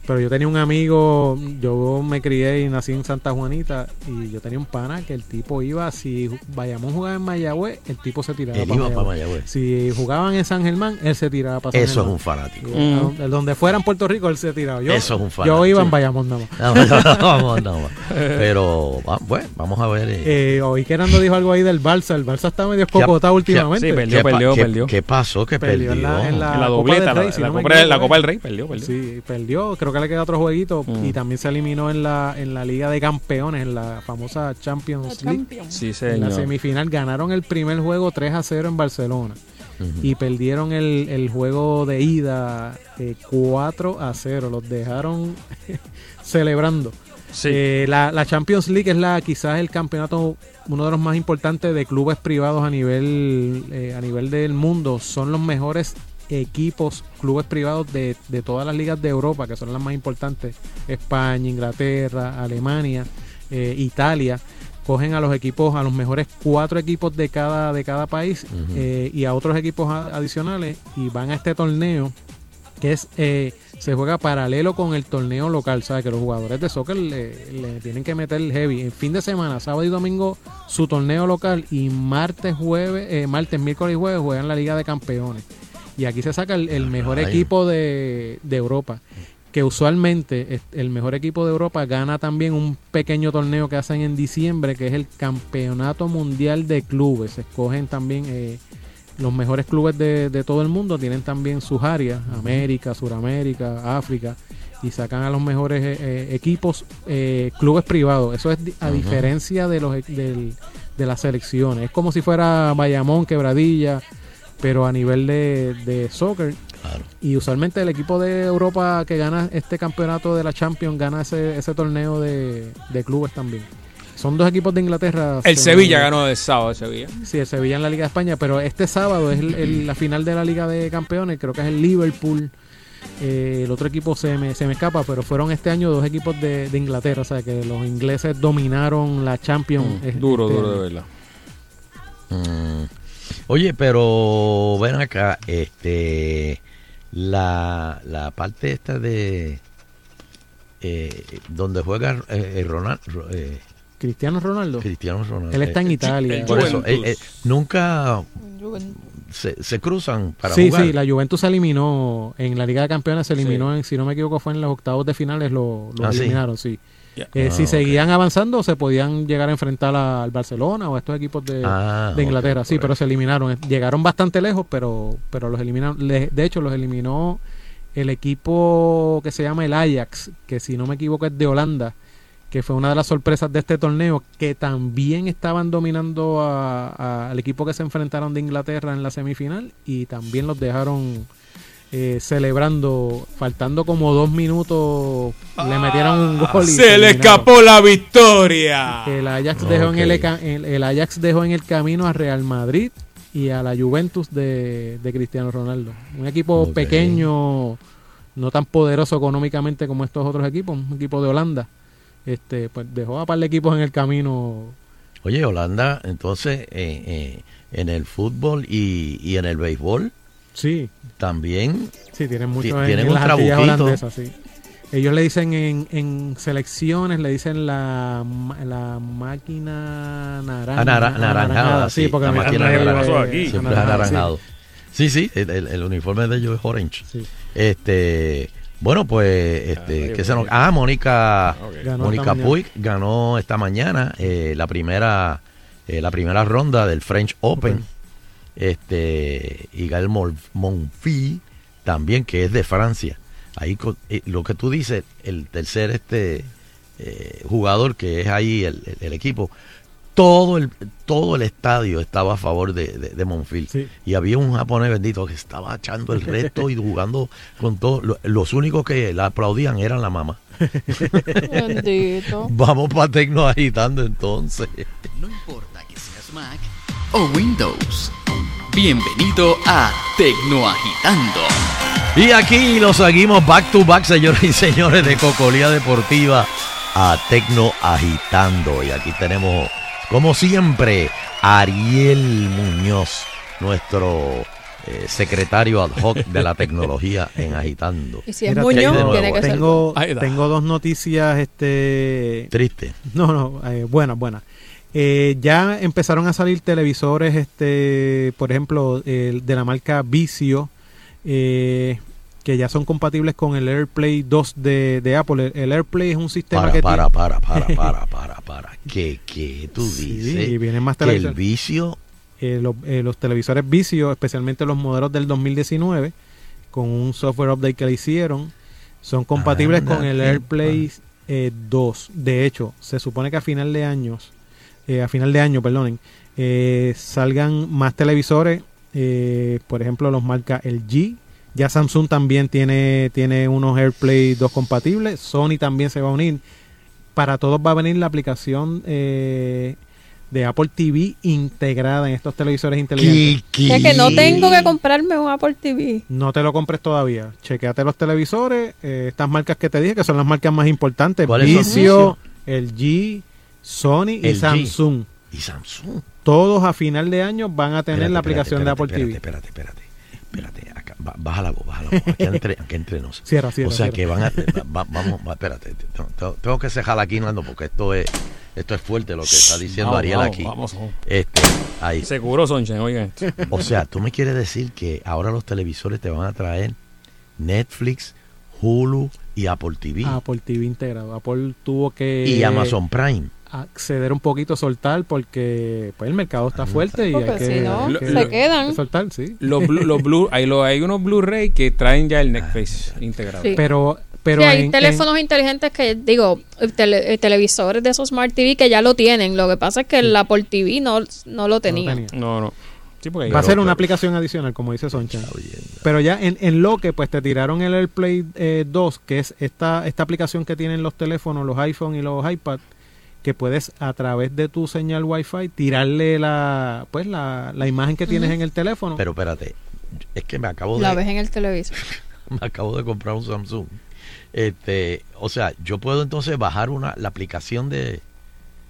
pero yo tenía un amigo, yo me crié y nací en Santa Juanita y yo tenía un pana que el tipo iba, si Bayamón jugaba en Mayagüez, el tipo se tiraba para iba pa' Mayagüez. Mayagüez. Si jugaban en San Germán, él se tiraba para San Eso es un fanático. Y, Mm. a- Donde fuera en Puerto Rico, él se tiraba. Yo, Eso es un Yo fanático. iba en. Bayamón nada más. No, no, vamos, no, vamos. [LAUGHS] Pero, va- bueno, vamos a ver. eh, Eh, oí que Nando dijo algo ahí del Barça. El Barça está medio ¿qué ha- cocotado qué- últimamente. Sí, perdió, ¿qué pa- perdió, qué- perdió. ¿Qué pasó? Que perdió. Perdió en la- en la- En la Copa dobleta, la, Rey, si la no me Copa, la equivoco, Copa del Rey, perdió, perdió. Sí, perdió. Creo que le queda otro jueguito. Mm. Y también se eliminó en la, en la Liga de Campeones, en la famosa Champions League. Sí, En la señor. semifinal ganaron el primer juego 3 a 0 en Barcelona. Y perdieron el, el juego de ida eh, 4 a 0. Los dejaron [LAUGHS] celebrando. Sí. Eh, la, la Champions League es la quizás el campeonato uno de los más importantes de clubes privados a nivel eh, a nivel del mundo son los mejores equipos clubes privados de, de todas las ligas de Europa que son las más importantes España Inglaterra Alemania eh, Italia cogen a los equipos a los mejores cuatro equipos de cada de cada país eh, y a otros equipos adicionales y van a este torneo que es eh, se juega paralelo con el torneo local, ¿sabes? Que los jugadores de soccer le, le tienen que meter el heavy. En fin de semana, sábado y domingo, su torneo local y martes, jueves, eh, martes, miércoles y jueves juegan la Liga de Campeones. Y aquí se saca el, el mejor equipo de, de Europa. Que usualmente el mejor equipo de Europa gana también un pequeño torneo que hacen en diciembre, que es el Campeonato Mundial de Clubes. Se escogen también eh, los mejores clubes de, de todo el mundo tienen también sus áreas, América, Suramérica, África, y sacan a los mejores eh, eh, equipos, eh, clubes privados. Eso es a diferencia de los e- de las selecciones. Es como si fuera Bayamón, Quebradilla, pero a nivel de, de soccer. Claro. Y usualmente el equipo de Europa que gana este campeonato de la Champions gana ese, ese torneo de, de clubes también. Son dos equipos de Inglaterra. El se- Sevilla ganó el sábado, el Sevilla. Sí, el Sevilla en la Liga de España, pero este sábado es el- el- la final de la Liga de Campeones, creo que es el Liverpool. Eh, el otro equipo se me, se me escapa, pero fueron este año dos equipos de, de Inglaterra, o sea que los ingleses dominaron la Champions. Mm, este duro, duro, año. de verdad. Mm. Oye, pero ven acá, este, la, la parte esta de eh, donde juega eh, eh, Ronald, eh, Cristiano Ronaldo. Cristiano Ronaldo. Él está en eh, Italia. el Por eso, eh, eh, nunca se, se cruzan para sí, jugar. sí, la Juventus se eliminó en la Liga de Campeones, se Sí. eliminó, en, si no me equivoco, fue en los octavos de finales, lo, lo Ah, ¿sí? eliminaron, sí. Eh, Ah, si ok. seguían avanzando, se podían llegar a enfrentar a- al Barcelona o a estos equipos de, Ah, de Inglaterra, sí, pero se eliminaron. Llegaron bastante lejos, pero, pero los eliminaron. Le- De hecho, los eliminó el equipo que se llama el Ajax, que si no me equivoco es de Holanda, que fue una de las sorpresas de este torneo, que también estaban dominando a- a- al equipo que se enfrentaron de Inglaterra en la semifinal y también los dejaron eh, celebrando, faltando como dos minutos, le metieron un gol. y Se le escapó la victoria. El Ajax, dejó en el, el- el Ajax dejó en el camino a Real Madrid y a la Juventus de, de Cristiano Ronaldo. Un equipo pequeño, no tan poderoso económicamente como estos otros equipos, un equipo de Holanda. Este, pues dejó a par de equipos en el camino. Oye, Holanda, entonces, eh, eh, en el fútbol y, y en el béisbol, Sí. también Sí, tienen mucho ti- en, tienen en un las holandesas, sí. Ellos le dicen en, en selecciones, le dicen la, ma- la máquina naranja. Anara- anaranjada, sí, porque la máquina anaranjada. eh, Siempre es anaranjada, sí. anaranjado. Sí, sí, el, el- el uniforme de ellos es orange. Este, bueno, pues, este, ¿qué se nos- Ah, Mónica, Ganó Mónica. Puig ganó esta mañana eh, la primera, eh, la primera ronda del French Open. Este, y Gael Mon- Monfils también, que es de Francia. Ahí eh, lo que tú dices, el tercer este eh, jugador que es ahí el, el- el equipo, todo el todo el estadio estaba a favor de, de, de Monfils. Y había un japonés bendito que estaba echando el resto y jugando con todo. Lo- los únicos que la aplaudían eran la mamá. Bendito. [LAUGHS] Vamos para Tecno agitando entonces. No importa que seas Mac o Windows. Bienvenido a Tecnoagitando. Y aquí lo seguimos back to back, señores y señores, de Cocolía Deportiva a Tecno Agitando. Y aquí tenemos, como siempre, Ariel Muñoz, nuestro eh, secretario ad hoc de la tecnología en Agitando. Y si es Mira, Muñoz, tengo- tiene que ser tengo, está. tengo dos noticias este Triste. No, no, eh, buenas, buenas. Eh, ya empezaron a salir televisores, este, por ejemplo, el de la marca Vizio, eh, que ya son compatibles con el AirPlay 2 de, de Apple. El, el AirPlay es un sistema Para, que para, para, para, [LAUGHS] para, para, para. ¿Qué, qué tú Sí, dices? y vienen más que el vicio Eh, lo- eh, los televisores Vizio, especialmente los modelos del 2019, con un software update que le hicieron, son compatibles Anda, con el AirPlay eh, 2. De hecho, se supone que a final de años, eh, a final de año, perdonen, eh, salgan más televisores, eh, por ejemplo, los marca LG. Ya Samsung también tiene, tiene unos AirPlay 2 compatibles. Sony también se va a unir. Para todos va a venir la aplicación eh, de Apple TV integrada en estos televisores inteligentes. O sea que no tengo que comprarme un Apple TV. No te lo compres todavía. Chequeate los televisores, eh, estas marcas que te dije, que son las marcas más importantes. Vizio, LG, Sony y LG. Samsung. y Samsung. Todos a final de año van a tener Espérate, la aplicación espérate, de Apple TV. espérate, Espérate, espérate, espérate. Acá, ba- baja la voz, baja la voz. Aquí [LAUGHS] entre, aquí entre nos. Cierra, cierra, O sea cierra. que van a. [LAUGHS] va- vamos, va- espérate. tengo- Tengo, que cejar aquí, Nando, porque esto es esto es fuerte lo que está diciendo Ariel vamos, aquí. vamos, vamos. Este, ahí. Seguro, Sonchen, oigan. O sea, tú me quieres decir que ahora los televisores te van a traer Netflix, Hulu y Apple TV. Apple TV integrado. Apple tuvo que y Amazon Prime. Acceder un poquito, soltar, porque pues el mercado está fuerte y Porque hay que, si no, hay se que- quedan. soltar, sí. Los, Blu- los Blu- hay, lo- hay unos Blu-ray que traen ya el Netflix integrado. Sí. Pero, pero sí, hay en- teléfonos inteligentes que, digo, tele- eh, televisores de esos Smart TV que ya lo tienen. Lo que pasa es que el Apple TV no, no lo tenía. tenía. No, no. Sí, porque Va a ser una aplicación adicional, como dice Sonchan. Pero ya en, en lo que pues te tiraron el AirPlay eh, 2, que es esta, esta aplicación que tienen los teléfonos, los iPhone y los iPad, que puedes a través de tu señal Wi-Fi tirarle la pues la, la imagen que tienes en el teléfono. Pero espérate, es que me acabo La de ves en el televisor. [LAUGHS] me acabo de comprar un Samsung. Este, o sea, yo puedo entonces bajar una la aplicación de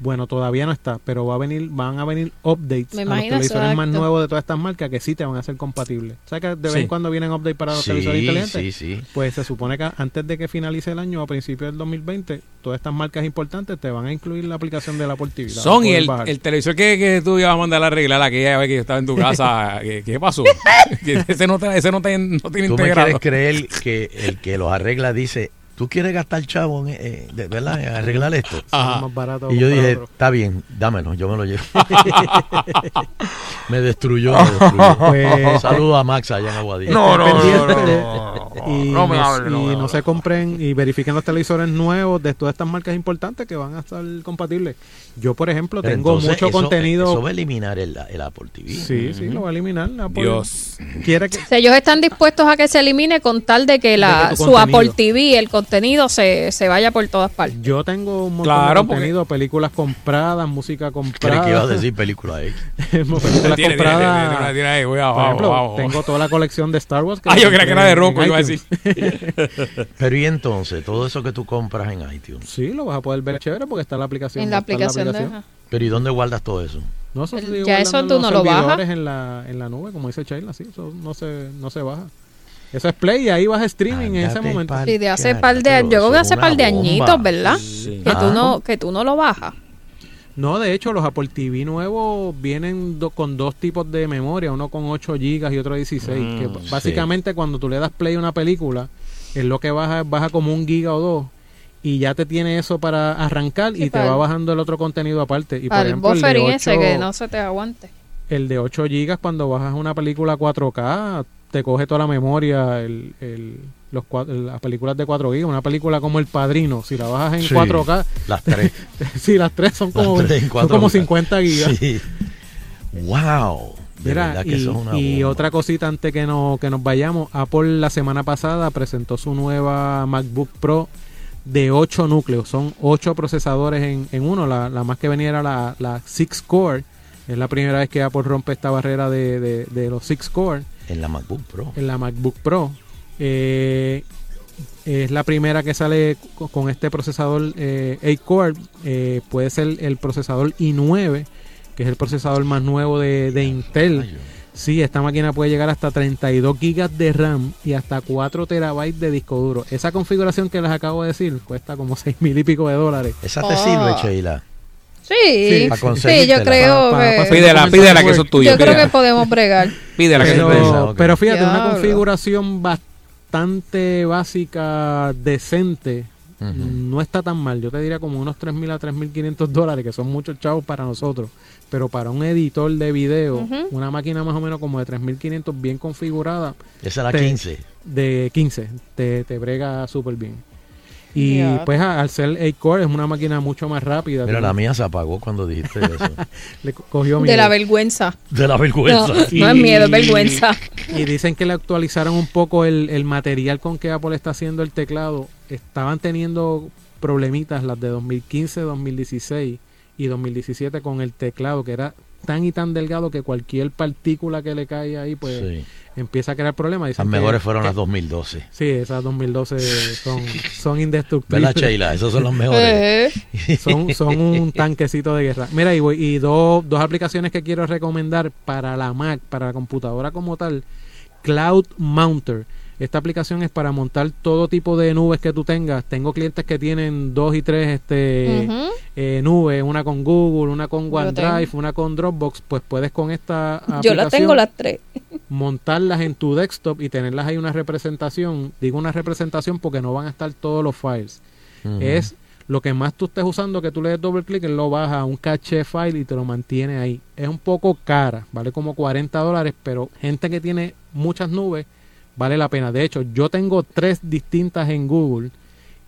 Bueno, todavía no está, pero va a venir, van a venir updates Me a los televisores más nuevos de todas estas marcas que sí te van a ser compatibles. O sea que de vez Sí. en cuando vienen updates para los Sí, televisores inteligentes. sí, sí. Pues se supone que antes de que finalice el año, a principios del 2020, todas estas marcas importantes te van a incluir la aplicación de la Apple TV. Son y el, el televisor que, que tú ibas a mandar a arreglar aquella vez que yo estaba en tu casa, [LAUGHS] ¿qué, qué pasó? [LAUGHS] Ese no, ese no, está- no tiene Tú me integrado. quieres creer que el que los arregla dice, ¿tú quieres gastar chavo en, eh, de verdad, en arreglar esto? [LAUGHS] Ajá. más barato Y yo dije, está bien, dámelo, yo me lo llevo. [LAUGHS] [LAUGHS] me destruyó, me destruyó. Pues- Saludos a Max allá en Aguadilla. Pendientes de- y, no me no, hable, no y no se compren y verifiquen los televisores nuevos de todas estas marcas importantes que van a estar compatibles. Yo, por ejemplo, Pero tengo entonces, mucho eso- contenido. Eso va a eliminar el, el Apple TV. Sí, sí, lo va a eliminar. Apple Dios. Quiere que, O sea, ellos están dispuestos a que se elimine con tal de que la, De que tu su contenido. Apple TV, el contenido, se, se vaya por todas partes. Yo tengo un montón Claro, de contenido, películas compradas, música comprada. que iba a decir película X. [LAUGHS] películas compradas. ahí, ejemplo, abajo. tengo toda la colección de Star Wars. Ah, yo creía que era de Rocco, iba a iTunes. [LAUGHS] Pero y entonces, todo eso que tú compras en iTunes. Sí, lo vas a poder ver chévere porque está en la aplicación. En la va a estar aplicación de... ajá. Pero ¿y dónde guardas todo eso? No, eso El- ya eso tú no lo bajas. servidores En la, en la nube, como dice Sheila, sí, eso no se, no se baja. Eso es play y ahí vas a streaming en ese momento. pa'l Sí, de hace par de yo creo que hace par de bomba. añitos, ¿verdad? Sí. Que tú Ah. no que tú no lo bajas. No, de hecho, los Apple TV nuevos vienen do- con dos tipos de memoria, uno con 8 GB y otro 16. Mm, que sí. básicamente cuando tú le das play a una película, es lo que baja, baja como un giga o dos. Y ya te tiene eso para arrancar Sí, y te va bajando el otro contenido aparte. Y por ejemplo, el de buffering ese 8 que no se te aguante. el de 8 GB cuando bajas una película 4K te coge toda la memoria el, el- los, las películas de 4 GB una película como El Padrino si la bajas en Sí, 4K las tres. [LAUGHS] sí las tres son Las como, tres son como 4K. 50 GB Sí. Wow. De Mira, que y, eso es una y otra cosita antes que, no, que nos vayamos Apple la semana pasada presentó su nueva MacBook Pro de 8 núcleos son 8 procesadores en, en uno la, la más que venía era la, la 6 core es la primera vez que Apple rompe esta barrera de, de, de los 6 core En la MacBook Pro. en la MacBook Pro. Eh, es la primera que sale co- con este procesador eh, 8 core. Eh, puede ser el procesador i9, que es el procesador más nuevo de, de Intel. Sí, esta máquina puede llegar hasta 32 GB de RAM y hasta 4 terabytes de disco duro. Esa configuración que les acabo de decir cuesta como 6 mil y pico de dólares. Esa te sirve, Sheila. Sí, Sí, sí, yo creo Pa- pa- que Pídela, pídela el que eso es tuyo. yo creo que podemos bregar. Pídela que eso es tuyo. Pero, pero fíjate, una configuración bastante básica, decente, No está tan mal. Yo te diría como unos 3.000 a 3.500 dólares, que son muchos chavos para nosotros. Pero para un editor de video, una máquina más o menos como de 3.500 bien configurada, Esa es la Te- 15. de 15, te, te brega súper bien. Y pues a- al ser 8 core es una máquina mucho más rápida. Mira, la mía se apagó cuando dijiste eso. [LAUGHS] le co- cogió De miedo. la vergüenza. De la No, vergüenza. no es miedo, es vergüenza. [LAUGHS] Y dicen que le actualizaron un poco el, el material con que Apple está haciendo el teclado. Estaban teniendo problemitas las de 2015, 2016 y 2017 con el teclado, que era tan y tan delgado que cualquier partícula que le cae ahí, pues Sí. empieza a crear problemas. Dicen Las que- mejores fueron que- las 2012. Sí, esas 2012 son, [LAUGHS] son indestructibles. ¿Verdad, Sheila? Esos son los mejores. [LAUGHS] Son, son un tanquecito de guerra. Mira, y, voy- y dos, dos aplicaciones que quiero recomendar para la Mac, para la computadora como tal. Cloud Mounter. Esta aplicación es para montar todo tipo de nubes que tú tengas. Tengo clientes que tienen dos y tres este, eh, nubes, una con Google, una con OneDrive, una con Dropbox. Pues puedes con esta aplicación yo la tengo las tres. montarlas en tu desktop y tenerlas ahí una representación. Digo una representación porque no van a estar todos los files. Es lo que más tú estés usando, que tú le des doble clic, él lo baja a un caché file y te lo mantiene ahí. Es un poco cara, vale como 40 dólares, pero gente que tiene muchas nubes, vale la pena. De hecho, yo tengo tres distintas en Google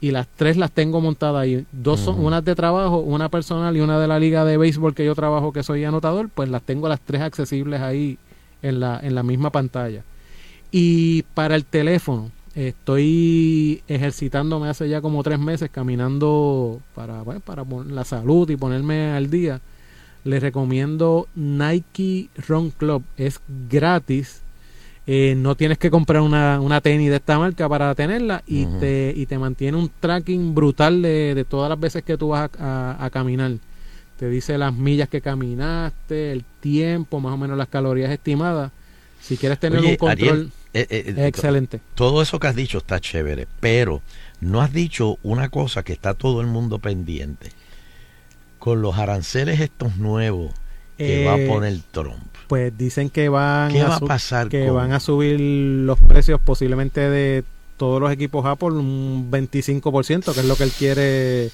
y las tres las tengo montadas ahí. Dos son unas de trabajo, una personal y una de la liga de béisbol que yo trabajo, que soy anotador, pues las tengo las tres accesibles ahí en la, en la misma pantalla. Y para el teléfono, estoy ejercitándome hace ya como tres meses, caminando para, bueno, para la salud y ponerme al día. Les recomiendo Nike Run Club. Es gratis. Eh, no tienes que comprar una, una tenis de esta marca para tenerla y, te, y te mantiene un tracking brutal de, de todas las veces que tú vas a, a- a caminar. Te dice las millas que caminaste, el tiempo, más o menos las calorías estimadas. Si quieres tener Oye, un control, Ariel, eh, eh, es excelente. Todo eso que has dicho está chévere, pero no has dicho una cosa que está todo el mundo pendiente. Con los aranceles estos nuevos que Eh, va a poner Trump. Pues dicen que van ¿Qué va a pasar que con- van a subir los precios posiblemente de todos los equipos Apple un 25%, que es lo que él quiere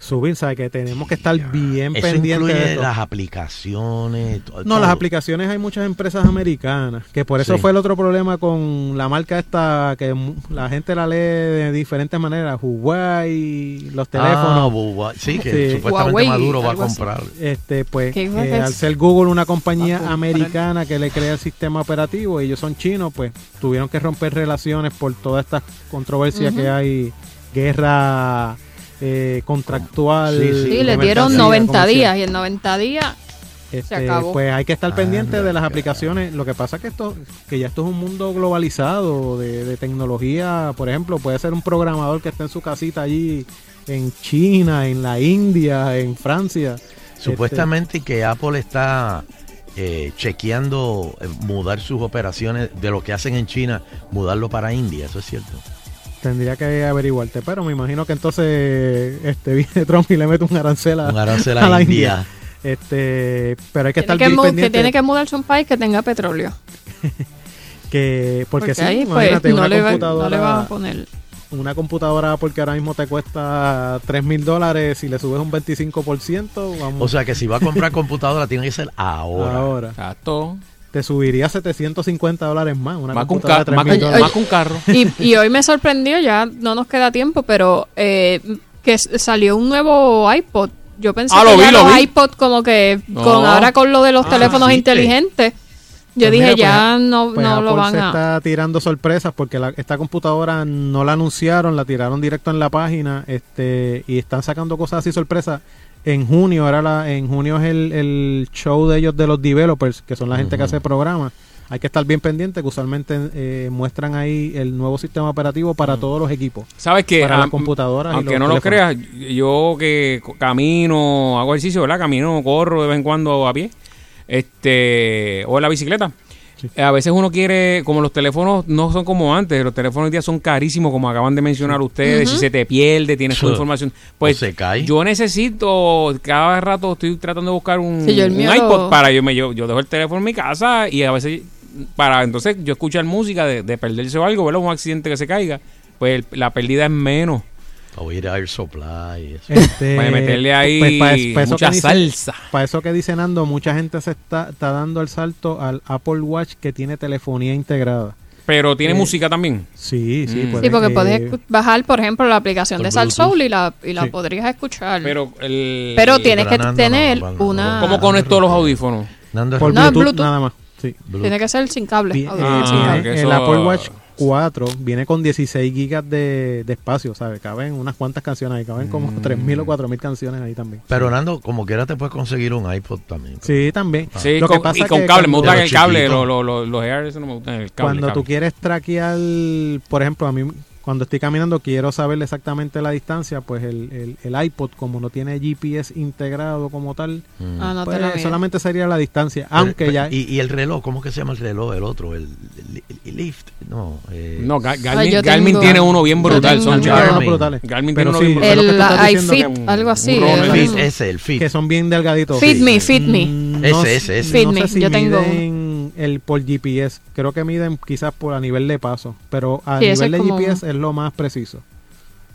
subir, ¿sabes? Que tenemos que estar bien Eso pendientes de esto. las aplicaciones. No, todo. las aplicaciones hay muchas empresas americanas, que por eso Sí. fue el otro problema con la marca esta, que mu- la gente la lee de diferentes maneras, Huawei, los teléfonos. Ah, Huawei. Sí, que supuestamente Huawei, Maduro va a así. comprar. Este, pues, ¿Qué fue eh, al ser Google una compañía americana que le crea el sistema operativo, y ellos son chinos, pues tuvieron que romper relaciones por todas estas controversias que hay, guerra eh, contractual. Sí, de le dieron mercancía 90 comercial. días y en 90 días se Este, acabó. Pues hay que estar Ah, pendiente de las aplicaciones. Lo que pasa es que esto, que ya esto es un mundo globalizado de, de tecnología. Por ejemplo, puede ser un programador que esté en su casita allí en China, en la India, en Francia. Supuestamente que Apple está eh, chequeando eh, mudar sus operaciones de lo que hacen en China, mudarlo para India, eso es cierto. Tendría que averiguarte, pero me imagino que entonces este [LAUGHS] viene Trump y le mete un arancel a, Un arancel a [LAUGHS] la India. Este, pero hay que Tiene estar que, bien que tiene que mudarse a un país que tenga petróleo. [LAUGHS] que porque, Porque sí, ahí, pues, imagínate, no una le va- no computadora le van a poner- una computadora porque ahora mismo te cuesta 3 mil dólares si le subes un 25%, vamos. O sea que si va a comprar computadora tiene que ser ahora. Ahora. Exacto. Te subiría 750 dólares más. Una Más que un computadora de más 3.000 que- dólares. más que un carro. [LAUGHS] Y, y hoy me sorprendió, ya no nos queda tiempo, pero eh, que salió un nuevo iPod. Yo pensé Ah, lo que ya lo los vi. iPod como que No. con ahora con lo de los Ah, teléfonos inteligentes, yo Pues dije mira, pues, ya no, pues no lo van se a... está tirando sorpresas porque la- esta computadora no la anunciaron, la tiraron directo en la página este y están sacando cosas así sorpresas. En junio, era la, en junio es el, el show de ellos de los developers, que son la gente que hace programas. Hay que estar bien pendiente, que usualmente eh, muestran ahí el nuevo sistema operativo para todos los equipos. ¿Sabes qué? Para Am- las computadoras. y Aunque los no lo creas, yo que camino, hago ejercicio, ¿verdad? Camino, corro de vez en cuando a pie. Este, o en la bicicleta. Eh, A veces uno quiere, como los teléfonos no son como antes, los teléfonos hoy día son carísimos, como acaban de mencionar ustedes, si se te pierde, tienes toda Sí. información. Pues O se cae. yo necesito, cada rato estoy tratando de buscar un, Sí, yo el un iPod lo- para yo me yo, yo dejo el teléfono en mi casa y a veces para entonces yo escuchar música de, de perderse o algo, ¿verdad? Un accidente que se caiga, pues la pérdida es menos. O ir a Air Supply. y eso. Este, [LAUGHS] Para meterle ahí pues, pa- pa eso mucha dice- salsa. Para eso que dice Nando, mucha gente se está, está dando el salto al Apple Watch que tiene telefonía integrada. Pero tiene Eh, música también. Sí, sí. Mm. Sí, porque eh, puedes bajar, por ejemplo, la aplicación Por de Sal. Soul y la, y la Sí. podrías escuchar. Pero el Pero tienes Pero que Nando tener no, no, una... ¿Cómo conectó los audífonos? Por No, Bluetooth, Bluetooth. nada más. Sí. Tiene que ser sin cable. Eh, sin cable. que el eso- Apple Watch 4 viene con 16 gigas de, de espacio, ¿sabes? Caben unas cuantas canciones ahí, caben como Mm. 3.000 o 4.000 canciones ahí también. Pero Nando, como quiera te puedes conseguir un iPod también. Sí, también. Sí, Lo que con- pasa y con que cable. Me gustan el cable. Los, los, los, los Airs no me gustan el cable. Cuando cable. tú quieres traquear, por ejemplo, a mí cuando estoy caminando quiero saber exactamente la distancia, pues el, el, el iPod como no tiene GPS integrado como tal, Ah, no te pues, mide. solamente sería la distancia, Pero- aunque pero- ya y, y el reloj, ¿cómo que se llama el reloj? El otro, el, el- el Lift. No, eh, No, Ga- Ay, Garmin, yo Garmin tengo- tiene uno bien brutal. Son. Garmin. Brutales. Garmin Pero tiene uno sí, bien El iFit, algo así. ese, el Fit. que son bien delgaditos. Fit me, fit me. Mm, Ese, no sé- ese, ese. Fit no me, sé si yo tengo miden el por GPS, creo que miden quizás por a nivel de paso, pero a Sí, nivel de GPS es lo más preciso.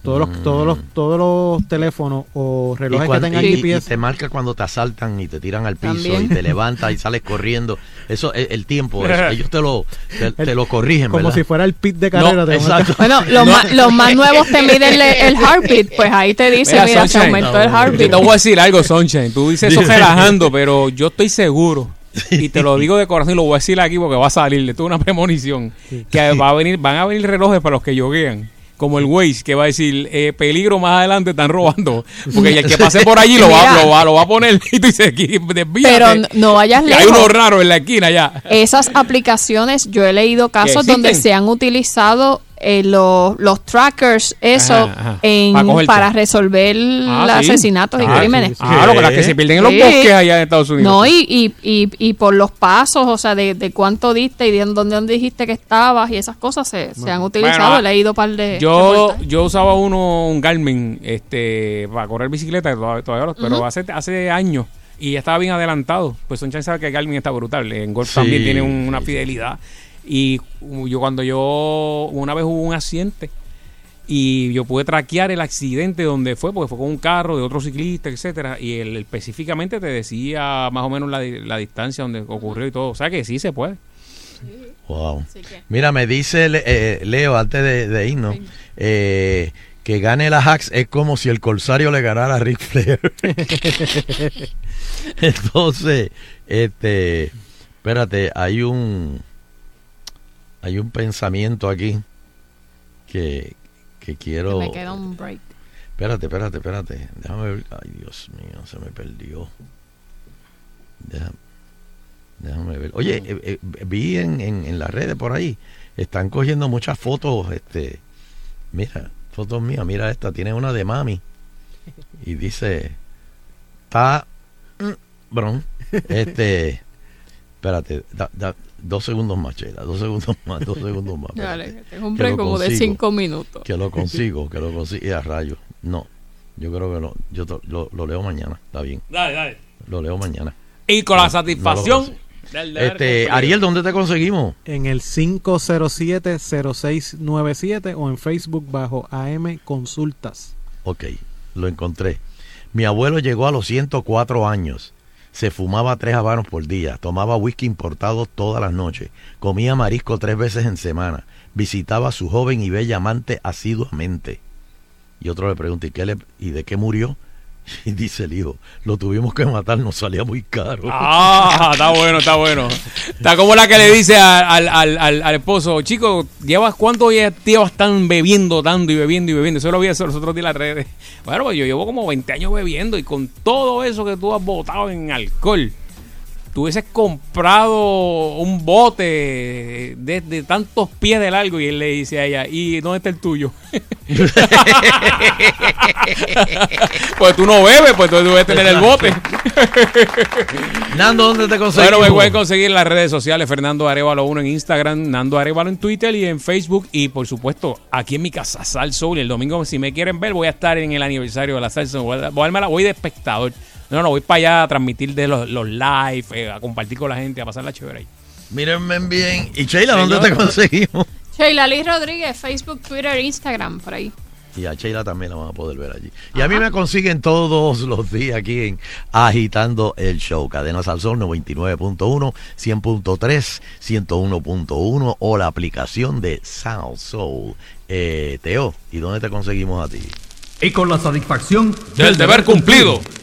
Todos los, todos los, todos los teléfonos o Y, relojes que tengan y- y GPS te marca cuando te asaltan y te tiran al piso También. y te levantas y sales corriendo. Eso es el tiempo. eso, [LAUGHS] ellos te lo, te, te lo corrigen, como ¿verdad? si fuera el pit de carrera. exacto. [LAUGHS] Bueno, los, ma- los más nuevos te miden el heartbeat, pues ahí te dice, Mira, mira, se aumentó el Yo heartbeat. te voy a decir algo, Sunshine. Tú dices eso [LAUGHS] relajando, pero yo estoy seguro. [LAUGHS] Y te lo digo de corazón y lo voy a decir aquí porque va a salir. Esto es una premonición. Que va a venir, van a venir relojes para los que yoguean. Como el Waze, que va a decir, eh, peligro más adelante, están robando. Porque el que pase por allí lo va, lo va, lo va a poner [LAUGHS] y tú dices. Pero no- no vayas Que Hay lejos. uno raro en la esquina ya. Esas aplicaciones, yo he leído casos donde se han utilizado eh, los, los trackers, eso, Ajá, ajá. en- para resolver Ah, los sí. asesinatos y Ah, crímenes. sí, sí. Ah, lo que las que se pierden en los Sí. bosques allá en Estados Unidos. No, y, y, y, y por los pasos, o sea, de, de cuánto diste y de dónde, dónde dijiste que estabas y esas cosas se, se han utilizado. Bueno, he leído un par de. Yo, reportajes. yo usaba uno, un Garmin, este, para correr bicicleta, todavía, pero hace, hace años. Y ya estaba bien adelantado. Pues Sunshine sabe que Garmin está brutal. En Golf Sí, también tiene un- una sí, fidelidad. Y yo cuando yo, una vez hubo un accidente y yo pude traquear el accidente donde fue, porque fue con un carro de otro ciclista, etcétera, y él específicamente te decía más o menos la, la distancia donde ocurrió y todo. O sea que sí se puede. Wow. Mira, me dice eh, Leo antes de, de irnos eh, que gane la Hacks es como si el Corsario le ganara a Ric Flair. [LAUGHS] Entonces, este, espérate, hay un hay un pensamiento aquí que, que quiero. Me queda un break. Espérate, espérate, espérate. Déjame ver. Ay, Dios mío, se me perdió. Déjame, déjame ver. Oye, eh, eh, vi en, en, en las redes por ahí. Están cogiendo muchas fotos. Este, mira, fotos mías. Mira esta. Tiene una de mami. Y dice. Está. mm, Bron. [LAUGHS] Este. Espérate. da- da- dos segundos más, Sheila. Dos segundos más. Dos segundos más. [LAUGHS] Dale, tengo un break como de cinco minutos. Que lo [LAUGHS] consigo, que lo consigo. Y a rayo. No. Yo creo que lo, yo to- lo, lo leo mañana. Está bien. Dale, dale. Lo leo mañana. Y con la No, no satisfacción del deber Este. Ariel, ¿dónde te conseguimos? En el 507-0697 o en Facebook bajo AM Consultas. Ok, lo encontré. Mi abuelo llegó a los 104 años. Se fumaba tres habanos por día, tomaba whisky importado todas las noches, comía marisco tres veces en semana, visitaba a su joven y bella amante asiduamente. Y otro le pregunta, ¿y, qué le, ¿y de qué murió? [LAUGHS] Y dice el hijo, lo tuvimos que matar, nos salía muy caro. Ah, está bueno, está bueno. Está como la que le dice al, al, al, esposo, chico, ¿llevas cuánto llevas tan bebiendo tanto y bebiendo y bebiendo? Eso lo vi hacer los otros días en las redes. Bueno, pues yo llevo como 20 años bebiendo y con todo eso que tú has botado en alcohol, tú hubieses comprado un bote de, de tantos pies de largo y él le dice a ella, ¿y dónde está el tuyo? [LAUGHS] pues tú no bebes, pues tú debes tener el bote. [LAUGHS] Nando, ¿dónde te conseguimos? Bueno, me pueden conseguir en las redes sociales Fernando Arevalo 1 en Instagram, Nando Arevalo en Twitter y en Facebook. Y por supuesto, aquí en mi casa, Sal Soul. El domingo, si me quieren ver, voy a estar en el aniversario de la salsa. Voy a, voy a dármela- voy de espectador. No, no, voy para allá a transmitir de los, los live, eh, a compartir con la gente, a pasar la chévere ahí. Mírenme bien. ¿Y Sheila, dónde te conseguimos? Sheila Liz Rodríguez, Facebook, Twitter, Instagram, por ahí. Y a Sheila también la van a poder ver allí. Y a mí me consiguen todos los días aquí en Agitando el Show. Cadena Salsón 99.1, 100.3, 101.1 o la aplicación de Sound Soul. Eh, Teo, ¿y dónde te conseguimos a ti? Y con la satisfacción Del deber cumplido.